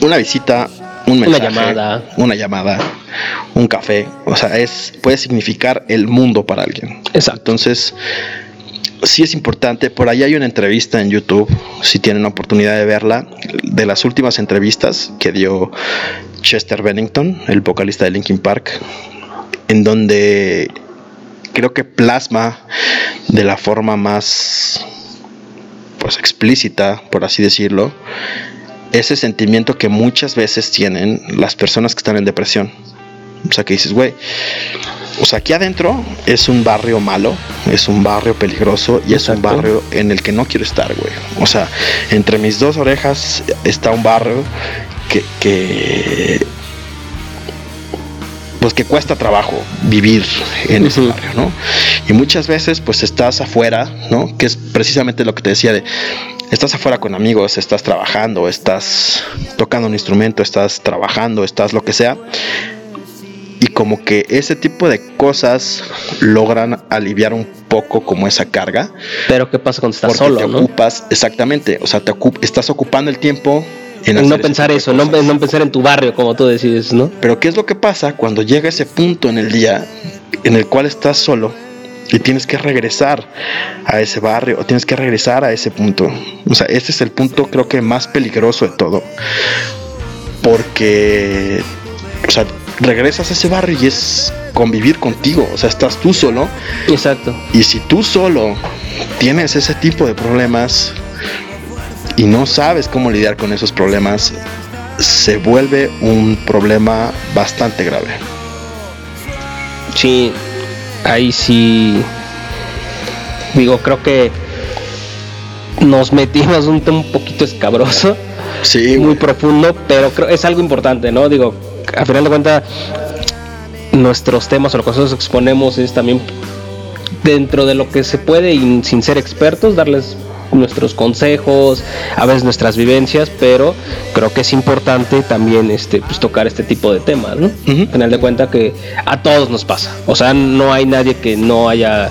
Una visita, un mensaje, una llamada, una llamada, un café, o sea, es puede significar el mundo para alguien. Exacto. Entonces, sí es importante. Por ahí hay una entrevista en YouTube, si tienen la oportunidad de verla, de las últimas entrevistas que dio Chester Bennington, el vocalista de Linkin Park, en donde creo que plasma de la forma más pues explícita, por así decirlo, ese sentimiento que muchas veces tienen las personas que están en depresión. O sea, que dices, güey, o sea, aquí adentro es un barrio malo, es un barrio peligroso y es un barrio en el que no quiero estar, güey. O sea, entre mis dos orejas está un barrio que, que pues que cuesta trabajo vivir en ese barrio, ¿no? Y muchas veces pues estás afuera, ¿no? Que es precisamente lo que te decía de estás afuera con amigos, estás trabajando, estás tocando un instrumento, estás trabajando, estás lo que sea y como que ese tipo de cosas logran aliviar un poco como esa carga. Pero ¿qué pasa cuando estás Porque solo? Te ocupas, exactamente, o sea, te estás ocupando el tiempo en no pensar eso, no, no, pensar en tu barrio como tú decides, ¿no? Pero ¿qué es lo que pasa cuando llega ese punto en el día en el cual estás solo y tienes que regresar a ese barrio o tienes que regresar a ese punto? O sea, ese es el punto creo que más peligroso de todo. Porque, o sea, regresas a ese barrio y es convivir contigo, o sea, estás tú solo. Exacto. Y si tú solo tienes ese tipo de problemas y no sabes cómo lidiar con esos problemas, se vuelve un problema bastante grave. Sí, ahí sí. Digo, creo que nos metimos un tema un poquito escabroso. Sí. Muy profundo, pero creo es algo importante, ¿no? Digo, a final de cuentas, nuestros temas o lo que nosotros exponemos es también dentro de lo que se puede y sin ser expertos, darles nuestros consejos, a veces nuestras vivencias, pero creo que es importante también este pues tocar este tipo de temas, ¿no? final de cuentas que a todos nos pasa. O sea, no hay nadie que no haya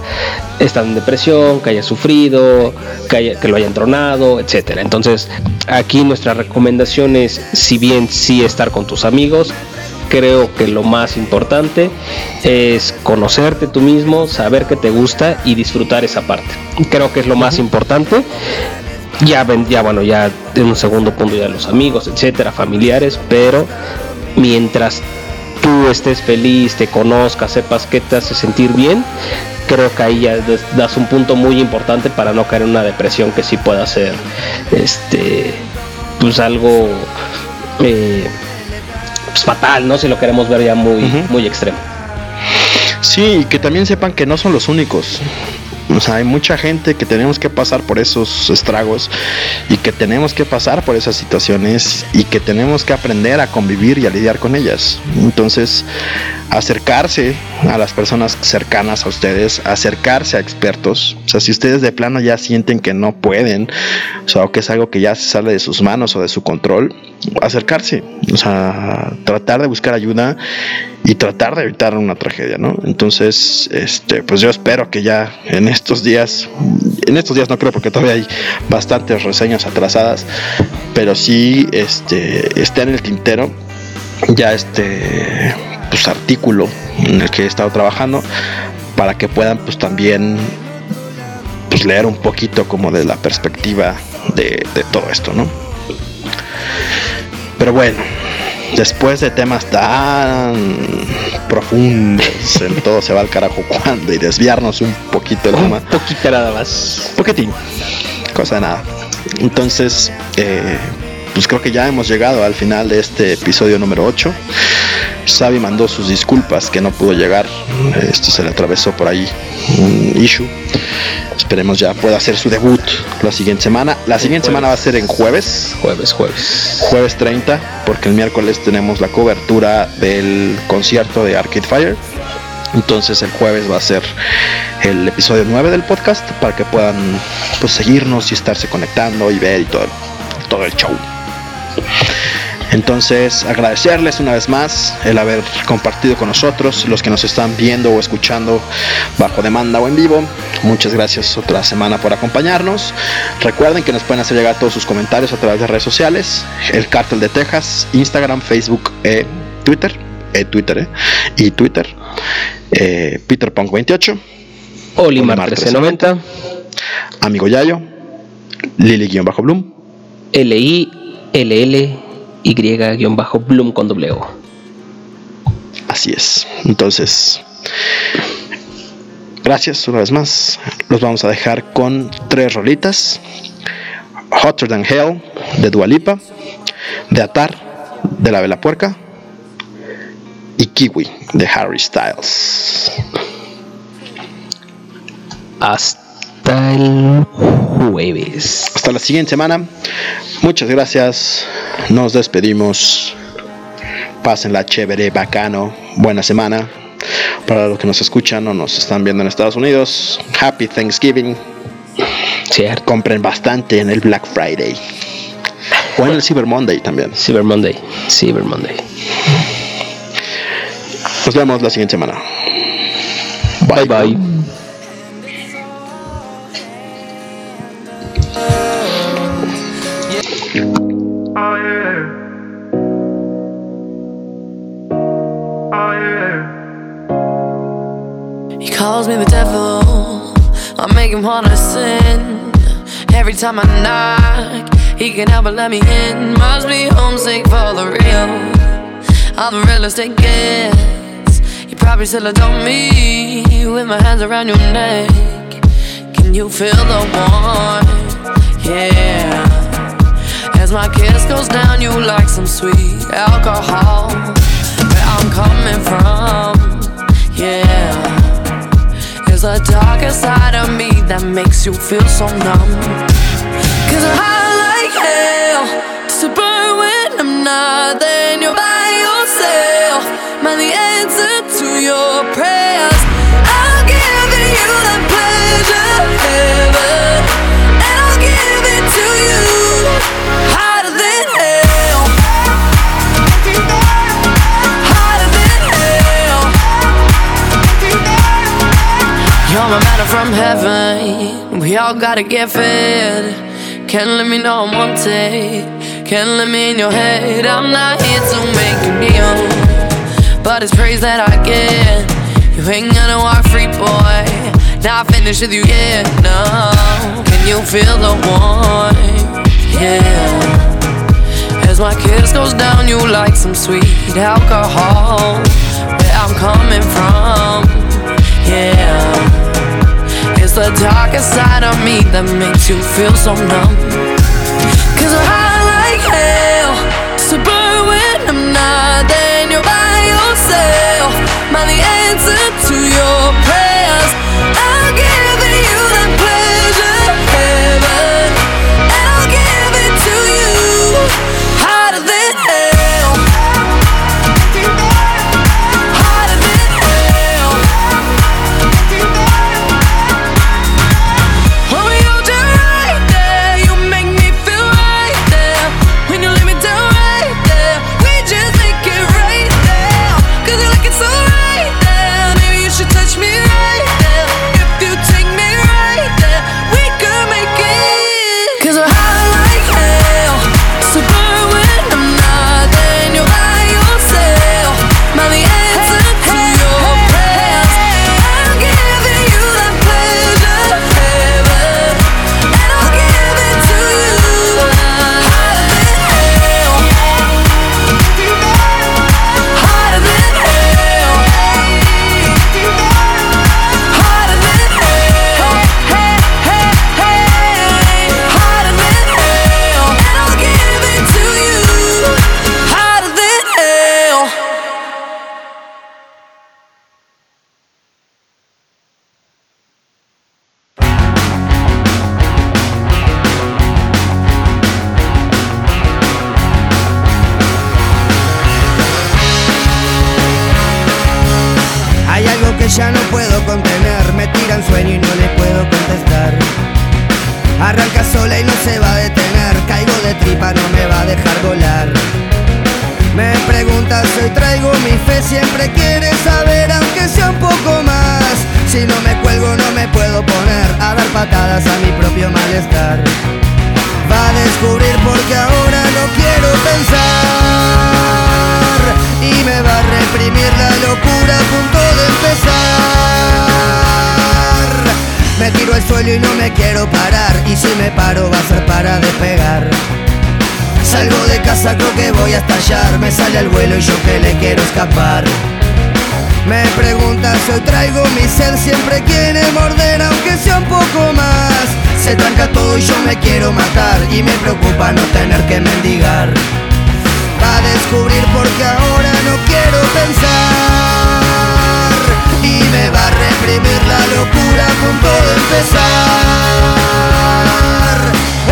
estado en depresión, que haya sufrido, que, que lo haya entronado, etcétera. Entonces, aquí nuestra recomendación es si bien sí estar con tus amigos, creo que lo más importante es conocerte tú mismo, saber que te gusta y disfrutar esa parte. Creo que es lo más importante. Ya, ya bueno, ya en un segundo punto ya los amigos, etcétera, familiares, pero mientras tú estés feliz, te conozcas, sepas que te hace sentir bien, creo que ahí ya das un punto muy importante para no caer en una depresión que sí pueda ser este pues algo eh, pues, fatal, ¿no? Si lo queremos ver ya muy, muy extremo. Sí, que también sepan que no son los únicos. O sea, hay mucha gente que tenemos que pasar por esos estragos y que tenemos que pasar por esas situaciones y que tenemos que aprender a convivir y a lidiar con ellas. Entonces, acercarse a las personas cercanas a ustedes, acercarse a expertos. O sea, si ustedes de plano ya sienten que no pueden, o sea, o que es algo que ya se sale de sus manos o de su control, acercarse. O sea, tratar de buscar ayuda y tratar de evitar una tragedia, ¿no? Entonces, este, pues yo espero que ya en estos días, en estos días no creo porque todavía hay bastantes reseñas atrasadas, pero sí, este, está en el tintero ya este pues, artículo en el que he estado trabajando para que puedan pues también pues leer un poquito como de la perspectiva de, todo esto, ¿no? Pero bueno, después de temas tan profundos en todo se va al carajo cuando y desviarnos un poquito el tema. Un poquito nada más. Poquitín. Cosa de nada. Entonces, eh, pues creo que ya hemos llegado al final de este episodio número 8. Xavi mandó sus disculpas que no pudo llegar. Esto se le atravesó por ahí un issue. Esperemos ya pueda hacer su debut la siguiente semana. La siguiente semana va a ser en jueves. Jueves, jueves. Jueves 30, porque el miércoles tenemos la cobertura del concierto de Arcade Fire. Entonces el jueves va a ser el episodio 9 del podcast para que puedan pues, seguirnos y estarse conectando y ver y todo, todo el show. Entonces, agradecerles una vez más el haber compartido con nosotros, los que nos están viendo o escuchando bajo demanda o en vivo. Muchas gracias otra semana por acompañarnos. Recuerden que nos pueden hacer llegar todos sus comentarios a través de redes sociales, el Cártel de Texas, Instagram, Facebook, e Twitter, e Twitter eh, y Twitter, eh, Peter Punk 28, Olimar 1390, Amigo Yayo, Lili-Bloom, L-I-L-L y-bloom con doble O. Así es. Entonces, gracias una vez más. Los vamos a dejar con tres rolitas. Hotter Than Hell de Dualipa, de Atar de la Vela Puerca y Kiwi de Harry Styles. Hasta el jueves. Hasta la siguiente semana. Muchas gracias. Nos despedimos. Pásenla chévere, bacano. Buena semana. Para los que nos escuchan o nos están viendo en Estados Unidos, Happy Thanksgiving. Cierto. Compren bastante en el Black Friday. O en el Cyber Monday también. Cyber Monday. Cyber Monday. Nos vemos la siguiente semana. bye. bye. Calls me the devil. I make him wanna sin. Every time I knock, he can help but let me in. Must be homesick for the real. I'm the realest it gets. You probably still adore me with my hands around your neck. Can you feel the warmth? Yeah. As my kiss goes down, you like some sweet alcohol. Where I'm coming from, yeah. There's a darker side of me that makes you feel so numb. Cause I like hell to burn when I'm not there. And you're by yourself. Man, the answer to your prayers. You're my matter from heaven. We all gotta get fed. Can't let me know I'm wanted. Can't let me in your head. I'm not here to make you kneel. But it's praise that I get. You ain't gonna walk free, boy. Not finished with you yet, no. Can you feel the warmth? Yeah. As my kiss goes down, you like some sweet alcohol. Where I'm coming from, yeah. The darkest side of me that makes you feel so numb. Cause I like hell to burn when I'm not there. And you're by yourself. My the answer to your prayers. Matar, y me preocupa no tener que mendigar. Va a descubrir porque ahora no quiero pensar, y me va a reprimir la locura a punto de empezar.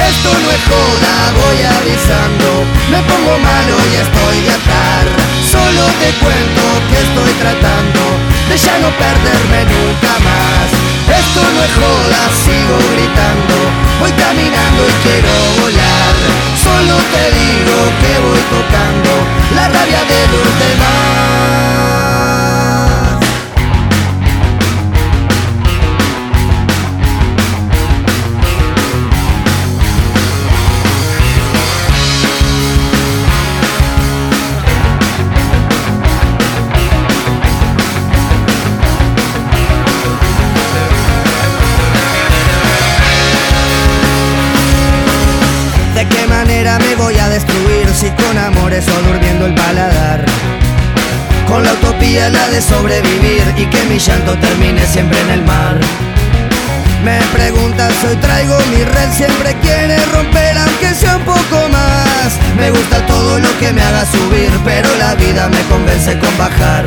Esto no es joda, voy avisando Me pongo malo y estoy de atar Solo te cuento que estoy tratando De ya no perderme nunca más Esto no es joda, sigo gritando Voy caminando y quiero volar. Solo te digo que voy tocando La rabia de los demás mi llanto termine siempre en el mar. Me preguntas, hoy traigo mi red, siempre quiere romper aunque sea un poco más. Me gusta todo lo que me haga subir, pero la vida me convence con bajar.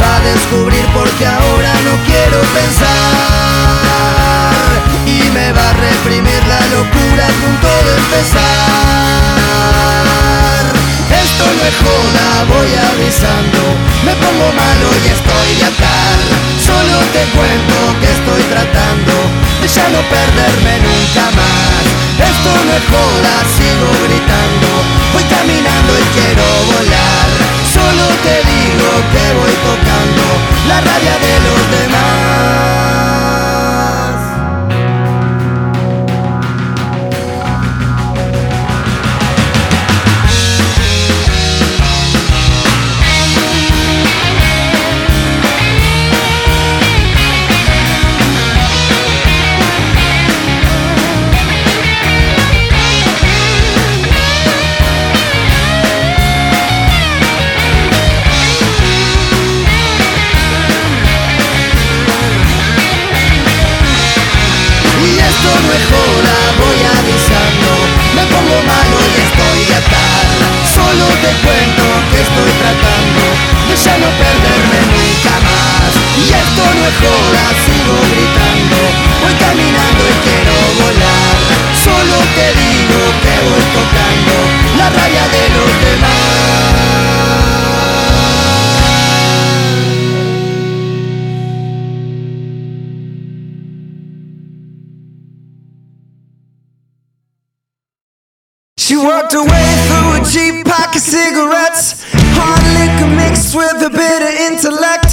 Va a descubrir porque ahora no quiero pensar y me va a reprimir la locura a punto de empezar. Esto no es joda, voy avisando, me pongo malo y estoy de atar. Solo te cuento que estoy tratando de ya no perderme nunca más. Esto no es joda, sigo gritando, voy caminando y quiero volar. Solo te digo que voy tocando la rabia de los demás. esto no es joda, sigo gritando, voy caminando y quiero volar. Solo te digo que voy tocando la de los demás. She walked away through a cheap pack of cigarettes, hard liquor mixed with a bit of intellect.